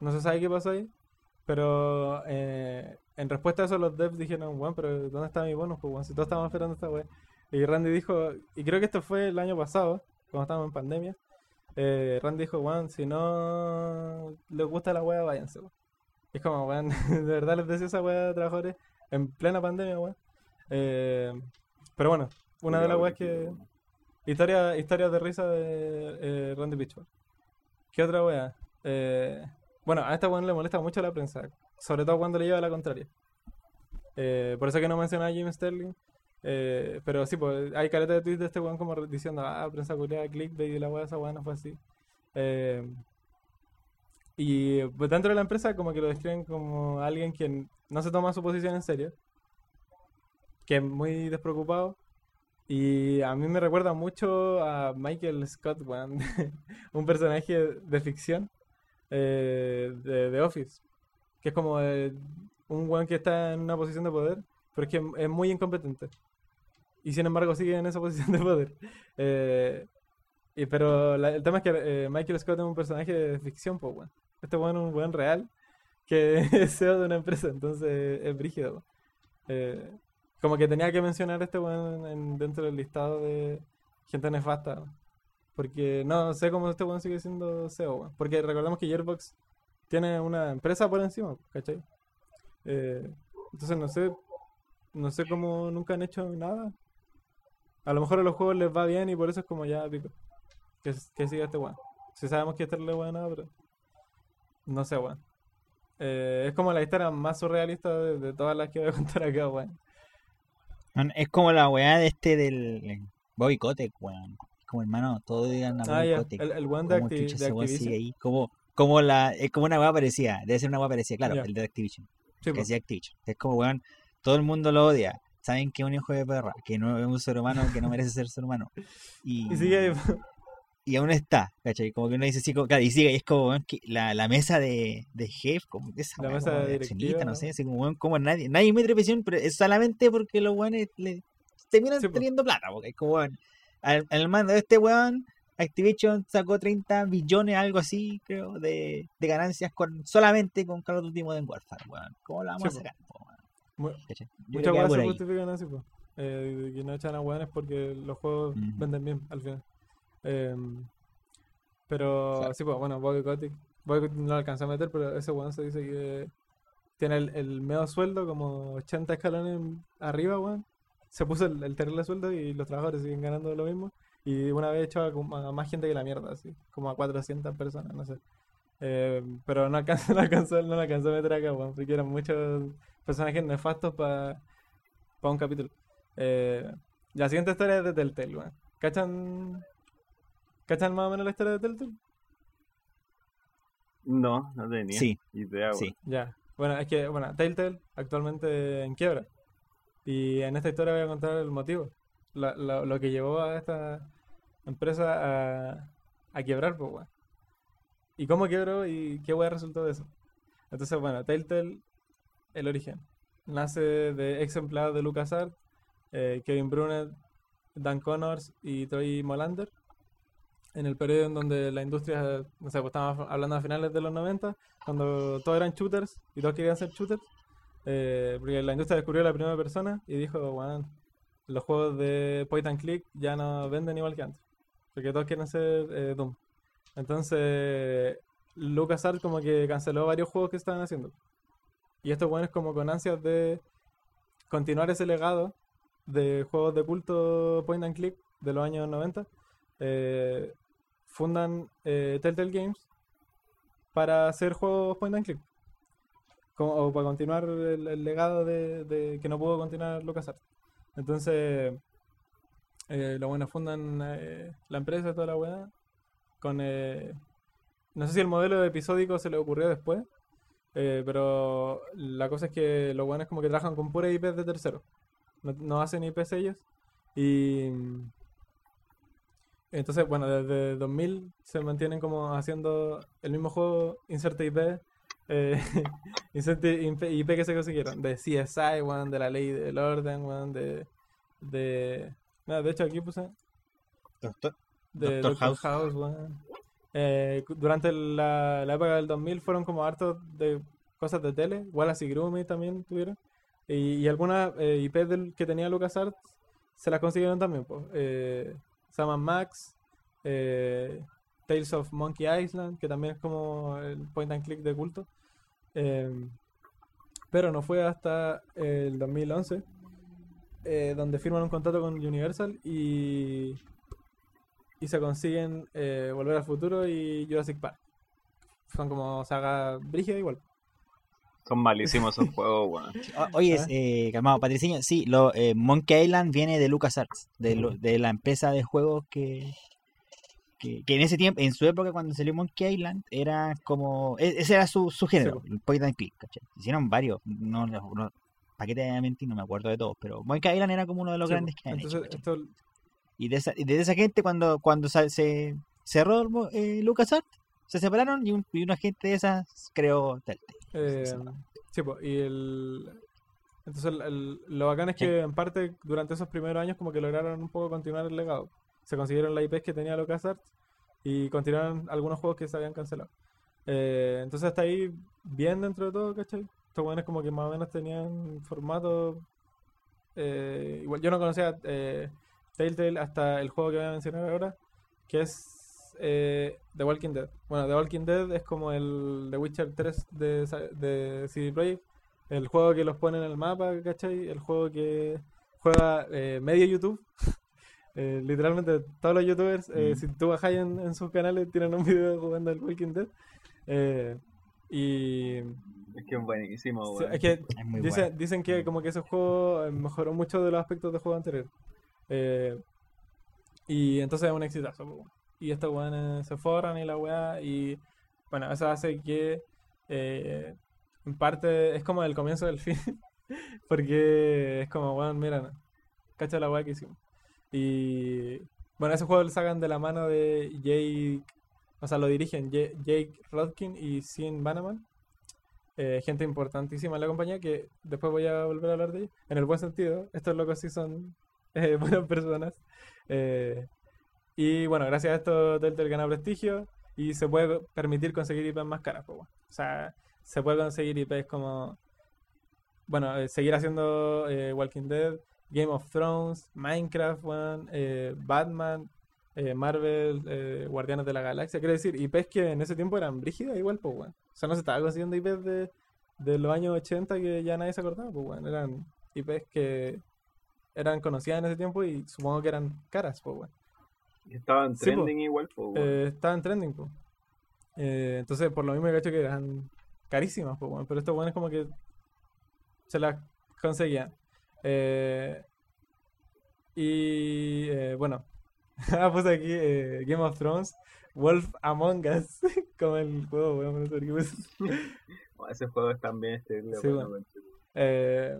No se sabe qué pasó ahí. Pero eh, en respuesta a eso los devs dijeron, bueno, pero ¿dónde está mi bonus? Pues, bueno, si todos estábamos esperando esta weá. Y Randy dijo, y creo que esto fue el año pasado, cuando estábamos en pandemia. Eh, Randy dijo, weón, si no les gusta la weá, váyanse, weón. Y Es como, weón, de verdad les decía esa weá de trabajadores en plena pandemia, weón. Eh, pero bueno, una de las weas que... Historia, historias de risa de eh, Randy Pitchford. ¿Qué otra wea? Eh, bueno, a esta weón le molesta mucho la prensa, sobre todo cuando le lleva la contraria. Por eso que no menciona a Jim Sterling. Eh, pero sí, pues hay caleta de tweets de este weón como diciendo, ah, prensa culiada, clickbait y la weá, esa weá no fue así. Eh, y pues, dentro de la empresa como que lo describen como alguien que no se toma su posición en serio, que es muy despreocupado. Y a mí me recuerda mucho a Michael Scott, weón, un personaje de ficción eh, de, de Office, que es como eh, un weón que está en una posición de poder, pero es que es muy incompetente. Y sin embargo sigue en esa posición de poder. Eh, y, pero el tema es que eh, Michael Scott es un personaje de ficción, pues, weón. Este weón es un weón real que es CEO de una empresa, entonces es brígido. Eh, como que tenía que mencionar este weón en- dentro del listado de gente nefasta. Porque no sé cómo este weón sigue siendo CEO, weón. Porque recordemos que Gearbox tiene una empresa por encima, ¿cachai? Eh, entonces no sé, no sé cómo nunca han hecho nada. A lo mejor a los juegos les va bien y por eso es como ya pico. Que, que siga este weón. Si sabemos que este le weón nada, pero. No sé, weón. Eh, es como la historia más surrealista de, de todas las que voy a contar acá, weón. Es como la weá de este del Bobby Kotick, weón. Como hermano, todos digan a Ah, Bobby ya. Kotick. El, el weón de, ¿Cómo Acti- de ahí? Como, como la, es como una weá parecida. Debe ser una weá parecida, claro, el de Activision. Sí, que hacía Activision. Es como, weón, todo el mundo lo odia. Saben que es un hijo de perra, que no es un ser humano, que no merece ser ser humano. Y, Y sigue ahí. y aún está, ¿cachai? Como que uno dice así, como, claro, y sigue, y es como, que la, la mesa de, de jefe, como que esa La mesa como de directiva. no sé, así como, como nadie, nadie mete presión, pero es solamente porque los weones le terminan Sí, teniendo plata, porque es como, weón, al, al mando de este weón, Activision sacó 30 billones, algo así, creo, de, de ganancias con solamente con Call of Duty Modern Warfare, weón. ¿Cómo la vamos Sí, a sacar? po, Muchas por se justifican así, pues. Eh, que no echan a weones porque los juegos venden bien al final. Em, pero Claro. sí, pues bueno, Bobby Kotick. Bobby Kotick no lo alcanzó a meter, pero ese weón se dice que tiene el, el medio sueldo, como 80 escalones arriba, weón. Se puso el, el terrible sueldo y los trabajadores siguen ganando lo mismo. Y una vez echó a, como a más gente que la mierda, así, como a 400 personas, no sé. Eh, pero no alcanzó, no alcanzó, no lo alcanzó a meter acá, weón, porque eran muchos personajes nefastos para un capítulo. Eh, la siguiente historia es de Telltale, weón. ¿Cachan? ¿Cachan más o menos la historia de Telltale? No, no tenía Sí, idea, weón. sí. Ya. Bueno, es que, bueno, Telltale actualmente en quiebra. Y en esta historia voy a contar el motivo. la- la- lo que llevó a esta empresa a, a quebrar, pues, weón. Y cómo quebró y qué weón resultó de eso. Entonces, bueno, Telltale, el origen. Nace de ex empleados de LucasArts, eh, Kevin Brunet, Dan Connors y Troy Molander. En el periodo en donde la industria, no sé, pues hablando a finales de los 90, cuando todos eran shooters y todos querían ser shooters. eh, porque la industria descubrió la primera persona y dijo, bueno, los juegos de point and click ya no venden igual que antes. Porque todos quieren ser eh, Doom. Entonces, LucasArts como que canceló varios juegos que estaban haciendo. Y estos buenos como con ansias de continuar ese legado de juegos de culto point and click de los años 90, eh, fundan eh, Telltale Games para hacer juegos point and click. O para continuar el, legado de, que no pudo continuar LucasArts. Entonces, eh, los buenos fundan la empresa, toda la weá, con... no sé si el modelo episódico se le ocurrió después, eh, pero la cosa es que los buenos como que trabajan con pura IP de terceros. No, no hacen IPs ellos. Y... Entonces, bueno, desde 2000 se mantienen como haciendo el mismo juego, inserte IP, eh, inserte IP, que se consiguieron, de CSI, weón, de la ley del orden, weón, de... de... nada, de hecho aquí puse Doctor, de Doctor Doctor House. House, weón. Eh, durante la, la época del 2000 fueron como hartos de cosas de tele. Wallace y Gromit también tuvieron. Y, algunas eh, IP que tenía LucasArts se las consiguieron también. Pues. Eh, Max, eh, Tales of Monkey Island, que también es como el point and click de culto. Eh, pero no fue hasta el 2011 eh, donde firman un contrato con Universal y y se consiguen eh, Volver al Futuro y Jurassic Park. Son como saga brígida igual. Son malísimos esos juegos, weón. O- Oye, Ah. eh, calmado, Patricinio, sí, lo, eh, Monkey Island viene de LucasArts, de, lo- de la empresa de juegos que, que, que en ese tiempo, en su época cuando salió Monkey Island, era como, e- ese era su, su género, el point and click, ¿cachai? Hicieron varios, no, no, no ¿para qué te voy a mentir? No me acuerdo de todos, pero Monkey Island era como uno de los Sí, grandes que han Y de esa, y de esa gente, cuando, cuando se cerró eh, LucasArts, se separaron y, un, y una gente de esas creó Telltale. eh, Sí. po, y el... Entonces, el- el- lo bacán es Sí. que en parte durante esos primeros años como que lograron un poco continuar el legado. Se consiguieron la IP que tenía LucasArts y continuaron algunos juegos que se habían cancelado. Eh, entonces hasta ahí bien dentro de todo, ¿cachai? Estos buenos como que más o menos tenían formato... eh, igual yo no conocía eh, Telltale hasta el juego que voy a mencionar ahora, que es eh, The Walking Dead. Bueno, The Walking Dead es como el The Witcher 3 de, de CD Projekt, el juego que los pone en el mapa, ¿cachai? El juego que juega eh, medio YouTube. Eh, literalmente todos los youtubers, eh, Mm. si tú bajas en, en sus canales, tienen un video jugando al Walking Dead. Eh, y Es que es buenísimo, sí, weón. es que Es muy Dice- bueno. Dicen que como que ese juego mejoró mucho de los aspectos del juego anterior. Eh, y entonces es un exitazo. Y estos weones se forran y la weá. Y bueno, eso hace que eh, en parte es como el comienzo del fin. porque es como, weón, mira, cacha la weá que hicimos. Y bueno, ese juego lo sacan de la mano de Jake, o sea, lo dirigen Ja- Jake Rodkin y Sean Bannerman eh, gente importantísima en la compañía que después voy a volver a hablar de ellos. En el buen sentido, estos locos sí son eh, buenas personas. Eh, y bueno, gracias a esto Telltale gana prestigio y se puede permitir conseguir IPs más caras. pues, bueno. O sea, se puede conseguir IPs como, bueno, eh, seguir haciendo eh, Walking Dead, Game of Thrones, Minecraft, eh, Batman, Marvel, Guardianes de la Galaxia. Quiero decir, IPs que en ese tiempo eran brígidas igual, pues, weón. O sea, no se estaba consiguiendo IPs de, de los años 80 que ya nadie se acordaba, pues, weón. Eran IPs que eran conocidas en ese tiempo y supongo que eran caras, pues, Estaban Sí, po. trending igual. Eh, estaban trending, pues. Eh, entonces, por lo mismo, cacho que eran carísimas, pues, pero estos weones como que se las conseguían. Eh, y eh, bueno, ah, puse aquí eh, Game of Thrones, Wolf Among Us, como el juego, weón, no sé qué puse. Bueno, ese juego es también este. Sí, bueno. Eh,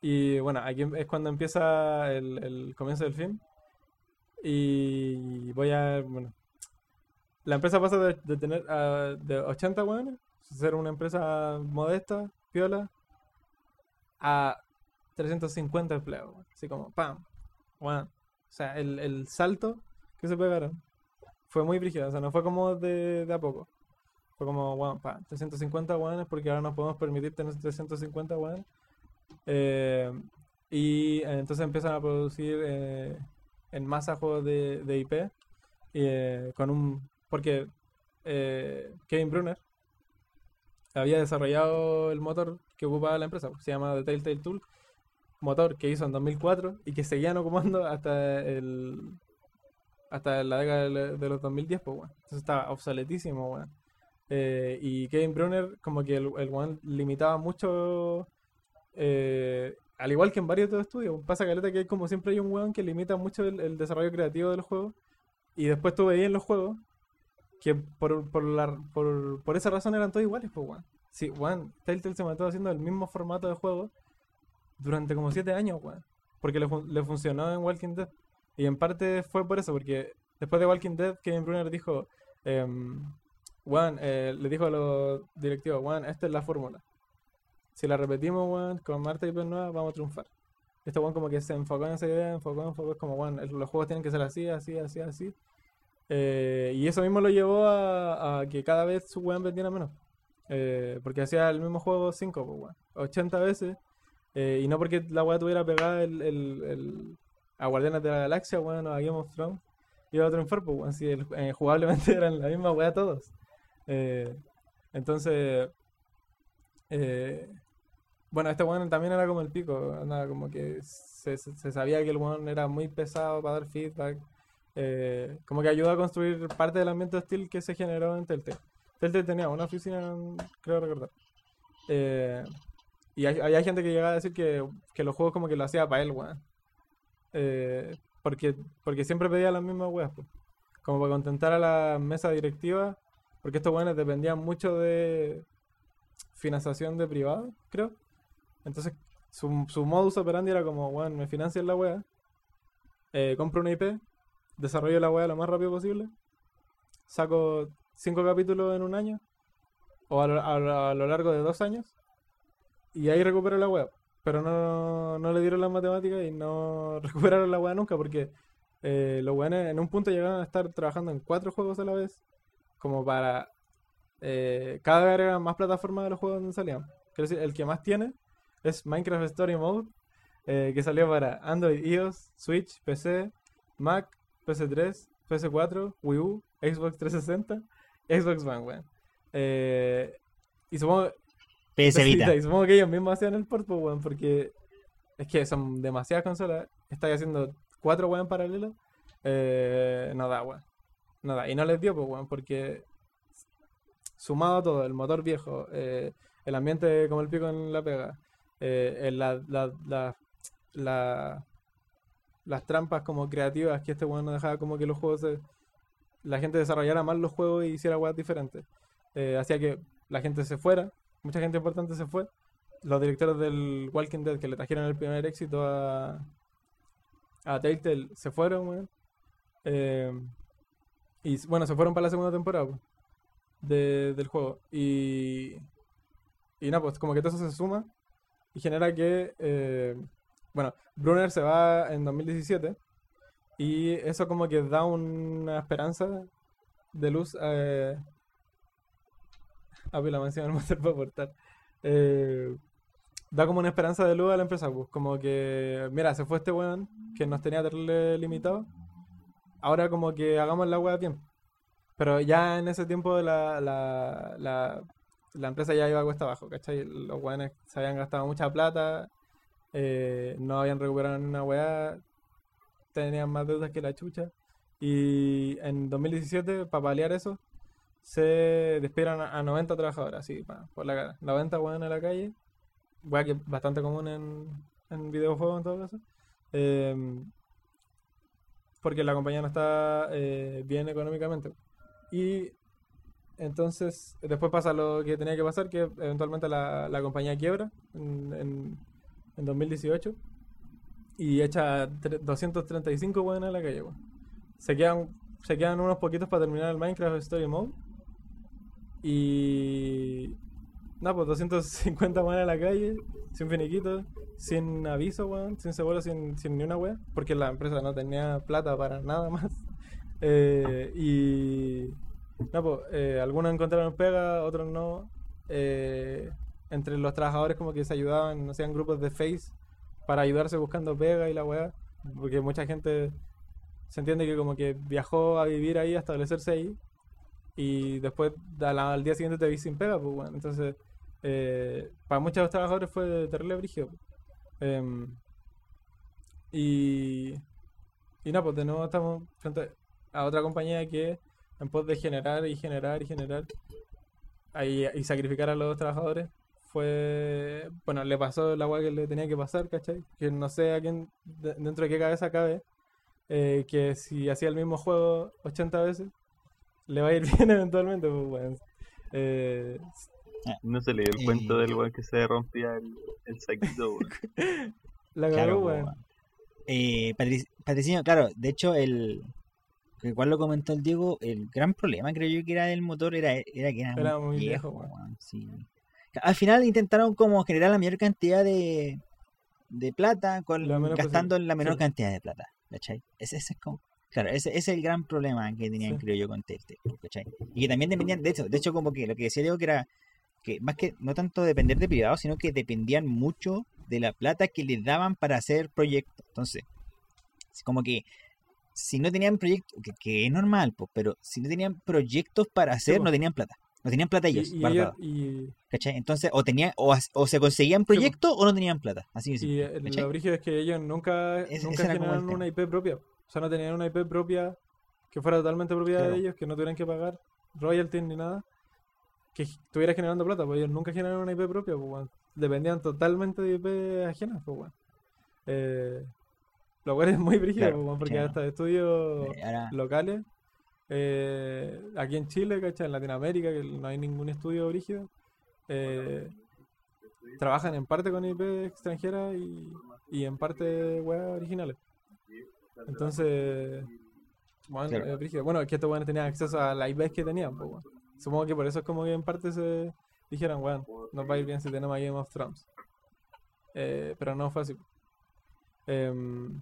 y bueno, aquí es cuando empieza el, el comienzo del film. Y voy a. Bueno, la empresa pasa de, tener ah, de 80 weones, ser una empresa modesta, piola, a 350 empleados. Así como, ¡pam! Weón. O sea, el, el salto que se pegaron fue muy brígido. O sea, no fue como de, de a poco. Fue como, weón, pa, 350 weones porque ahora nos podemos permitir tener 350 weones. Eh, y entonces empiezan a producir eh, en masa juegos de, de IP. eh, con un. Porque eh, Kevin Brunner había desarrollado el motor que ocupaba la empresa. Se llama The Telltale Tool. Motor que hizo en 2004 y que seguían ocupando hasta el. Hasta la década de los 2010, pues, weón. Entonces estaba obsoletísimo. Eh, y Kevin Brunner, como que el, el weón limitaba mucho. Eh, al igual que en varios otros estudios, pasa caleta que como siempre hay un weón que limita mucho el, desarrollo creativo del juego. Y después tú veías en los juegos que por, por, la, por, esa razón eran todos iguales, pues weón. Sí, weón, Telltale se mató haciendo el mismo formato de juego durante como 7 años, weón. Porque le, le funcionó en Walking Dead. Y en parte fue por eso, porque después de Walking Dead, Kevin Brunner dijo, em, weón, eh, le dijo a los directivos, weón, esta es la fórmula. Si la repetimos, weón, con Marta y nueva, vamos a triunfar. Este weón como que se enfocó en esa idea, enfocó, enfocó, es como, weón, los juegos tienen que ser así, así, así, así. Eh, y eso mismo lo llevó a, que cada vez su weón vendiera menos. Eh, porque hacía el mismo juego 5, pues, weón, 80 veces. eh, y no porque la weá tuviera pegada el, el, el- a Guardianes de la Galaxia, weón, o a Game of Thrones, iba a triunfar, pues, weón, si jugablemente eran la misma weá todos. Entonces, bueno, este weón también era como el pico, nada, como que se, se- sabía que el weón era muy pesado para dar feedback, eh, como que ayudó a construir parte del ambiente hostil que se generó en Telltale. Telltale tenía una oficina, creo recordar. Eh, y hay, había gente que llegaba a decir que, que los juegos como que lo hacía para él, weón. Eh, porque, porque siempre pedía las mismas weas, pues. Como para contentar a la mesa directiva, porque estos weones dependían mucho de financiación de privado, creo. Entonces, su, su modus operandi era como, weón, me financian la wea, eh, compro una IP, desarrollo la wea lo más rápido posible, saco cinco capítulos en un año, o a lo, a a lo largo de dos años, y ahí recupero la wea. Pero no, no le dieron las matemáticas y no recuperaron la wea nunca, porque eh, los weones en un punto llegaron a estar trabajando en cuatro juegos a la vez, como para eh, cada vez agregar más plataformas de los juegos donde salían. Quiero decir, el que más tiene es Minecraft Story Mode, eh, que salió para Android, iOS, Switch, PC, Mac, PS3, PS4, Wii U, Xbox 360, Xbox One, weón. Eh, y supongo, PS Vita. y supongo que ellos mismos hacían el port, pues, weón, porque es que son demasiadas consolas. Estáis haciendo cuatro weón en paralelo. Eh, no da, weón. No da. Y no les dio, pues, weón, porque sumado a todo, el motor viejo, eh, el ambiente como el pico en la pega, eh, el- la- la- la- la- las trampas como creativas que este weón no dejaba como que los juegos se- la gente desarrollara más los juegos y hiciera weas diferentes. Eh, hacía que la gente se fuera, mucha gente importante se fue. Los directores del Walking Dead que le trajeron el primer éxito a, a Telltale se fueron, weón. Eh, y bueno, se fueron para la segunda temporada po, de- del juego. Y, y nada, pues como que todo eso se suma y genera que, eh, bueno, Brunner se va en 2017 y eso como que da una esperanza de luz eh, a la mención Master para aportar. Eh, da como una esperanza de luz a la empresa, pues como que, mira, se fue este weón que nos tenía terrible limitado. Ahora como que hagamos la weá bien. Pero ya en ese tiempo la, la, la, la empresa ya iba a cuesta abajo, ¿cachai? Los weones se habían gastado mucha plata, eh, no habían recuperado ni una weá, tenían más deudas que la chucha. Y en 2017, para paliar eso, se despidieron a, a 90 trabajadores, así, por la cara. 90 weón en la calle, weá que es bastante común en, en videojuegos en todo caso. Em, porque la compañía no está eh, bien económicamente. Y entonces, después pasa lo que tenía que pasar, que eventualmente la, la compañía quiebra en, en, en 2018 y echa tre- 235 weones a la calle, weón. Se quedan, se quedan unos poquitos para terminar el Minecraft Story Mode. Y. Nada, pues 250 weones a la calle, sin finiquito, sin aviso, weón, sin seguro, sin, sin ni una wea, porque la empresa no tenía plata para nada más. Eh, y. No, pues, eh, algunos encontraron pega, otros no. Eh, entre los trabajadores como que se ayudaban, hacían grupos de Face para ayudarse buscando pega y la weá. Porque mucha gente se entiende que como que viajó a vivir ahí, a establecerse ahí. Y después al día siguiente te vi sin pega, pues bueno. Entonces, eh, para muchos trabajadores fue terrible brígido. pues. Em, y, y no, pues de nuevo estamos frente a otra compañía que en pos de generar y generar y generar ahí, y sacrificar a los trabajadores fue, bueno, le pasó el agua que le tenía que pasar, ¿cachai? Que no sé a quién, de- dentro de qué cabeza cabe, eh, que si hacía el mismo juego 80 veces, le va a ir bien eventualmente, pues bueno. Eh, No se le dio el Eh, cuento del weón que se rompía el, el saquito, weón. la Claro, cagó, weón. Eh, Patric- Patricinio, claro, de hecho, el. Que Igual lo comentó el Diego, el gran problema creo yo que era del motor era, era que era, Era muy muy viejo, sí. Al final intentaron como generar la mayor cantidad de, de plata con, gastando posible, la menor sí. cantidad de plata, ¿cachai? Ese, ese es como, claro, ese, ese es el gran problema que tenían, Sí. creo yo, con Telltale, ¿cachai? Y que también dependían, de hecho, de hecho como que lo que decía Diego que era que más que no tanto depender de privados, sino que dependían mucho de la plata que les daban para hacer proyectos. Entonces, es como que si no tenían proyectos, que, que es normal, pues, pero si no tenían proyectos para hacer, no tenían plata. No tenían plata ellos, y ¿cachai? Entonces, o tenían, o, o se conseguían proyectos o no tenían plata. Así de y lo brígido es que ellos nunca, nunca generaron una IP propia. O sea, no tenían una IP propia que fuera totalmente propiedad Claro. de ellos, que no tuvieran que pagar royalties ni nada, que estuviera generando plata, pues ellos nunca generaron una IP propia, pues weón. Dependían totalmente de IP ajenas, pues weón. Eh, lo cual es muy brígido, Claro, pues, weón, porque sí, hasta estudios Eh, ahora- locales, eh, aquí en Chile, ¿cachai? En Latinoamérica, que no hay ningún estudio brígido, eh, trabajan en parte con IP extranjera y, y en parte web originales. Entonces, bueno, Claro. es brígido. Bueno, es que estos buenos tenían acceso a la IP que tenían, pues, weón. Supongo que por eso es como que en parte se dijeron, bueno, nos va a ir bien si tenemos a Game of Thrones. Eh, pero no fue así. Em,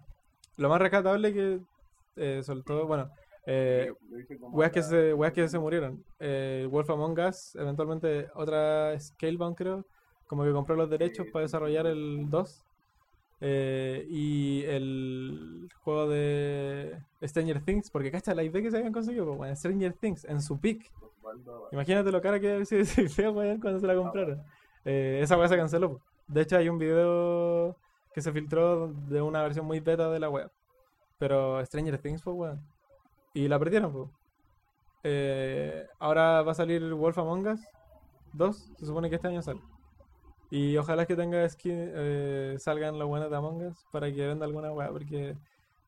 lo más rescatable que eh, soltó, bueno, eh, weas que se, weas que se murieron. Eh, Wolf Among Us, eventualmente otra Scalebound creo, como que compró los derechos para desarrollar el 2. Eh, y el juego de Stranger Things, porque cacha la IP que se habían conseguido, pues, weón, Stranger Things en su peak. Imagínate lo cara que debe sido feo, weón, cuando se la compraron. Eh, esa weá se canceló. De hecho, hay un video que se filtró de una versión muy beta de la web. Pero Stranger Things, pues, weón. Y la perdieron, pues. Eh, ahora va a salir Wolf Among Us 2. Se supone que este año sale. Y ojalá que tenga skin, eh, salgan los buenos de Among Us para que venda alguna weá. Porque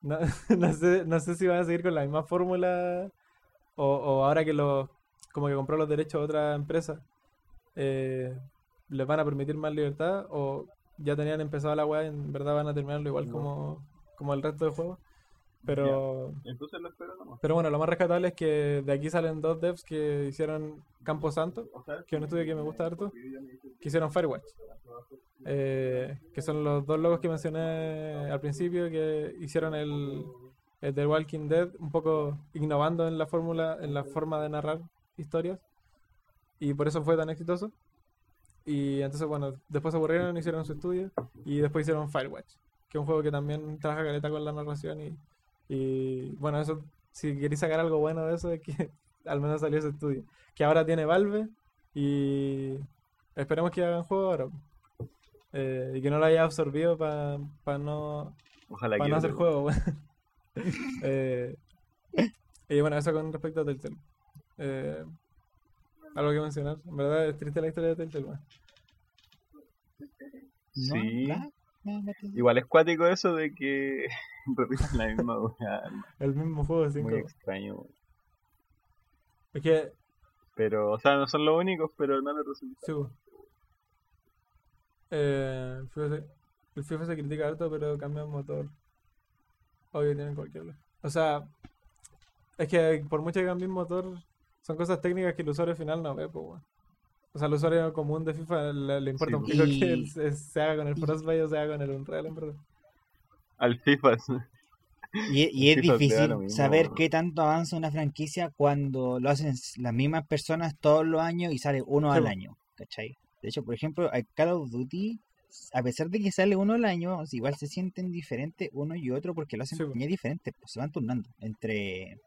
no, no sé, no sé si van a seguir con la misma fórmula. O, o ahora que los como que compró los derechos a otra empresa. eh, les van a permitir más libertad. O ya tenían empezado la weá en verdad van a terminarlo igual No. como, como el resto del juego. Pero. Entonces lo espero nomás. Pero bueno, lo más rescatable es que de aquí salen dos devs que hicieron Campo Santo, que es un estudio que me gusta harto, que hicieron Firewatch. Eh, que son los dos logos que mencioné al principio, que hicieron el, el The Walking Dead, un poco innovando en la fórmula, en la forma de narrar historias. Y por eso fue tan exitoso. Y entonces, bueno, después se aburrieron, hicieron su estudio y después hicieron Firewatch, que es un juego que también trabaja caleta con la narración y, y bueno, eso, si queréis sacar algo bueno de eso es que al menos salió ese estudio, que ahora tiene Valve y esperemos que hagan juego ahora. Eh, y que no lo haya absorbido para no Ojalá que no hacer juego. Eh, y bueno, eso con respecto a Telltale. Eh, Algo que mencionar. En verdad es triste la historia de Telltale, weón. Sí. Igual es cuático eso de que repiten la misma. El mismo juego de 5. Muy extraño. weón. Es que, Pero, o sea, no son los únicos, pero no le resulta. sí, weón. Eh, el FIFA se, el FIFA se critica harto, pero cambia el motor. Obvio tienen cualquier. O sea, es que por mucho que cambie el motor, son cosas técnicas que el usuario final no ve, pues, weón. O sea, al usuario común de FIFA le, le importa Sí, un pico Y- que el- se, se haga con el y- Frostbite o se haga con el Unreal, en verdad. Al FIFA. Y, y es FIFA difícil mismo, saber qué tanto avanza una franquicia cuando lo hacen las mismas personas todos los años y sale uno Sí, al año, ¿cachai? De hecho, por ejemplo, a Call of Duty, a pesar de que sale uno al año, igual se sienten diferentes uno y otro porque lo hacen Sí, compañías diferentes, pues se van turnando entre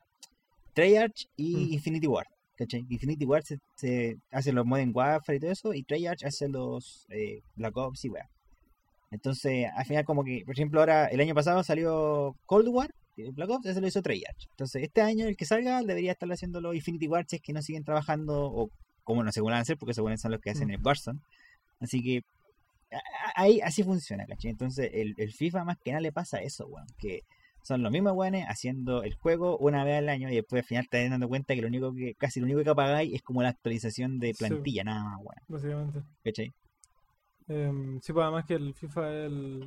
Treyarch y Mm. Infinity War, ¿cachai? Infinity War se, se hace los Modern Warfare y todo eso, y Treyarch hace los eh, Black Ops y weá. Entonces, al final, como que, por ejemplo, ahora el año pasado salió Cold War, eh, Black Ops, ese lo hizo Treyarch. Entonces, este año, el que salga, debería estar haciendo los Infinity War si es que no siguen trabajando, o como no se van a hacer, porque según son los que hacen Mm. el Warzone. Así que, ahí así funciona, ¿cachai? Entonces, el, el FIFA más que nada le pasa eso, weón, que son los mismos weones haciendo el juego una vez al año y después al final te dando cuenta que lo único que, casi lo único que apagáis es como la actualización de Sí. plantilla, nada más, weón, Básicamente. ¿cachai? Em, sí, pues además que el FIFA es el,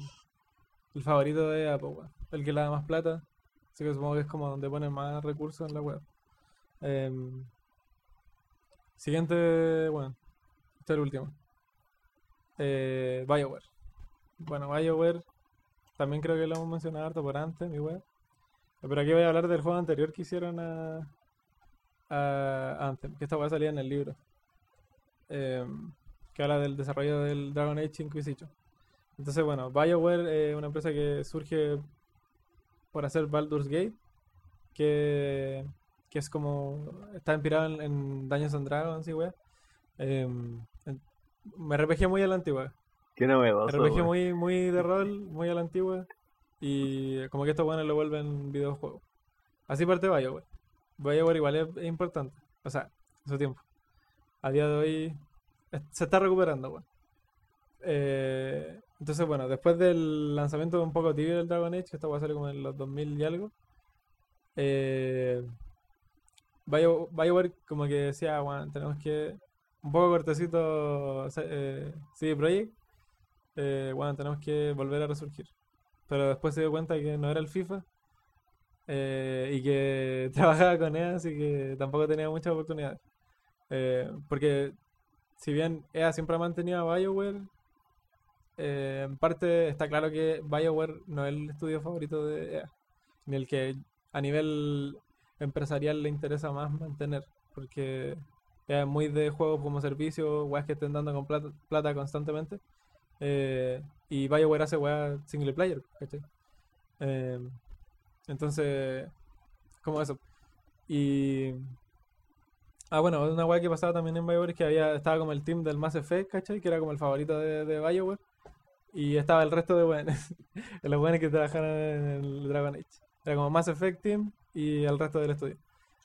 el favorito de Apple, weón. El que le da más plata. Así que supongo que es como donde ponen más recursos en la web. Em, siguiente, bueno, este es el último. Eh, BioWare. Bueno, BioWare también creo que lo hemos mencionado harto por antes, mi web. Pero aquí voy a hablar del juego anterior que hicieron a, a Anthem, que esta web salía en el libro. Em, que habla del desarrollo del Dragon Age Inquisition. Entonces, bueno, BioWare es una empresa que surge por hacer Baldur's Gate, que, que es como. está inspirado en, en Dungeons and Dragons y wea. Em, me RPG muy a la antigua. Qué novedoso. RPG weón. muy, muy de rol, muy a la antigua. Y como que estos buenos lo vuelven videojuego. Así parte BioWare. BioWare igual es, es importante. O sea, en su tiempo. A día de hoy es- se está recuperando, weón. Eh, entonces, bueno, después del lanzamiento un poco tibio del Dragon Age, que esta va a salir como en los 2000 y algo, eh, Bio- BioWare como que decía, bueno, tenemos que, un poco cortecito eh, CD Projekt, eh, bueno, tenemos que volver a resurgir. Pero después se dio cuenta que no era el FIFA eh, y que trabajaba con EA, así que tampoco tenía muchas oportunidades. Eh, porque si bien EA siempre ha mantenido a BioWare, eh, en parte está claro que BioWare no es el estudio favorito de EA, ni el que a nivel empresarial le interesa más mantener, porque EA es muy de juegos como servicio, weas que estén dando con plata, plata constantemente, eh, y BioWare hace weas single player, ¿cachai? Eh, entonces, como eso. Y. Ah, bueno, una weá que pasaba también en BioWare es que había, estaba como el team del Mass Effect, ¿cachai? Que era como el favorito de, de BioWare. Y estaba el resto de weones. los weones que trabajaron en el Dragon Age. Era como Mass Effect Team y el resto del estudio.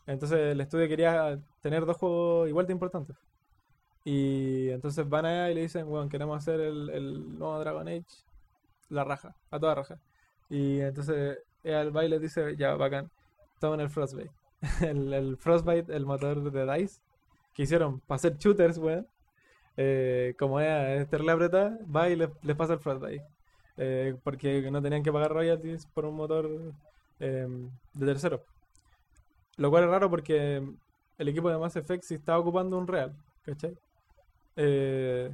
Entonces el estudio quería tener dos juegos igual de importantes. Y entonces van allá y le dicen, weón, queremos hacer el, el nuevo Dragon Age. La raja, a toda raja. Y entonces el baile dice, ya, bacán, tomen el Frostbite. el, Frostbite, el motor de DICE, que hicieron para hacer shooters, weón. Eh, como es terrible apretada, va y les, pasa el Frostbite. Eh, porque no tenían que pagar royalties por un motor eh, de tercero. Lo cual es raro porque el equipo de Mass Effect sí estaba ocupando un real, ¿cachai? Eh,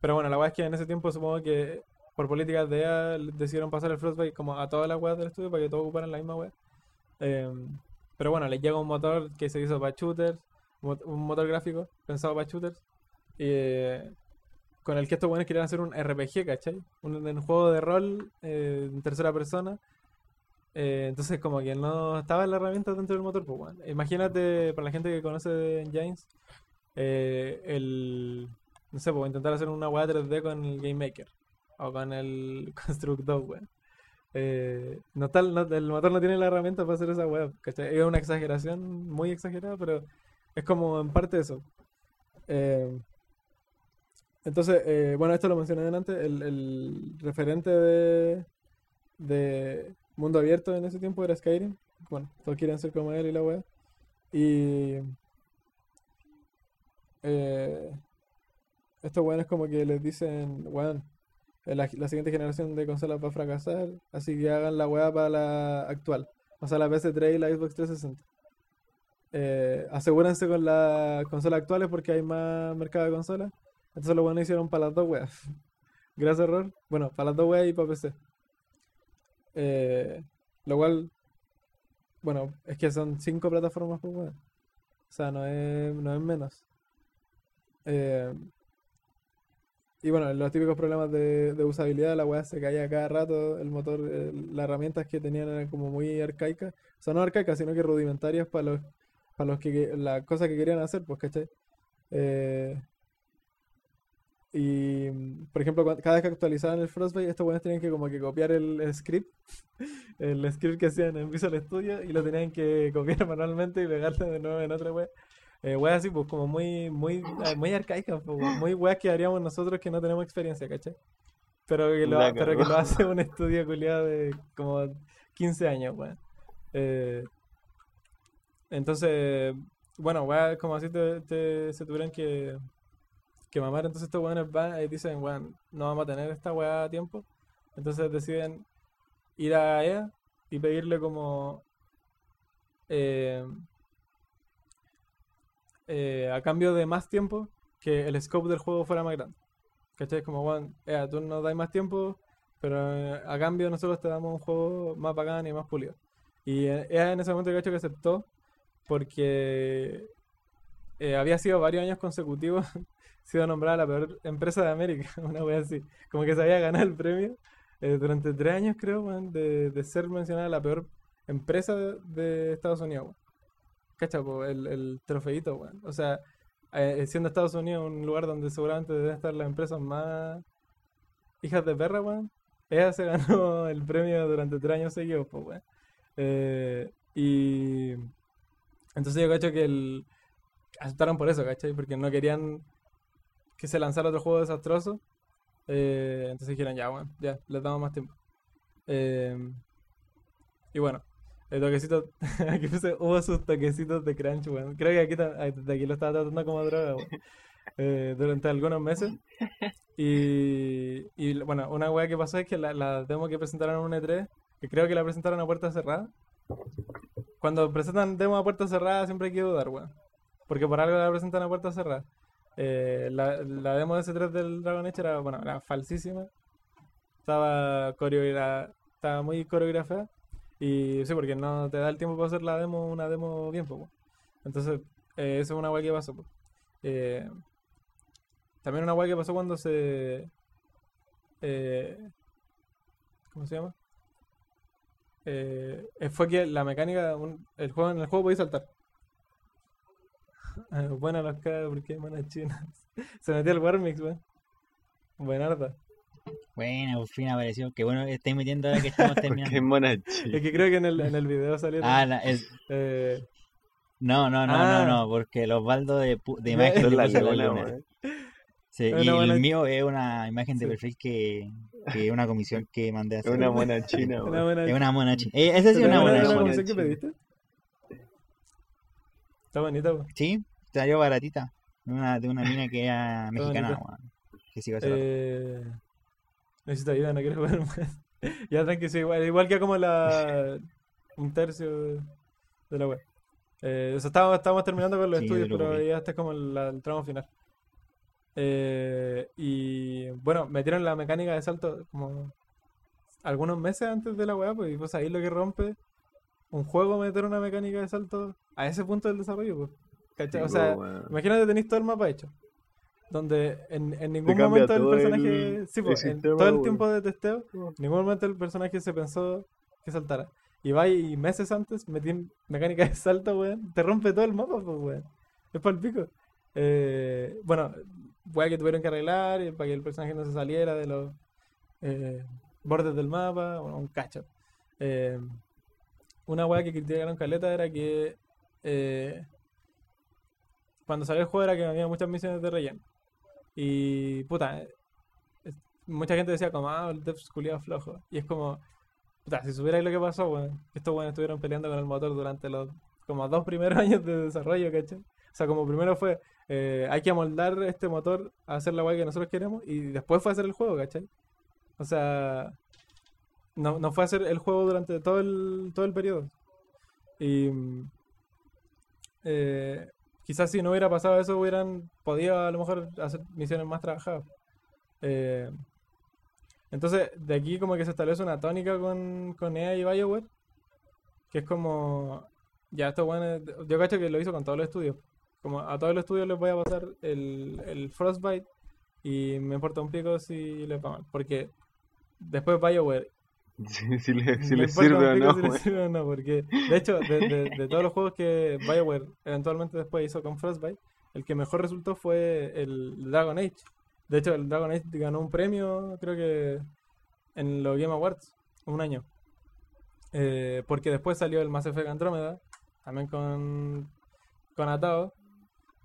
pero bueno, la weá es que en ese tiempo supongo que por políticas de EA decidieron pasar el Frostbite como a todas las weas del estudio para que todos ocuparan la misma wea. Eh, pero bueno, les llega un motor que se hizo para shooters, un motor gráfico pensado para shooters, eh, con el que estos buenos querían hacer un RPG, ¿cachai? Un, juego de rol eh, en tercera persona. Eh, entonces como que no estaba la herramienta dentro del motor, pues bueno. Imagínate, para la gente que conoce Engines, eh, el... No sé, pues intentar hacer una weá 3D con el Game Maker. O con el Construct 2, weón. Eh, no está, no- el motor no tiene la herramienta para hacer esa weá, ¿cachai? Es una exageración muy exagerada, pero es como en parte eso. Eh, entonces, eh, bueno, esto lo mencioné antes, el, el referente de, de mundo abierto en ese tiempo era Skyrim. Bueno, todos quieren ser como él y la wea. Y eh, estos weones como que les dicen, weón, eh, la, siguiente generación de consolas va a fracasar, así que hagan la weá para la actual. O sea, la PS3 y la Xbox 360. Eh, asegúrense con las consolas actuales porque hay más mercado de consolas. Entonces los buenos hicieron para las dos weas. Gracias, error. Bueno, para las dos weas y para PC. Eh, lo cual, bueno, es que son cinco plataformas por wea. O sea, no es, no es menos. Eh, y bueno, los típicos problemas de, de usabilidad, la weá se caía cada rato, el motor, eh, las herramientas que tenían eran como muy arcaicas. O sea, no arcaicas, sino que rudimentarias para los, para los que, la cosa que querían hacer, pues, ¿cachai? Eh, y, mm, por ejemplo, cada vez que actualizaban el Frostbite, estos weones tenían que como que copiar el, script, el script que hacían en Visual Studio, y lo tenían que copiar manualmente y pegarlo de nuevo en otra wea. Eh, weas así, pues como muy, muy, eh, muy arcaicas, pues, muy weas que haríamos nosotros que no tenemos experiencia, ¿cachai? Pero que lo, pero que lo hace un estudio culiado de como 15 años, weón. Eh, entonces, bueno, weas como así te, te- se tuvieron que, que mamar, entonces estos weones van y dicen, weón, no vamos a tener esta weá a tiempo. Entonces deciden ir a EA y pedirle como eh, eh, a cambio de más tiempo que el scope del juego fuera más grande. ¿Cachai? Como, bueno, EA, tú nos das más tiempo, pero eh, a cambio nosotros te damos un juego más bacán y más pulido. Y eh, EA en ese momento cacho que aceptó porque eh, había sido varios años consecutivos sido nombrada la peor empresa de América, una wea así. Como que se había ganado el premio eh, durante tres años, creo, weón, de, de ser mencionada la peor empresa de, de Estados Unidos, weón. ¿Cachai? po? El, el trofeito, weón. O sea, eh, siendo Estados Unidos un lugar donde seguramente deben estar las empresas más hijas de perra, weón. Ella se ganó el premio durante tres años seguidos, pues, weón. Eh, y entonces yo cacho que el... aceptaron por eso, ¿cachai? Porque no querían que se lanzara otro juego desastroso. Eh, entonces dijeron, ya, bueno, ya, les damos más tiempo. Eh, y bueno, el toquecito, aquí puse, hubo sus toquecitos de crunch, weón. Creo que aquí, desde aquí lo estaba tratando como droga, weón. Eh, durante algunos meses. Y, y bueno, una weá que pasó es que la, la demo que presentaron en un E3, que creo que la presentaron a puerta cerrada. Cuando presentan demo a puerta cerrada siempre hay que dudar, weón. Porque por algo la presentan a puerta cerrada. Eh, la, la demo de S3 del Dragon Age era, bueno, era falsísima. Estaba estaba muy coreografiada. Y sí, porque no te da el tiempo para hacer la demo, una demo bien, pues. Entonces, eh, eso es una weá que pasó. Eh, también una weá que pasó cuando se. eh, ¿Cómo se llama? Eh, eh, fue que la mecánica. un- el juego, en el juego podéis saltar. Buena los caras porque hay monas chinas. Se metió el Warmix, weón. Buenarda. Bueno, por fin apareció. Que bueno estáis metiendo ahora que estamos Porque es terminando. Es que creo que en el, en el video salieron. Ah, la- es- eh, no, no, no, Ah. no, no, porque los baldos de, de imagen le la la luna. Sí, Es y una buena- el mío es una imagen de Sí. perfil que, que una comisión que mandé a Es hacer. una mona china, una weón. buena. Es una mona china. Eh, esa sí es ¿Te una mona de la china. comisión que china. pediste? Está bonita, weón. Sí, salió baratita. De una, de una mina que era mexicana, weón. Que sigo hace rato. Eh, necesito ayuda, no quiero jugar más. ya tranqui, sí, igual, igual que como la un tercio de, la web. Eh, o sea, estábamos, estábamos terminando con los Sí, estudios, pero ya este es como el, la- el tramo final. Eh, y bueno, metieron la mecánica de salto como algunos meses antes de la web, pues, y pues ahí lo que rompe un juego meter una mecánica de salto a ese punto del desarrollo, pues. ¿cachai? o sea. Imagínate tenéis todo el mapa hecho. Donde en, en ningún momento el personaje. el- sí, el pues, en todo el weón. tiempo de testeo, en ningún momento el personaje se pensó que saltara. Y va y meses antes metí mecánica de salto, weón. Te rompe todo el mapa, pues, weón. Es para el pico. Eh, bueno, weá que tuvieron que arreglar eh, para que el personaje no se saliera de los eh, bordes del mapa, bueno, un cacho. Eh, una weá que criticaron caleta era que eh, cuando salió el juego era que había muchas misiones de relleno. Y puta, mucha gente decía como, ah, el devs culiado flojo. Y es como, puta, si supierais lo que pasó, que estos weones estuvieron peleando con el motor durante los como dos primeros años de desarrollo, ¿cachai? O sea, como primero fue, eh, hay que amoldar este motor a hacer la guay que nosotros queremos, y después fue hacer el juego, ¿cachai? O sea, no, no fue hacer el juego durante todo el, todo el periodo. Y mm, eh, quizás si no hubiera pasado eso, hubieran podido a lo mejor hacer misiones más trabajadas. Eh, entonces, de aquí como que se establece una tónica con, con EA y BioWare, que es como, ya esto bueno, yo cacho que lo hizo con todos los estudios. Como a todos los estudios les voy a pasar el, el Frostbite y me importa un pico si les va mal. Porque después BioWare Si, si le, si me le importa sirve o no, si le weón. sirve o no, porque de hecho, de, de- de todos los juegos que BioWare eventualmente después hizo con Frostbite, el que mejor resultó fue el Dragon Age. De hecho, el Dragon Age ganó un premio, creo que en los Game Awards, un año. Eh, porque después salió el Mass Effect Andromeda, también con, con Atao,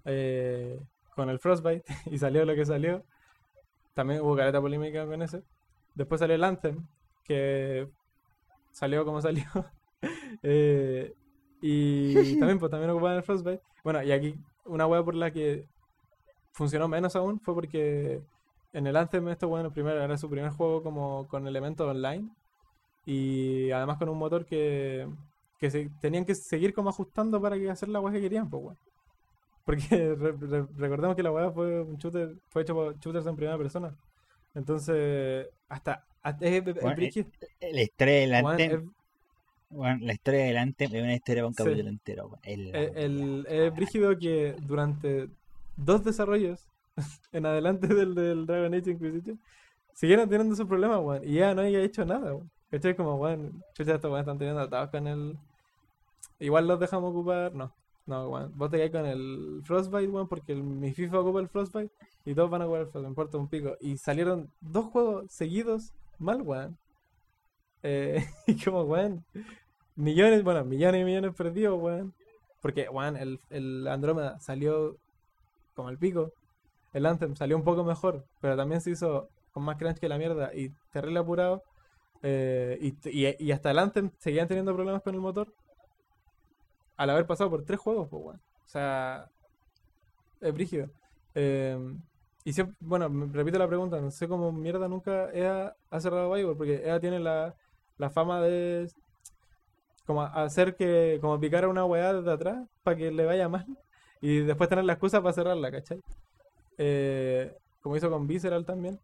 eh, con el Frostbite, y salió lo que salió. También hubo careta polémica con ese. Después salió el Anthem, que salió como salió. Eh, y también, pues, también ocupaban el Frostbite. Bueno, y aquí una web por la que funcionó menos aún fue porque en el Anthem esto, bueno, primero era su primer juego como con elementos online y además con un motor que, que se, tenían que seguir como ajustando para que hacer la web que querían, pues, weón. Porque re- recordemos que la web fue un shooter, fue hecho por shooters en primera persona. Entonces, hasta, hasta es, es Bueno, brígido, La historia del weón, Anthem, es- weón, la historia del Anthem es una historia para un Sí. capítulo entero. Es la Eh, wea. el, es brígido que durante dos desarrollos en adelante del, del Dragon Age Inquisition siguieron teniendo esos problemas, weón. Y ya no había hecho nada, weón. ¿Cachai? Como, weón, chucha, estos weones están teniendo atados con el. Igual los dejamos ocupar. No, no, weón. Vos te quedás con el Frostbite, weón, porque mi FIFA ocupa el Frostbite y todos van a jugar el Frostbite, importa un pico. Y salieron dos juegos seguidos mal, weón. Eh, y como, weón, millones, bueno, millones y millones perdidos, weón. Porque, weón, el, el Andrómeda salió como el pico. El Anthem salió un poco mejor, pero también se hizo con más crunch que la mierda y terrible apurado. eh, y, y, y hasta el Anthem seguían teniendo problemas con el motor. Al haber pasado por tres juegos, pues, weón. O sea, es brígido. Eh, y bueno, repito la pregunta, no sé cómo mierda nunca EA ha cerrado Bioware, porque EA tiene la, la fama de como hacer que, como picar a una weá desde atrás para que le vaya mal y después tener la excusa para cerrarla, ¿cachai? Eh, como hizo con Visceral también.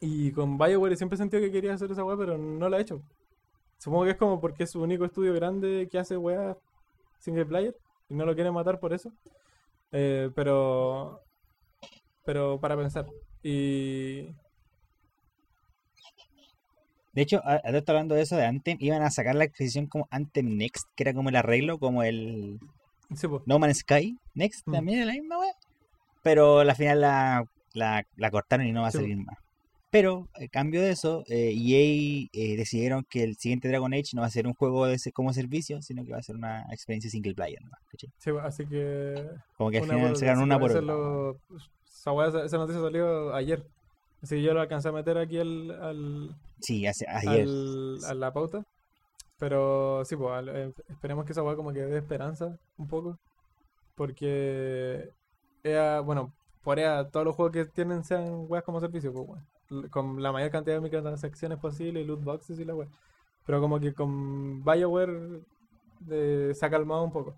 Y con BioWare siempre he sentido que quería hacer esa weá, pero no la ha hecho. Supongo que es como porque es su único estudio grande que hace weá single player y no lo quiere matar por eso. Eh, pero. Pero para pensar. Y. De hecho, a- ahora estoy hablando de eso de Anthem, iban a sacar la adquisición como Anthem Next, que era como el arreglo, como el Sí. No Man's Sky Next, Mm. también era la misma wea. Pero al final la, la, la cortaron y no va a Sí, salir más. Pero, a cambio de eso, eh, EA eh, decidieron que el siguiente Dragon Age no va a ser un juego de ese- como servicio, sino que va a ser una experiencia single player. ¿cachai? Sí, así que. Como que al Una final otra, una por otra. lo- esa, weá- esa- noticia salió ayer. Así que yo lo alcancé a meter aquí al, al, Sí, hace, ayer. al- a la pauta. Pero sí, pues, al- eh, esperemos que esa weá como que dé esperanza un poco. Porque EA, bueno, por EA todos los juegos que tienen sean weas como servicio, pues, weón. Con la mayor cantidad de microtransacciones posible, loot boxes y la wea. Pero como que con BioWare eh, se ha calmado un poco.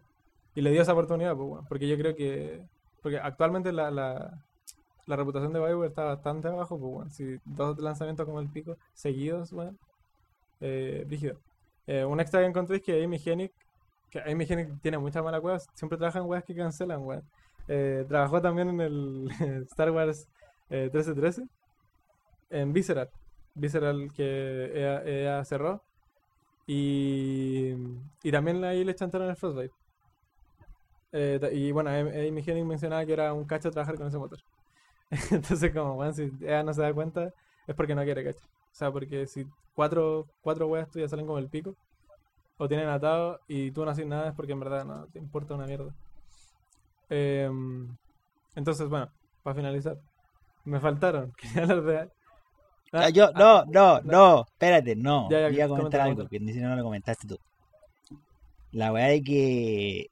Y le dio esa oportunidad, pues, weón. Porque yo creo que. Porque actualmente la, la, la reputación de BioWare está bastante abajo, pues, weón. Si dos lanzamientos como el pico seguidos, weón. Eh, rígido. Eh, un extra que encontré es que Amy Hennig, que Amy Hennig tiene muchas malas weas, siempre trabaja en weas que cancelan, weón. Eh, trabajó también en el Star Wars eh, 1313, en Visceral. Visceral que EA, EA cerró. Y, y también ahí le chantaron el Frostbite. Eh, y bueno, Am- Amy Hennig mencionaba que era un cacho trabajar con ese motor. Entonces, como, bueno, si EA no se da cuenta, es porque no quiere cacho. O sea, porque si cuatro, cuatro weas tuyas salen como el pico, o tienen atado y tú no haces nada, es porque en verdad no te importa una mierda. Em, entonces, bueno, para finalizar, me faltaron. Quería hablar de. Ah, yo, no, ah, no, no, espérate, no. Ya, ya, Iba a comentar algo que ni no lo comentaste tú. La weá de que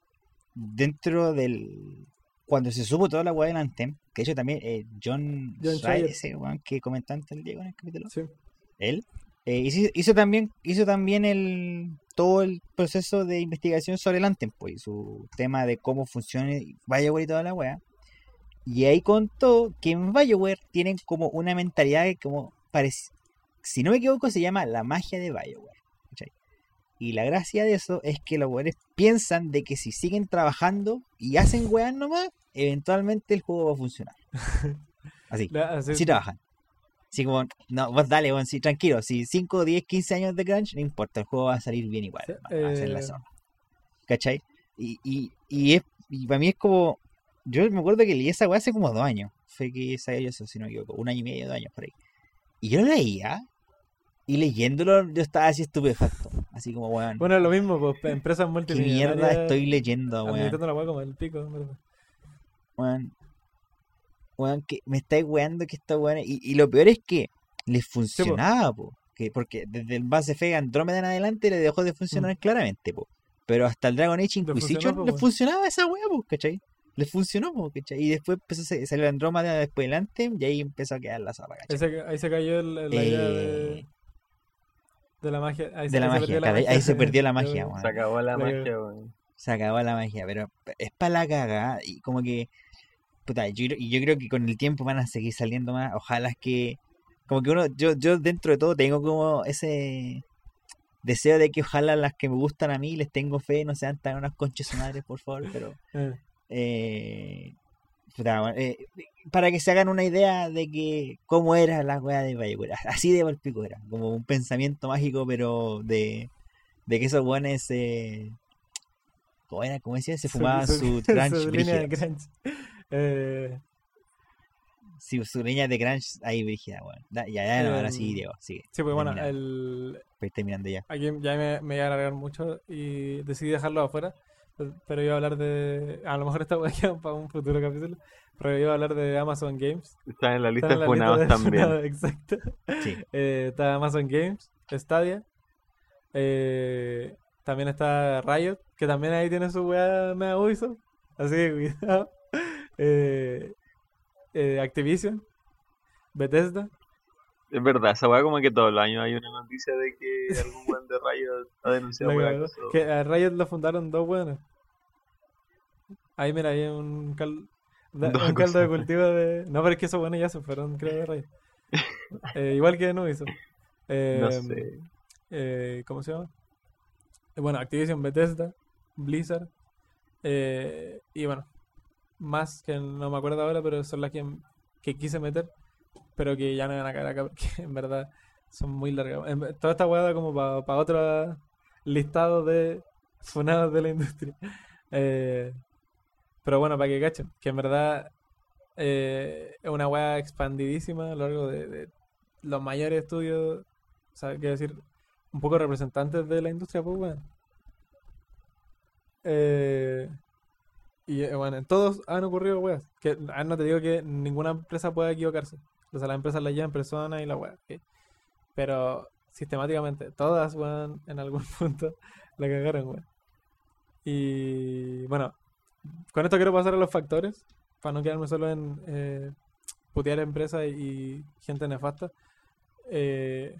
dentro del. Cuando se supo toda la weá del Anthem, que de hecho también eh, John, John Schreier, ese weón que comentaste el Diego en el capítulo, Sí. él eh, hizo, hizo también hizo también el todo el proceso de investigación sobre el Anthem, pues, y su tema de cómo funciona BioWare y toda la weá. Y ahí contó que en BioWare tienen como una mentalidad que como si no me equivoco, se llama la magia de BioWare. ¿cachai? Y la gracia de eso es que los weones piensan de que si siguen trabajando y hacen weas nomás, eventualmente el juego va a funcionar. Así, La- así- si trabajan. Así como, no, vos dale, weón, sí, tranquilo, si 5, 10, 15 años de crunch, no importa, el juego va a salir bien igual, hermano, va a ser la eh, zona. ¿Cachai? Y, y, y, es, y para mí es como, yo me acuerdo que leí esa weá hace como dos años, fue que sabía yo eso, si no me equivoco, un año y medio, dos años por ahí. Y yo lo leía, y leyéndolo yo estaba así estupefacto, así como, weón, Bueno, lo mismo, pues, empresas ¿qué multimillonarias. mierda estoy leyendo, weón? la como el pico, verdad. weón, weón, que me estáis weando que esta weón. Y, y lo peor es que les funcionaba, po. Que, porque desde el Mass Effect Andrómeda en adelante le dejó de funcionar claramente, po. Pero hasta el Dragon Age Le Inquisition po, les weón. funcionaba esa weá, po, ¿cachai? Les funcionó. Y después empezó a sa- salió Andrómeda después del Anthem y ahí empezó a quedar la zorra, Ahí ¿cachai? se, ahí se cayó el- la idea de, Eh, de la magia. Ahí se- de la ahí se magia, perdió la magia. ahí se perdió la magia, Yo- weón. Se acabó la magia, weón. se acabó la magia, pero es para la caga y como que puta, yo, creo- y yo creo que con el tiempo van a seguir saliendo más, ojalá es que como que uno yo yo dentro de todo tengo como ese deseo de que ojalá las que me gustan a mí les tengo fe, no sean tan unas conchas su madre, por favor, pero Eh, eh, para que se hagan una idea de que cómo era la weá de Bioware, así de palpico era, como un pensamiento mágico, pero de, de que esos weones eh, ¿cómo era? ¿Cómo decía? Se su- fumaban su, su- crunch su línea de crunch. Eh, Sí, su línea de crunch ahí brígida, weón. Ya, ya, no, ahora sí, Diego, sigue. sí, pues bueno, el, terminando ya. aquí ya me, me iba a alargar mucho y decidí dejarlo afuera. Pe- Pero iba a hablar de. A lo mejor esta weá queda para un futuro capítulo. Pero iba a hablar de Amazon Games. Está en la lista en de la lista funados de también. Exacto. Sí. Eh, está Amazon Games, Stadia. eh, también está Riot, que también ahí tiene su weá mega Ubisoft. Así que cuidado. Eh, eh, Activision, Bethesda. Es verdad, esa weá como que todos los años hay una noticia de que algún weón de Riot ha denunciado acoso. Que a Riot lo fundaron dos buenos. Ahí mira, hay un, cal- da- Dos un caldo de cultivo de... No, pero es que esos buenos ya se fueron, creo, de Riot. Eh, igual que en Ubisoft. No Eh, sé. eh, ¿cómo se llama? Eh, Bueno, Activision, Bethesda, Blizzard. eh, y bueno, más que no me acuerdo ahora, pero son las que, que quise meter, pero que ya no van a caer acá porque en verdad son muy largas. Toda esta hueá como para otro listado de funados de la industria. Eh, pero bueno, para que cachen, que en verdad eh, es una hueá expandidísima a lo largo de, los mayores estudios, sea, quiero decir, un poco representantes de la industria, pues weón. Eh, y eh, bueno, en todos han ocurrido weas. Que ah, no te digo que ninguna empresa pueda equivocarse. O sea, las empresas la llevan personas y la. ¿ok? Pero sistemáticamente, todas, weón, en algún punto la cagaron, weón. Y bueno, con esto quiero pasar a los factores, para no quedarme solo en eh, putear empresas y gente nefasta. Eh,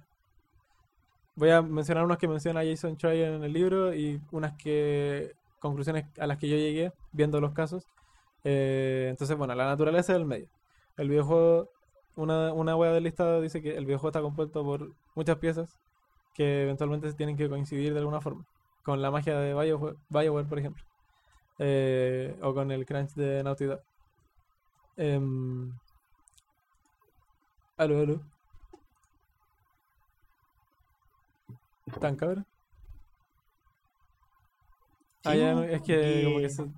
voy a mencionar unos que menciona Jason Schreier en el libro y unas que conclusiones a las que yo llegué viendo los casos. Eh, entonces, bueno, la naturaleza del medio. El videojuego, una, una wea del listado dice que el videojuego está compuesto por muchas piezas que eventualmente tienen que coincidir de alguna forma. Con la magia de BioWare, por ejemplo. Eh, o con el crunch de Naughty Dog. Em, aló, aló. ¿Están cabrón? Ah, ya, es que como que se-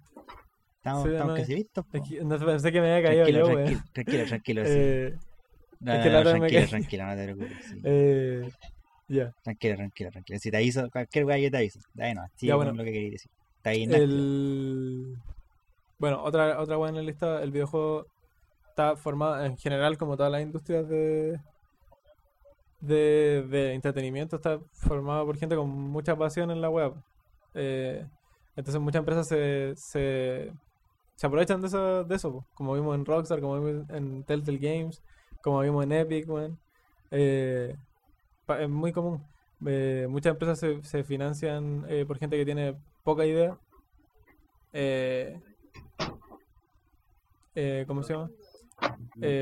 Estamos, sí, estamos no, casi listos. no pensé que me había caído Tranquilo, yo, tranquilo, tranquilo, tranquilo, sí. Eh, No, es no, que la tranquilo, tranquilo, no te preocupes. sí. eh, ya. Tranquilo, tranquilo, tranquilo. Si te aviso, cualquier weá yo te aviso. Dale, no, con bueno. lo que quería decir. Está ahí. El... Bueno, otra, otra buena lista, el videojuego está formado en general como todas las industrias de, de, de entretenimiento, está formado por gente con mucha pasión en la web. Eh, entonces muchas empresas se, se, se aprovechan de eso, de eso como vimos en Rockstar, como vimos en Telltale Games, como vimos en Epic. Eh, es muy común. Eh, muchas empresas se, financian eh, por gente que tiene poca idea. ¿cómo se llama?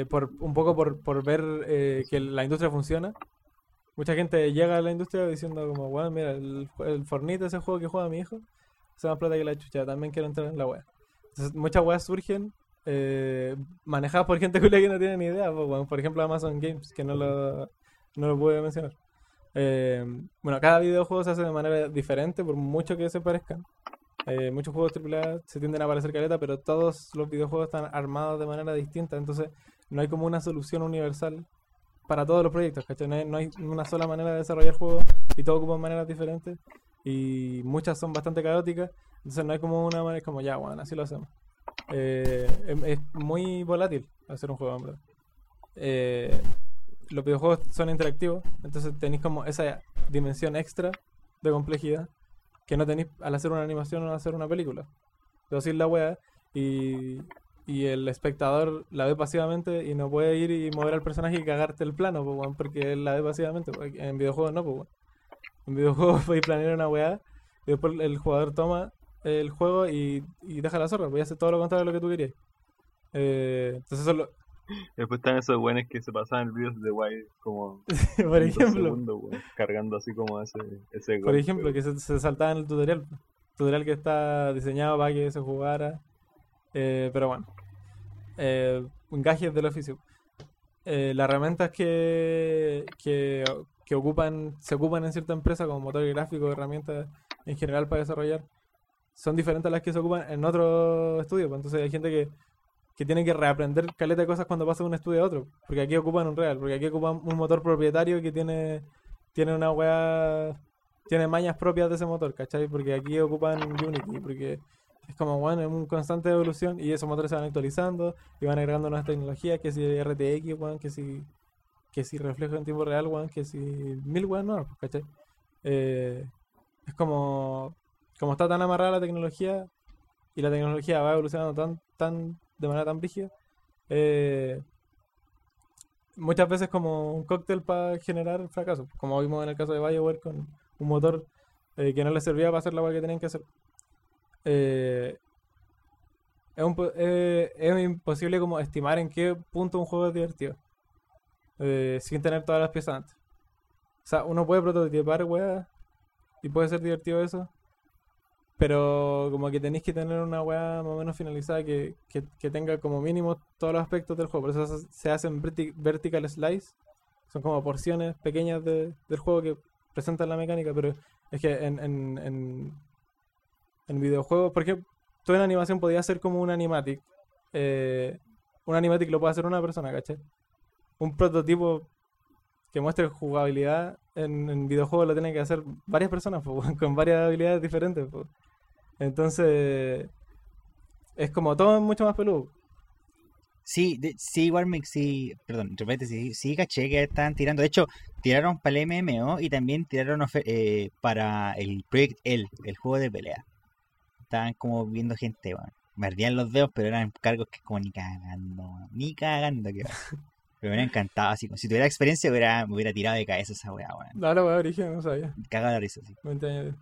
Por, un poco por, por ver que la industria funciona. Mucha gente llega a la industria diciendo como, bueno, mira, el, el Fortnite, ese juego que juega mi hijo, se más plata que la chucha, también quiero entrar en la web. Muchas weas surgen eh, manejadas por gente que no tiene ni idea. Por ejemplo, Amazon Games, que no lo, no lo pude mencionar. Eh, bueno, cada videojuego se hace de manera diferente, por mucho que se parezcan. Eh, muchos juegos AAA se tienden a parecer caleta, pero todos los videojuegos están armados de manera distinta. Entonces, no hay como una solución universal para todos los proyectos, ¿cachai? No hay, no hay una sola manera de desarrollar juegos y todos ocupan maneras diferentes y muchas son bastante caóticas. Entonces, no hay como una manera, como ya, bueno, así lo hacemos. Eh, es, muy volátil hacer un juego, en. Eh, los videojuegos son interactivos, entonces tenéis como esa dimensión extra de complejidad que no tenéis al hacer una animación o al hacer una película. Decir la wea y, y el espectador la ve pasivamente y no puede ir y mover al personaje y cagarte el plano, weón, porque él la ve pasivamente. En videojuegos no, pues. En videojuegos podéis planear una weá y después el jugador toma el juego y, y deja la zorra, pues y hace todo lo contrario de lo que tú querías. Eh, entonces eso es lo- Después están esos buenos que se pasaban el video de Wild como por ejemplo, segundos, cargando así como ese, ese Por ejemplo, que se, se saltaba en el tutorial. Tutorial que está diseñado para que se jugara. Eh, pero bueno. Eh, gajes del oficio. Eh, las herramientas que, que, que ocupan, se ocupan en cierta empresa como motor gráfico, herramientas en general para desarrollar, son diferentes a las que se ocupan en otro estudio. pues. Entonces hay gente que, que tiene que reaprender caleta de cosas cuando pasa de un estudio a otro. Porque aquí ocupan un real, porque aquí ocupan un motor propietario que tiene, tiene una weá tiene mañas propias de ese motor, ¿cachai? Porque aquí ocupan Unity, porque es como, bueno, es un constante evolución y esos motores se van actualizando y van agregando nuevas tecnologías, que si RTX, weón, que si, que si reflejo en tiempo real, weón, que si mil weón nuevas, pues, ¿cachai? Eh, es como, como está tan amarrada la tecnología y la tecnología va evolucionando tan, tan, de manera tan rígida, eh, muchas veces como un cóctel para generar fracaso, como vimos en el caso de BioWare con un motor eh, que no les servía para hacer la weá que tenían que hacer. Eh, es, eh, es imposible como estimar en qué punto un juego es divertido sin tener todas las piezas antes. O sea, uno puede prototipar weá y puede ser divertido eso, pero como que tenéis que tener una weá más o menos finalizada que, que, tenga como mínimo todos los aspectos del juego. Por eso se- hacen verti- vertical slice, son como porciones pequeñas de- del juego que presentan la mecánica, pero es que en, en, en, en videojuegos, por ejemplo, tú en animación podías hacer como un animatic. Eh, un animatic lo puede hacer una persona, ¿cachai? Un prototipo que muestre jugabilidad en, videojuegos lo tienen que hacer varias personas, con varias habilidades diferentes. po. Entonces, es como todo es mucho más peludo. Sí, de- sí, igual me, sí, perdón, sí, sí caché que estaban tirando. De hecho, tiraron para el MMO y también tiraron eh, para el Project L, el juego de pelea. Estaban como viendo gente, weón. Me ardían los dedos, pero eran cargos que como ni cagando, ni cagando que. Pero me hubiera encantado, así como si tuviera experiencia hubiera, me hubiera tirado de cabeza esa weá, weón. No, la weá origen, no sabía. Cagada la risa, sí. 20 años.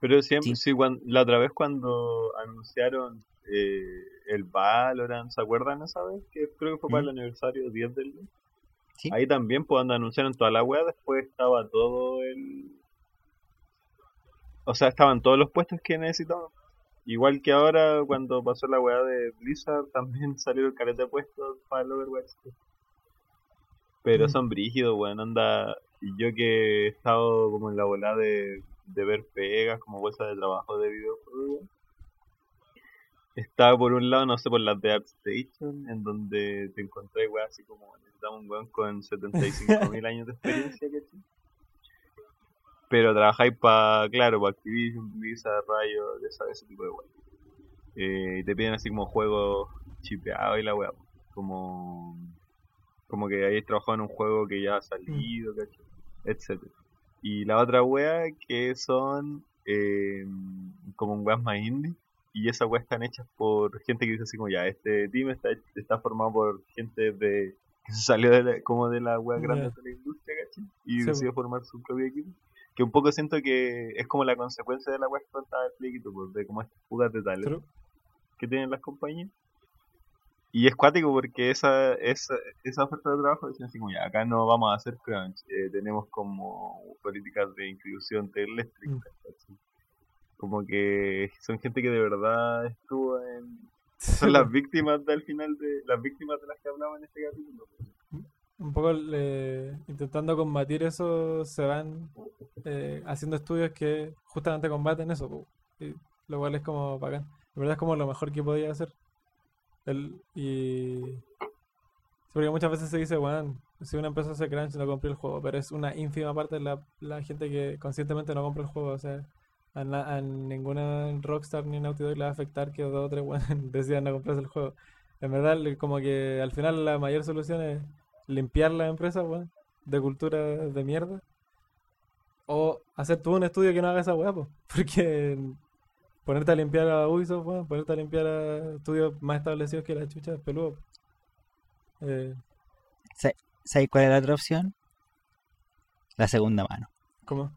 Pero siempre, Sí. sí, cuan- la otra vez cuando anunciaron eh, el Valorant, ¿se acuerdan esa vez? Que creo que fue para el aniversario 10 del Sí. Ahí también, pues cuando anunciaron toda la web, después estaba todo el... O sea, estaban todos los puestos que necesitaban. Igual que ahora, cuando pasó la weá de Blizzard, también salieron caleta de puestos para el Overwatch. Pero Mm. son brígidos, weón, anda... Y yo que he estado como en la bola de, de ver pegas, como bolsas de trabajo de videojuegos. Estaba por un lado, no sé, por las de ArtStation, en donde te encontré, weón, así como necesitamos un weón con 75.000 años de experiencia, ¿cachai? Pero trabajáis para, claro, para Activision, Blizzard, Rayo, de esa- ese tipo de weón. eh, y te piden así como juegos chipeados y la weá. Como, como que hayas trabajado en un juego que ya ha salido, ¿cachai? etcétera. Y la otra wea que son eh, como un weas más indie. Y esas weas están hechas por gente que dice así como ya, este team está, está formado por gente de que se salió de la- como de la wea grande de la industria, ¿cachai? Y Sí, decidió formar su propio equipo. Que un poco siento que es como la consecuencia de la wea que contaba el pliquito, pues, de como estas fugas de talento que tienen las compañías. Y es cuático porque esa, esa, esa oferta de trabajo dicen así como ya, acá no vamos a hacer crunch, eh, tenemos como políticas de inclusión terrestre. Mm. Como que son gente que de verdad estuvo en... Son las víctimas del final de... Las víctimas de las que hablaba en este capítulo. Un poco eh, intentando combatir eso, se van eh, haciendo estudios que justamente combaten eso, y lo cual es como bacán. En verdad es como lo mejor que podía hacer. El, y porque muchas veces se dice, bueno, si una empresa hace crunch no compré el juego, pero es una ínfima parte de la, la gente que conscientemente no compra el juego, o sea, a, a ninguna Rockstar ni Naughty Dog le va a afectar que dos o tres weones decidan no comprarse el juego. En verdad, como que al final la mayor solución es limpiar la empresa, weón, de cultura de mierda. O hacer tú un estudio que no haga esa weá, po. Porque ponerte a limpiar a Ubisoft, ponerte a limpiar a estudios más establecidos que la chucha es peludo. Eh, ¿Sabes cuál es la otra opción? La segunda mano. ¿Cómo?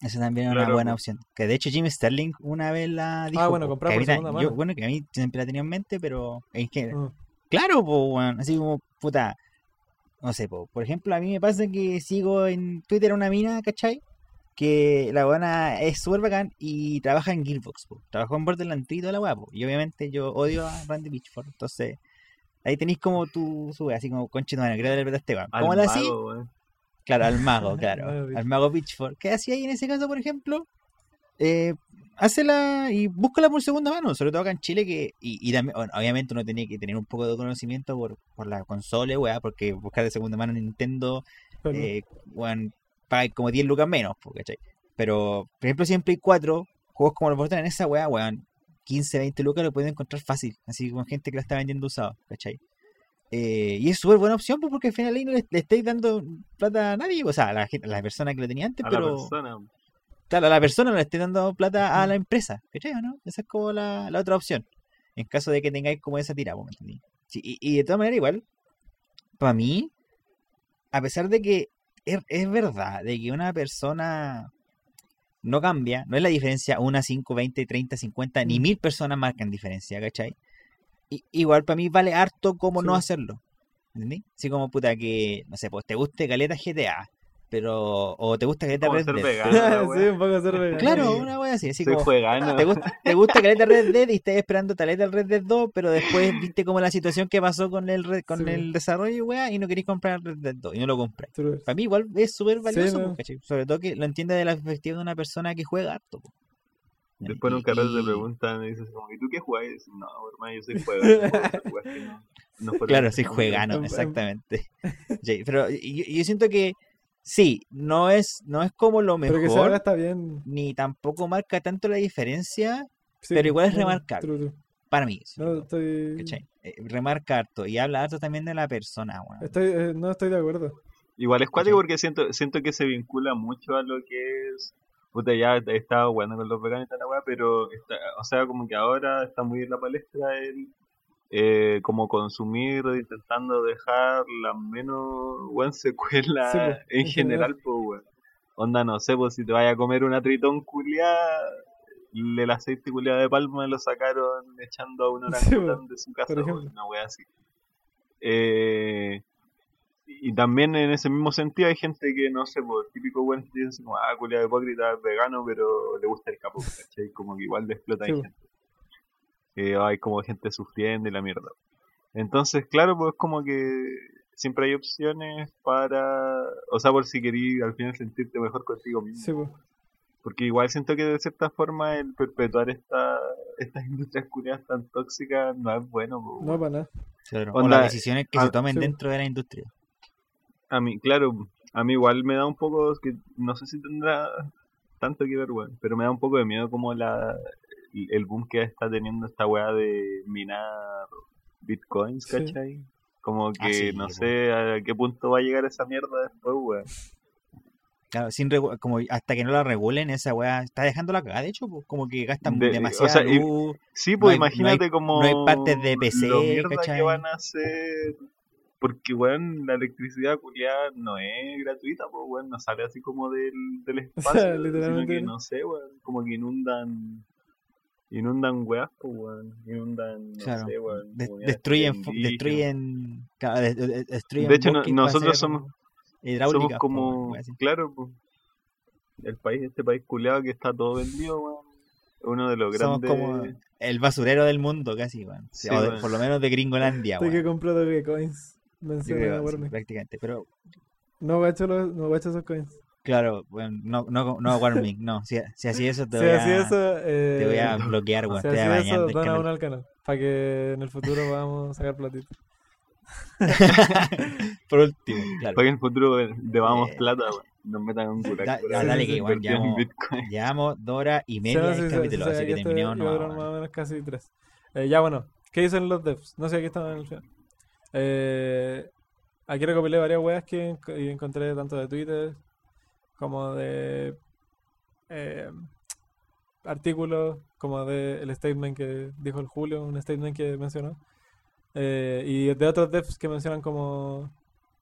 Esa también es una Claro, buena po. opción. Que de hecho Jim Sterling una vez la dijo. bueno, po, comprar que a por mí ta- segunda yo- mano. bueno, que a mí siempre la tenía en mente, pero es que Mm, Claro, weón. Así como, puta. No sé, po. Por ejemplo, a mí me pasa que sigo en Twitter a una mina, ¿cachai? Que la buena es súper bacán y trabaja en Gearbox, po. Trabajó en Borderlands 3 y toda la weá, po. Y obviamente yo odio a Randy Pitchford. Entonces, ahí tenéis como tu, así como, conchito, bueno, quiero darle este weón. Al ¿Cómo la así? weón. Claro, al mago, claro. Al mago Pitchford. ¿Qué hacía ahí en ese caso, por ejemplo? Eh, hácela y búscala por segunda mano, sobre todo acá en Chile, que y, y también, bueno, obviamente uno tenía que tener un poco de conocimiento por, por la consola, weá, porque buscar de segunda mano en Nintendo, eh, weón, paga como 10 lucas menos, ¿cachai? Pero, por ejemplo, si en Play 4, juegos como los Borderlands en esa weá, weón, 15, 20 lucas lo pueden encontrar fácil, así como gente que lo está vendiendo usado, ¿cachai? Eh, y es súper buena opción porque al final ahí no le, le estáis dando plata a nadie, o sea, a la, a la persona que lo tenía antes, A la pero persona. claro, a la persona no le esté dando plata a la empresa, ¿cachai? ¿no? Esa es como la, la otra opción, en caso de que tengáis como esa tira, ¿me entendí? Sí, y, y de todas maneras, igual, para mí, a pesar de que es, es verdad, de que una persona no cambia, no es la diferencia una, 5, 20, 30, 50, ni Mm. mil personas marcan diferencia, ¿cachai? I- igual para mí vale harto como Sí, no hacerlo. ¿Entendí? Así como puta que, no sé, pues te guste caleta GTA, pero, o te gusta caleta Red Dead. vegano. sí, un poco ser vegano. Claro, una wea así, así Soy como, juegano. te gusta, te gusta caleta Red Dead y estás esperando caleta el Red Dead 2, pero después viste como la situación que pasó con el Red- con Sí, el desarrollo, wea, y no queréis comprar Red Dead 2 y no lo compras. True. Para mí igual es súper valioso, ¿cachai? sobre todo que lo entiende de la perspectiva de una persona que juega harto. po. Después en un Y- carrete te preguntan y dices como, ¿y tú qué juegas? Y dices, no, hermano, yo soy juegano. no- no Claro, soy juegano, exactamente. Sí, pero yo, yo siento que sí, no es, no es como lo Pero que se haga mejor, está bien. ni tampoco marca tanto la diferencia Sí, Pero igual es no, remarcable. true, true. para mí. No, estoy, ¿cachai? Eh, remarca harto y habla harto también de la persona, estoy, eh, no estoy de acuerdo. Igual es cuático porque siento, siento que se vincula mucho a lo que es. Puta, ya he estado jugando con los veganos y tal la weá, pero está, o sea, como que ahora está muy en la palestra el eh, como consumir, intentando dejar la menos buena secuela Sí, po, en en general, pues weón. Onda, no sé, pues si te vayas a comer una tritón culiada, el aceite culiado de palma lo sacaron echando a un Sí, orangután po, de su casa, weón, una wea así. Eh, y también en ese mismo sentido hay gente que, no sé, por típico buen que dicen como, ah, culiado hipócrita, vegano, pero le gusta el capo, ¿cachai? Como que igual le explota Sí, hay gente. Eh, hay como gente sufriendo y la mierda. Entonces, claro, pues como que siempre hay opciones para, o sea, por si querí al final sentirte mejor contigo mismo. Sí, pues. Porque igual siento que de cierta forma el perpetuar esta, estas industrias culiadas tan tóxicas no es bueno. po, No, para nada. Claro, o las decisiones que se tomen sí. dentro de la industria. A mí, claro, a mí igual me da un poco, que no sé si tendrá tanto que ver, weón, pero me da un poco de miedo como la, el boom que está teniendo esta weá de minar bitcoins, Sí. ¿cachai? Como que Ah, sí, no po. sé a qué punto va a llegar esa mierda después, weón. Claro, sin como hasta que no la regulen, esa weá está dejando la cagada, de hecho, pues, como que gastan De- o demasiada sea, y- luz. Sí, pues no hay- imagínate como no hay partes de PC, lo mierda ¿cachai? que van a hacer. Porque, weón, la electricidad culiada no es gratuita, pues, weón, no sale así como del, del espacio, sino literalmente que, no sé, weón, como que inundan, inundan weas, pues, weón, inundan, no Claro, sé, weón. de- destruyen, destruyen, claro, de- de- destruyen De hecho, no- nosotros somos- hidráulicas, Somos como, claro, pues, el país, este país culiado que está todo vendido, weón, uno de los Somos grandes... como el basurero del mundo, casi, weón. Sí, o de- weón. por lo menos de Gringolandia, Tengo que weón. comprar Dogecoins. Menciona sí, prácticamente. Pero, No gacho, no gacho esos coins. Claro, bueno, no, no, no warming, no. Si, si así eso, te Si voy así a, eso, eh, te voy a bloquear, weón. si Te voy a así bañar eso, dona canal. uno al canal. Para que en el futuro podamos sacar platito. Por último, claro. Para que en el futuro debamos Eh, plata, weón, nos metan un curac. da- dale que, en llevamos- Bitcoin. Llevamos dos horas y media del sí, sí, capítulo, sí, así que este terminamos a no, más o menos casi tres. Eh, ya bueno, ¿qué dicen los devs? No sé, aquí están en el final. Eh, aquí recopilé varias weas que encontré tanto de Twitter como de eh, artículos, como de el statement que dijo el Julio, un statement que mencionó. Eh, y de otros devs que mencionan como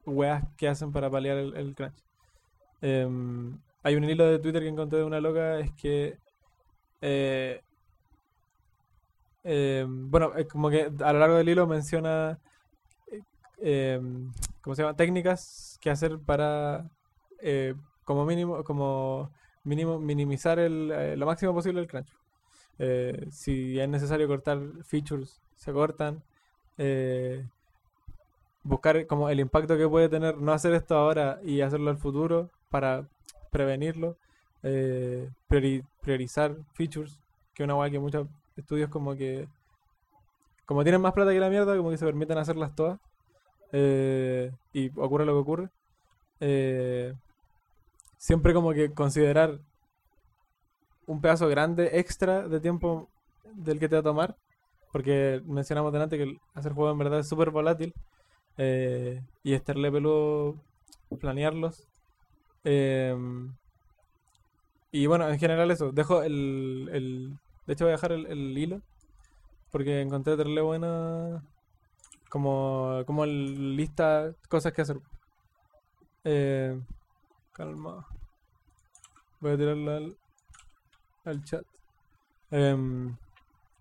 weas que hacen para paliar el, el crunch. Em, hay un hilo de Twitter que encontré de una loca, es que eh, eh, bueno, es como que a lo largo del hilo menciona eh, em, ¿cómo se llama? técnicas que hacer para eh, como mínimo, como mínimo minimizar el, eh, lo máximo posible el crunch. Eh, si es necesario cortar features, se cortan. Eh, buscar como el impacto que puede tener no hacer esto ahora y hacerlo al futuro para prevenirlo. Priori- priorizar features, que una guay que muchos estudios como que como tienen más plata que la mierda, como que se permiten hacerlas todas. Eh, y ocurre lo que ocurre. Eh, siempre como que considerar un pedazo grande extra de tiempo del que te va a tomar. Porque mencionamos delante que hacer juegos en verdad es súper volátil. eh, y estarle peludo planearlos. Em, y bueno, en general eso. Dejo el, el- De hecho voy a dejar el, hilo. Porque encontré terrible buena. Como, como el lista cosas que hacer. Eh, calma. Voy a tirarla al, chat. Em,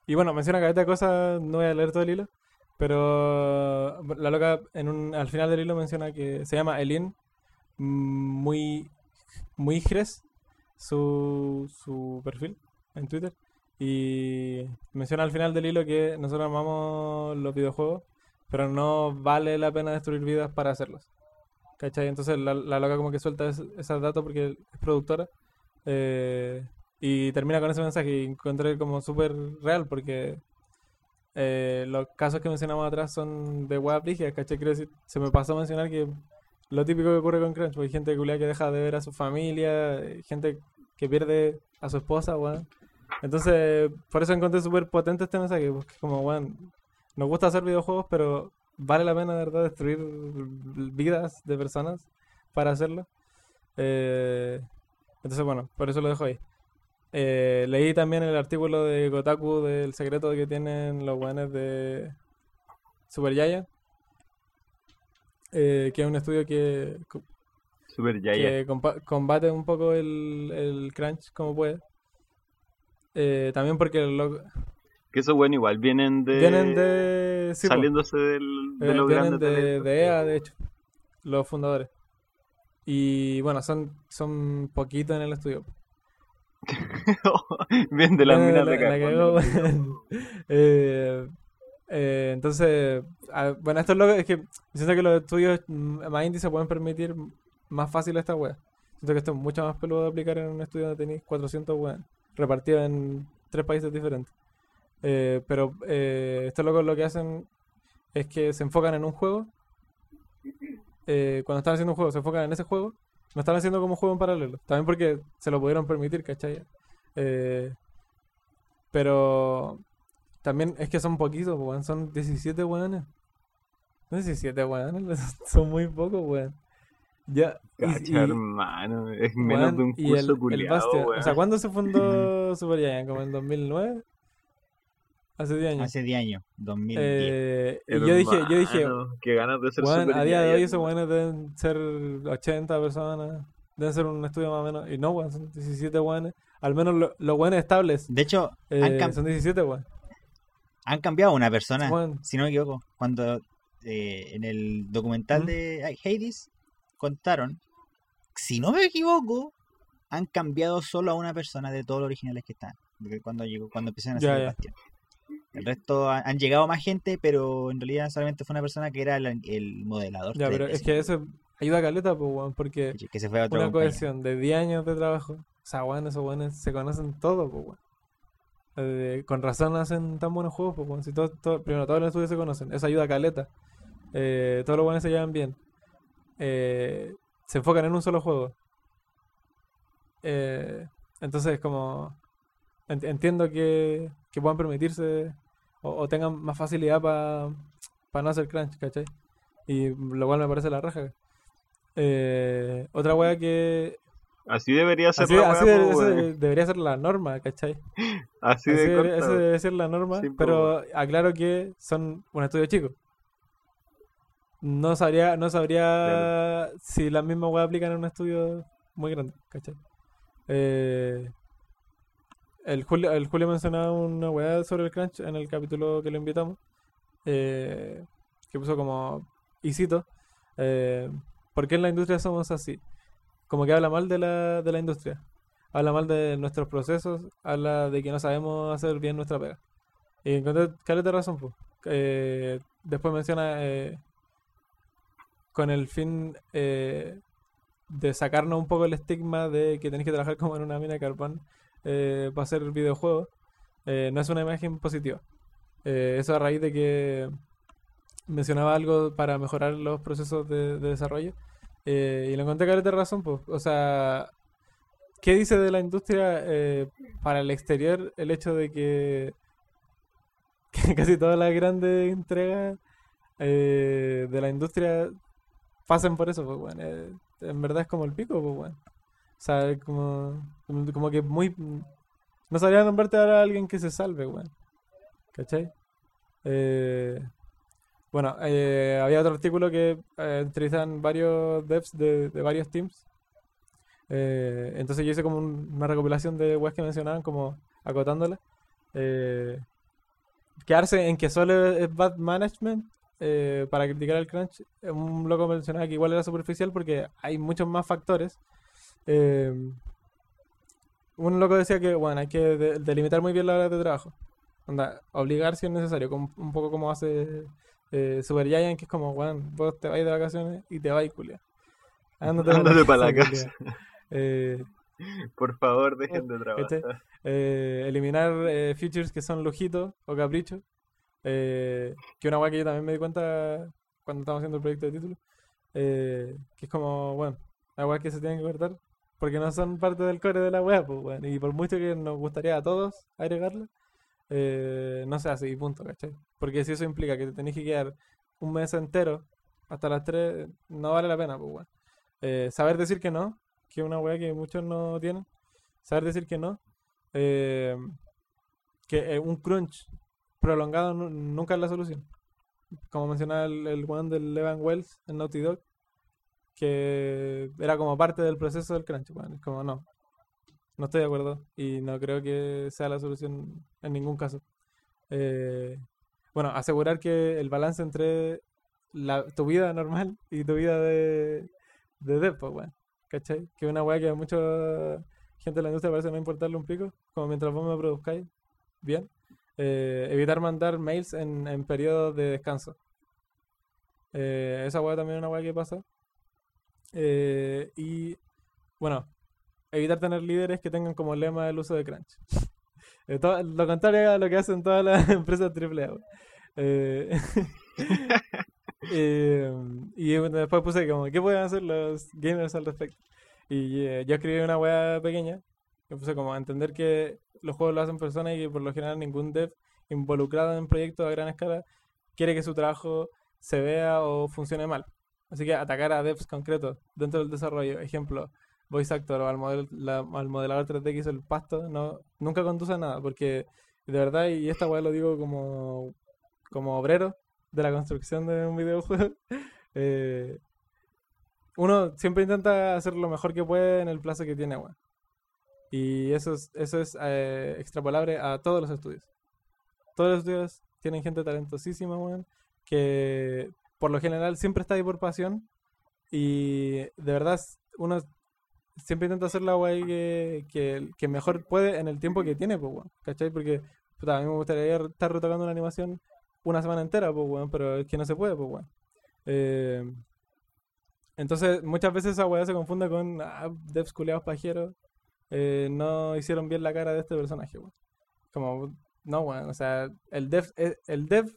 y bueno, menciona caleta de cosas. No voy a leer todo el hilo. Pero la loca en un, al final del hilo menciona que se llama Elin muy muy su, su perfil en Twitter y menciona al final del hilo que nosotros amamos los videojuegos pero no vale la pena destruir vidas para hacerlos ¿cachai? entonces la, la loca como que suelta es- esos datos porque es productora eh, y termina con ese mensaje y encontré como súper real porque eh, los casos que mencionamos atrás son de web brígidas, ¿cachai? Quiero decir, se me pasó a mencionar que lo típico que ocurre con Crunch, pues hay gente que deja de ver a su familia, gente que pierde a su esposa, weón. Entonces, por eso encontré súper potente este mensaje, porque como, weón, nos gusta hacer videojuegos, pero vale la pena, de verdad, destruir vidas de personas para hacerlo. Eh, entonces, bueno, por eso lo dejo ahí. Eh, leí también el artículo de Kotaku del secreto que tienen los weones de Super Giant, eh, que es un estudio que, Super que combate un poco el, el crunch como puede. Eh, también porque los Que esos bueno igual vienen de. vienen de... sí, po, saliéndose del, de eh, los vienen grandes de, de EA, de hecho, los fundadores. Y bueno, son, son poquitos en el estudio. Bien de las Eh, minas de carbón. Eh, eh, entonces, bueno, esto es lo que es que siento que los estudios más indie se pueden permitir más fácil esta wea. Siento que esto es mucho más peludo de aplicar en un estudio donde tenéis 400 weas repartidos en tres países diferentes. Eh, pero eh, estos locos lo que hacen es que se enfocan en un juego. Eh, cuando están haciendo un juego, se enfocan en ese juego. No están haciendo como un juego en paralelo. También porque se lo pudieron permitir, ¿cachai? Eh, pero también es que son poquitos, po, weón. Son 17 weones. No 17 weones, son muy pocos, weón. Ya. Cacha, y- hermano. Es menos de un curso el, culiado, el. O sea, ¿cuándo se fundó Super Giant? ¿Como en 2009? Hace 10 años. Hace 10 años, 2010. Eh, y yo dije, yo dije, Qué ganas de ser Super a día de hoy esos weones deben ser 80 personas. Deben ser un estudio más o menos. Y no, weón, son 17 weones. Al menos lo- los weones estables. de hecho, han, eh, cam- son 17 weón. han cambiado una persona, si no me equivoco. Cuando eh, en el documental ¿Mm? de Hades contaron, si no me equivoco, han cambiado solo a una persona de todos los originales que están. de Cuando llegó, cuando empezaron a hacer Ya, el ya. El resto han, han llegado más gente, pero en realidad solamente fue una persona que era el, el modelador. ya, pero 3D, es que eso ayuda a caleta, pues, weón, porque que- se fue a una compañía. cohesión de 10 años de trabajo. O sea, weón, esos weones se conocen todos, pues, weón. Eh, con razón hacen tan buenos juegos, pues, weón. Si todo, todo- primero, todos los estudios se conocen. Eso ayuda a caleta. Eh, todos los buenos se llevan bien. Eh, se enfocan en un solo juego. Eh, entonces, como. ent- entiendo que, que puedan permitirse o, o tengan más facilidad para no hacer crunch, ¿cachai? Y lo cual me parece la raja. Eh, otra wea que. Así debería ser Así, la así de- po, weón. debería ser la norma, ¿cachai? Así Así de debería- corta, esa debe ser la norma, Sí, po, pero aclaro que son un estudio chico. No sabría, no sabría Claro. si las mismas weas aplican en un estudio muy grande, ¿cachai? Eh, el, Julio, el Julio mencionaba una weá sobre el crunch en el capítulo que lo invitamos, eh, que puso como, y cito, eh, ¿por qué en la industria somos así? Como que habla mal de la, de la industria habla mal de nuestros procesos, habla de que no sabemos hacer bien nuestra pega. Y encontré caleta razón, pues. Eh, después menciona eh, con el fin eh, de sacarnos un poco el estigma de que tenéis que trabajar como en una mina de carbón eh, para hacer videojuegos. Eh, no es una imagen positiva. Eh, eso a raíz de que mencionaba algo para mejorar los procesos de, de desarrollo. Eh, y le encontré caleta de razón, pues. O sea, ¿Qué dice de la industria para el exterior el hecho de que, que casi todas las grandes entregas de la industria pasen por eso? Pues? Eh, en verdad es como el pico, pues, weón. O sea, como, como, que muy... No sabría nombrarte ahora a alguien que se salve, weón. ¿Cachai? Eh, bueno, eh, había otro artículo que eh, varios devs de, varios teams eh, entonces yo hice como un- una recopilación de webs que mencionaban, como acotándola. Eh, quedarse en que solo es bad management eh, para criticar el crunch. Un loco mencionaba que igual era superficial porque hay muchos más factores. Eh, un loco decía que, bueno, hay que de- delimitar muy bien las horas de trabajo. Onda, obligar si es necesario, como, un poco como hace eh, Super Giant, que es como, bueno, vos te vais de vacaciones y te vais, culia. Ándate, Ándate pa' la casa. Eh, Por favor, dejen de ¿cachai? trabajar. eh, eliminar eh, features que son lujitos o caprichos. Eh, que una weá que yo también me di cuenta cuando estábamos haciendo el proyecto de título. eh, que es como, bueno, weá que se tienen que cortar porque no son parte del core de la weá, pues, weón. Y por mucho que nos gustaría a todos agregarla, eh, no se hace y punto, ¿cachai? Porque si eso implica que te tenés que quedar un mes entero hasta las 3, no vale la pena, pues, weón. Eh, saber decir que no, que es una weá que muchos no tienen. Saber decir que no. eh, que un crunch prolongado nu- nunca es la solución. Como mencionaba el, weón del Levan Wells en Naughty Dog, que era como parte del proceso del crunch. weón. es como no, no estoy de acuerdo y no creo que sea la solución en ningún caso. Eh, bueno, asegurar que el balance entre la, tu vida normal y tu vida de, de dev, pues, weón. ¿Cachai? Que una weá que a mucha gente de la industria parece no importarle un pico, como mientras vos me produzcáis bien. Eh, evitar mandar mails en, en periodos de descanso. Eh, esa weá también es una weá que pasa. Eh, y bueno, evitar tener líderes que tengan como lema el uso de crunch. Eh, lo contrario a lo que hacen todas las empresas AAA. Eh, eh, y después puse como, ¿qué pueden hacer los gamers al respecto? Y yo escribí una weá pequeña O sea, como entender que los juegos lo hacen personas y que por lo general ningún dev involucrado en proyectos a gran escala quiere que su trabajo se vea o funcione mal. Así que atacar a devs concretos dentro del desarrollo, ejemplo, voice actor o al, model, al modelador 3D que hizo el pasto, no, nunca conduce a nada, porque de verdad, y esta weá lo digo como, como obrero de la construcción de un videojuego, eh, uno siempre intenta hacer lo mejor que puede en el plazo que tiene, weón. Y eso es, eso es eh, extrapolable a todos los estudios. Todos los estudios tienen gente talentosísima, weón, que por lo general siempre está ahí por pasión. Y de verdad, uno siempre intenta hacer la weá que, que, que mejor puede en el tiempo que tiene, pues, weón. ¿Cachai? Porque puta, a mí me gustaría estar retocando una animación una semana entera, pues, weón, pero es que no se puede, pues, weón. Eh, entonces, muchas veces esa weá se confunde con ah, devs culeados pajeros. eh, no hicieron bien la cara de este personaje. Como, no, weón, o sea, el dev, eh, el dev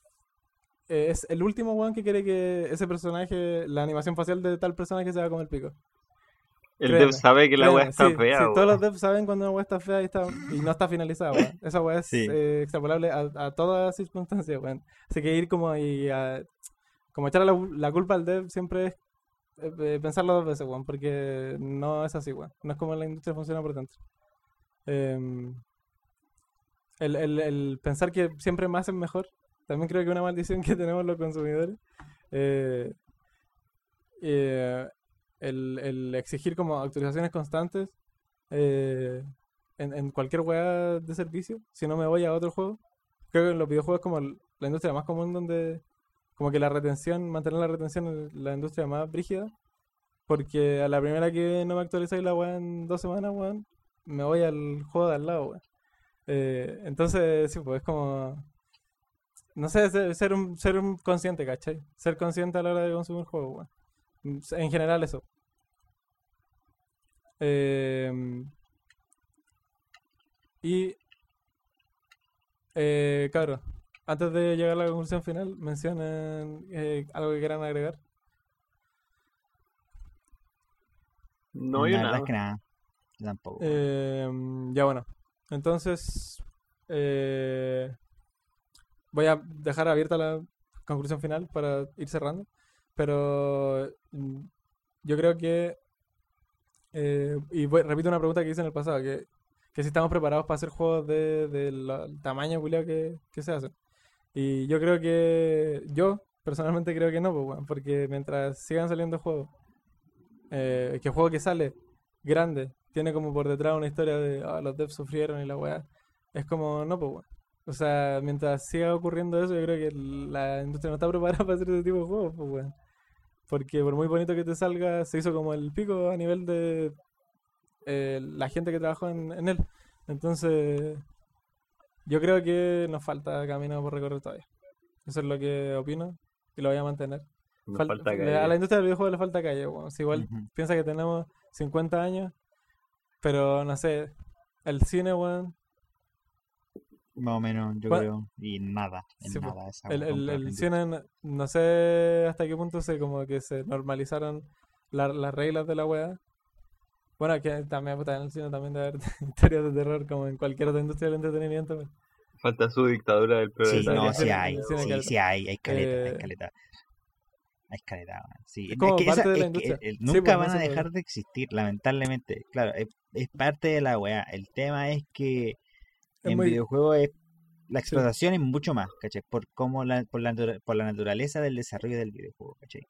eh, es el último weón que quiere que ese personaje, la animación facial de tal personaje se haga con el pico. El Créeme, dev sabe que la Créeme, weá está sí, fea, sí, todos los devs saben cuando una weá está fea y, está, y no está finalizada, weón. Esa weá es Sí. eh, extrapolable a, a todas circunstancias, weón. Así que ir como y a- como echar la, la culpa al dev siempre es eh, eh, pensarlo dos veces, weón, porque no es así, weón. No es como la industria funciona por dentro. Em, el, el- el pensar que siempre más es mejor, también creo que es una maldición que tenemos los consumidores. Eh, eh, el, exigir como actualizaciones constantes eh, en, cualquier weá de servicio, si no me voy a otro juego. Creo que en los videojuegos es como la industria más común donde como que la retención, mantener la retención es la industria más brígida. Porque a la primera que no me actualizáis la weá en dos semanas, weón, me voy al juego de al lado, weón. Eh, entonces, sí, pues es como. No sé, ser, ser un, ser un consciente, ¿cachai? Ser consciente a la hora de consumir juegos, weón. Mm, En general, eso. Em, y. Eh, cabros, antes de llegar a la conclusión final, mencionen eh, algo que quieran agregar. No, la yo verdad nada. es que nada. Tampoco. Em, ya bueno. Entonces, eh, voy a dejar abierta la conclusión final para ir cerrando. Pero mm, yo creo que, eh, y repito una pregunta que hice en el pasado, que, si estamos preparados para hacer juegos de, del tamaño culiao que, que se hacen. Y yo creo que, yo personalmente creo que no, pues, porque mientras sigan saliendo juegos, eh, que juego que sale grande tiene como por detrás una historia de "Ah, los devs sufrieron y la weá. Es como, no, pues weón. O sea, mientras siga ocurriendo eso, yo creo que la industria no está preparada para hacer ese tipo de juegos, pues weón. Porque por muy bonito que te salga, se hizo como el pico a nivel de eh, la gente que trabajó en, en él. Entonces, yo creo que nos falta camino por recorrer todavía. Eso es lo que opino y lo voy a mantener. Me Fal- falta le- calle. a la industria del videojuego le falta calle, weón. Si igual piensa que tenemos 50 años, pero no sé, el cine, weón, Más o menos, yo Bueno, creo. Y nada, en sí, nada. Esa el, el, el no, sé hasta qué punto se como que se normalizaron la- las reglas de la weá. Bueno, que también puta, en el cine también debe haber historias de terror como en cualquier otra industria del entretenimiento. pues. Falta su dictadura del Sí, proletario. no, sí, sí hay. sí, sí, Sí, caleta. sí hay. Hay caleta, hay Eh, caleta. Hay caleta. Sí, es es como que parte esa- de la es que industria. el- el- Sí, nunca pues, no van a puede. dejar de existir, lamentablemente. Claro, es, es parte de la weá. El tema es que en muy- videojuegos es la explotación es mucho más, ¿cachai? Por cómo la, por la, por la naturaleza del desarrollo del videojuego, ¿cachai?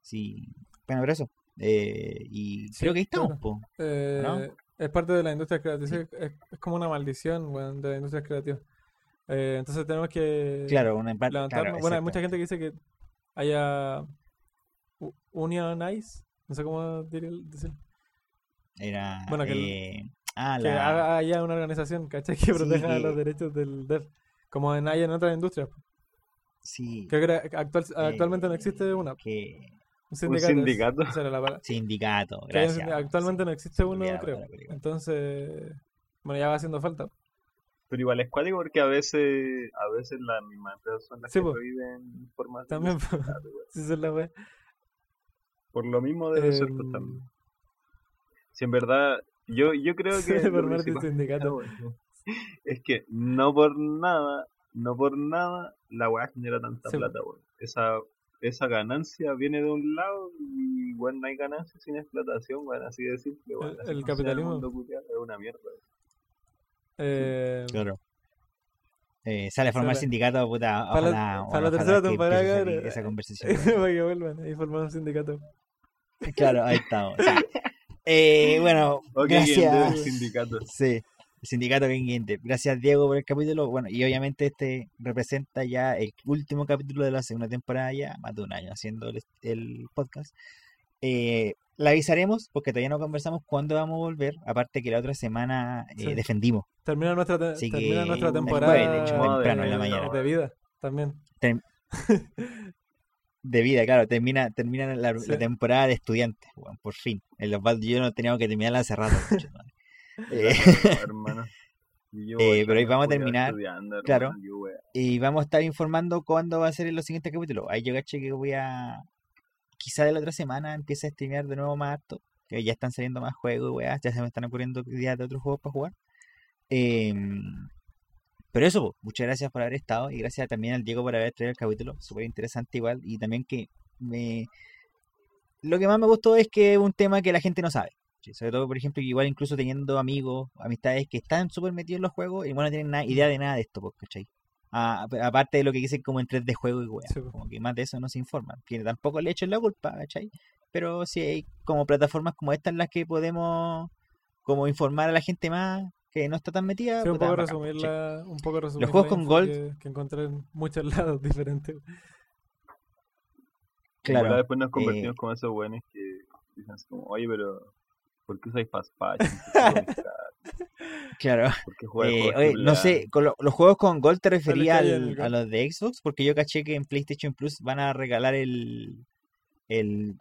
Sí, bueno, pero eso. Eh, y Sí, creo que ahí estamos, claro. Eh, ¿no? Es parte de la industria creativa. Sí. Es, es como una maldición, de la industria creativa. Eh, entonces tenemos que Claro, una claro, bueno, hay mucha gente que dice que haya unionize, no sé cómo dir- decir, Era, Bueno, que eh, ah, que la, haga- haya una organización, ¿cachai? Que proteja los derechos del dev, como en, hay en otras industrias. sí, Creo que era- actual, actualmente no eh, existe una. que Un sindicato. es- sindicato? la hay un gracias. actualmente no existe uno, creo. Entonces, bueno, ya va haciendo falta. Pero igual es cuático porque a veces, a veces las mismas empresas son las Sí, que po. prohíben formas de También, po. Sí, la wea. Por lo mismo debe ser Em, pues, también. Si en verdad Yo, yo creo que. Formarte principal- sindicato. Es que no por nada, no por nada, la weá genera tanta Sí, plata, weón. Esa, esa ganancia viene de un lado y, bueno, no hay ganancia sin explotación, weón, así de simple, weón. El- el capitalismo. es una mierda. weón. Eh, Claro. Eh, sale a formar Sale. sindicato, puta. Para la- ojalá- para la ojalá tercera que temporada, esa- esa conversación. para que vuelvan y formar un sindicato. Claro, ahí estamos. sí. Eh, bueno, Ok, bien, gracias. del sindicato. Sí, el sindicato Gracias Diego por el capítulo. Bueno, y obviamente este representa ya el último capítulo de la segunda temporada, ya más de un año haciendo el, el podcast. Eh, la avisaremos porque todavía no conversamos cuándo vamos a volver. Aparte que la otra semana eh, Sí. defendimos Termina nuestra, te- Así termina que nuestra el temporada jueves, de hecho, temprano en la mañana. de vida también. de vida, claro. Termina, termina la, temporada de estudiantes, weón, por fin. Los Osvaldo y yo no teníamos que terminarla hace rato. Eh, hermano. Y yo, Eh, pero ahí vamos a terminar, claro. yo, y vamos a estar informando cuándo va a ser en los siguientes capítulos. Ahí yo caché que voy a. Quizá de la otra semana empiece a streamear de nuevo más harto. Que ya están saliendo más juegos. Ya se me están ocurriendo ideas de otros juegos para jugar. Em, pero eso, po, muchas gracias por haber estado. Y gracias también al Diego por haber traído el capítulo. Súper interesante igual. Y también que me. Lo que más me gustó es que es un tema que la gente no sabe. Sobre todo, por ejemplo, igual incluso teniendo amigos, amistades que están súper metidos en los juegos y no tienen nada, idea de nada de esto, ¿cachai? A- aparte de lo que dicen como en 3D juego y weá, Sí, como que más de eso no se informan. Que tampoco le echen la culpa, ¿cachai? Pero sí hay como plataformas como estas en las que podemos como informar a la gente más que no está tan metida. Sí, un poco bacán, la, un poco resumir juegos la con Gold- que, que encontré en muchos lados diferentes. Claro. después nos convertimos eh, como esos buenos que dicen así como, oye, pero ¿por qué usáis Fast Patch? Claro. ¿Por qué jugáis Eh, oye, no sé, con lo- los juegos con Gold te refería al- a los de Xbox, porque yo caché que en PlayStation Plus van a regalar el, el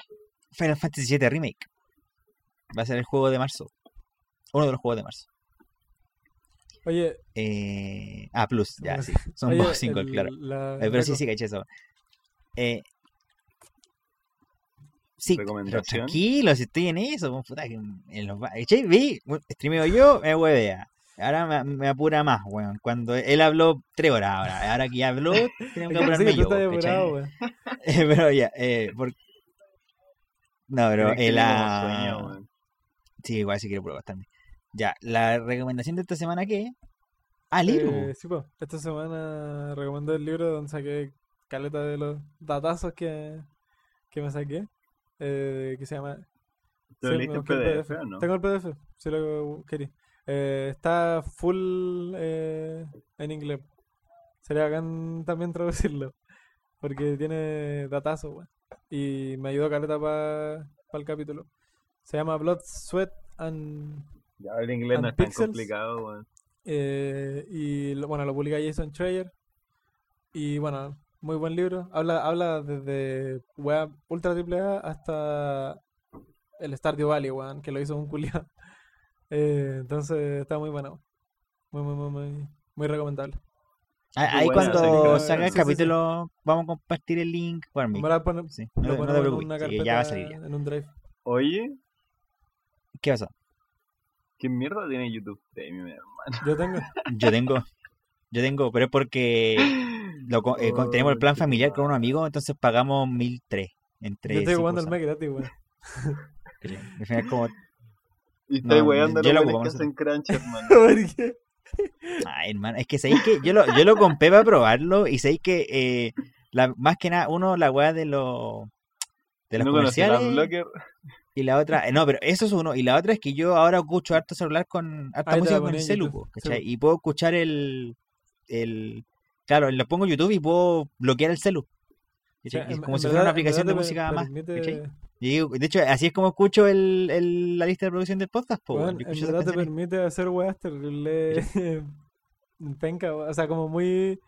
Final Fantasy VII Remake. Va a ser el juego de marzo. Uno de los juegos de marzo. Oye, Eh, ah, Plus, ya, sí. Son oye, single, el- claro. la- Eh, pero sí, sí, caché eso. Eh, sí, pero tranquilo, si estoy en eso, pues, puta, que en los. Vi, streameo yo, me huevea. Ahora me, me apura más, weón. Cuando él habló tres horas ahora. Ahora que ya habló, tengo que apurarme tú yo, pero ya, eh, por- No, pero tengo ah, sueño, weón. Sí, igual si quiero probar también. Ya, la recomendación de esta semana, ¿qué? Ah, libro. Eh, sí, pues, esta semana recomendé el libro donde saqué caleta de los datazos que, que me saqué. eh, que se llama. ¿Te sí, lo leíste en el PDF o no? Tengo el PDF, si lo querí. Eh, está full eh, en inglés. Sería bacán también traducirlo. Porque tiene datazos, weón. Y me ayudó caleta para el capítulo. Se llama Blood, Sweat and Ya el inglés no es tan complicado, weón. Eh, y lo- bueno, lo publica Jason Schreier. Y bueno, muy buen libro. Habla, habla desde web ultra triple A hasta el Stardew Valley, weón, que lo hizo un culiado. Eh, entonces está muy bueno. Muy, muy, muy, muy, muy recomendable. Ah, Ahí buena cuando salga el sí, sí, sí. capítulo, vamos a compartir el link por mí. Me la pone- Sí, lo no, no te preocupes, una sí, carpeta ya va a salir ya. en un drive. Oye, ¿Qué pasó? ¿Qué mierda tiene YouTube Premium, hermano? Yo tengo. Yo tengo, yo tengo, pero es porque lo eh, tenemos el plan Oh, familiar con qué unos amigos, entonces pagamos 1003 entre Yo estoy jugando el usuarios, mes gratis, weón. Al final como, Y No, weando yo los lo que no hacen crunch, hermano. ¿Por qué? ay hermano, es que sabéis que yo lo, yo lo compré para probarlo y sabéis que eh, la, más que nada, uno, la weá de los de los ¿No comerciales? Y la otra, eh, no, pero eso es uno, y la otra es que yo ahora escucho harto celular con harta Ahí música con el celu, sí, ¿cachai? Y puedo escuchar el, el, claro, lo pongo en YouTube y puedo bloquear el celu. O ¿cachai? sea, Es en- como en si fuera una verdad- aplicación de música más. de hecho, así es como escucho el, el- la lista de producción del podcast, po, en verdad te permite hacer weas terrible penca, o sea, como muy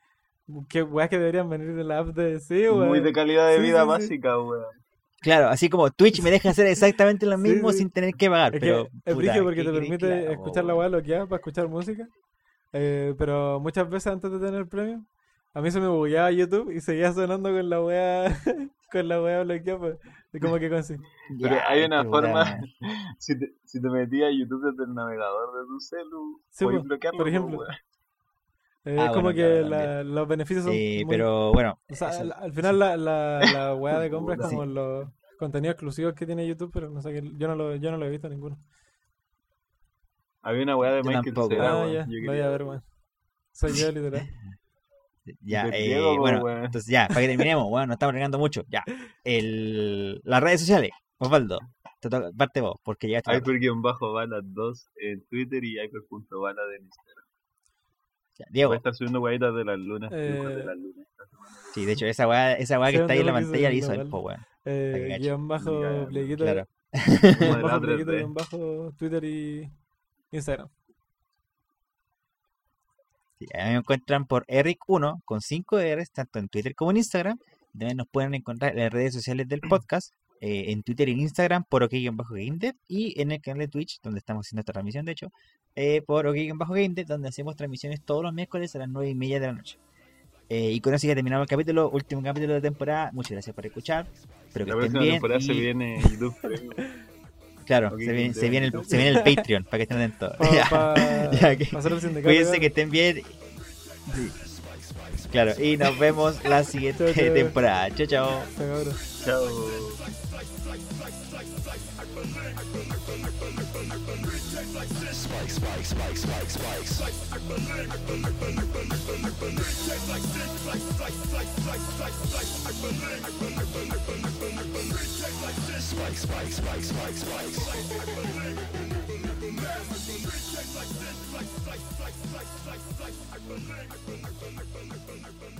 que weas que deberían venir de la app de sí, weón. Muy de calidad de Sí, vida sí, sí. básica, weón. Claro, así como Twitch me deja hacer exactamente lo mismo sí. sin tener que pagar, Es pero que puta, porque ¿qué te permite haga, escuchar la weón? wea bloqueada para escuchar música. Eh, pero muchas veces antes de tener premio A mí se me bugueaba YouTube y seguía sonando con la wea, con la wea bloqueada, pues. Como que con sí. Pero Ya, hay una este forma, si te, si te metías a YouTube desde el navegador de tu celu, Sí, bloquearlo, por po, ejemplo. Eh, Ah, es como bueno, que claro, la- los beneficios son Sí, muy- pero bueno. O sea, eso- al, al final la, la, la weá de compra es como los contenidos exclusivos que tiene YouTube, pero no sé, que yo no lo, yo no lo he visto ninguno. Había una weá de Michael. Cera, ah, ya, yo lo voy a ver, weón. Soy yo, literal. Ya, eh, Diego, bueno, entonces ya, para que terminemos, bueno, nos estamos regando mucho. Ya, el, las redes sociales, Osvaldo, te toca- parte vos, porque llegaste. tarde. Hyper-Bala 2 en Twitter y Hyper.bala en Instagram. Diego, a estar subiendo weaditas de las lunas, Eh, dibujos de las lunas. sí, de hecho, esa weá, esa weá que está ahí en la pantalla la hizo él, po, weón. Eh, guion bajo, pleguito, Claro. guion bajo, pleguito, 3D. guion bajo, Twitter y Instagram. Sí, a mí me encuentran por Eric1 con 5 R's, tanto en Twitter como en Instagram. También nos pueden encontrar en las redes sociales del podcast, eh, en Twitter y en Instagram por OK-GameDev y en el canal de Twitch, donde estamos haciendo esta transmisión, de hecho, eh, por OK-GameDev, donde hacemos transmisiones todos los miércoles a las 9 y media de la noche. Eh, y con eso ya terminamos el capítulo, último capítulo de temporada. Muchas gracias por escuchar. Espero que La estén próxima bien. temporada se viene YouTube. Claro, se, viene, se, viene el, se viene el Patreon para que estén atentos. Cuídense que estén bien. Sí. Claro, y nos vemos la siguiente temporada. Chao, chao. Chao. spikes, spikes, spikes, spikes. Spikes, Spikes, spikes, spikes, spikes, spikes. I believe, I believe, I believe, I believe, I believe.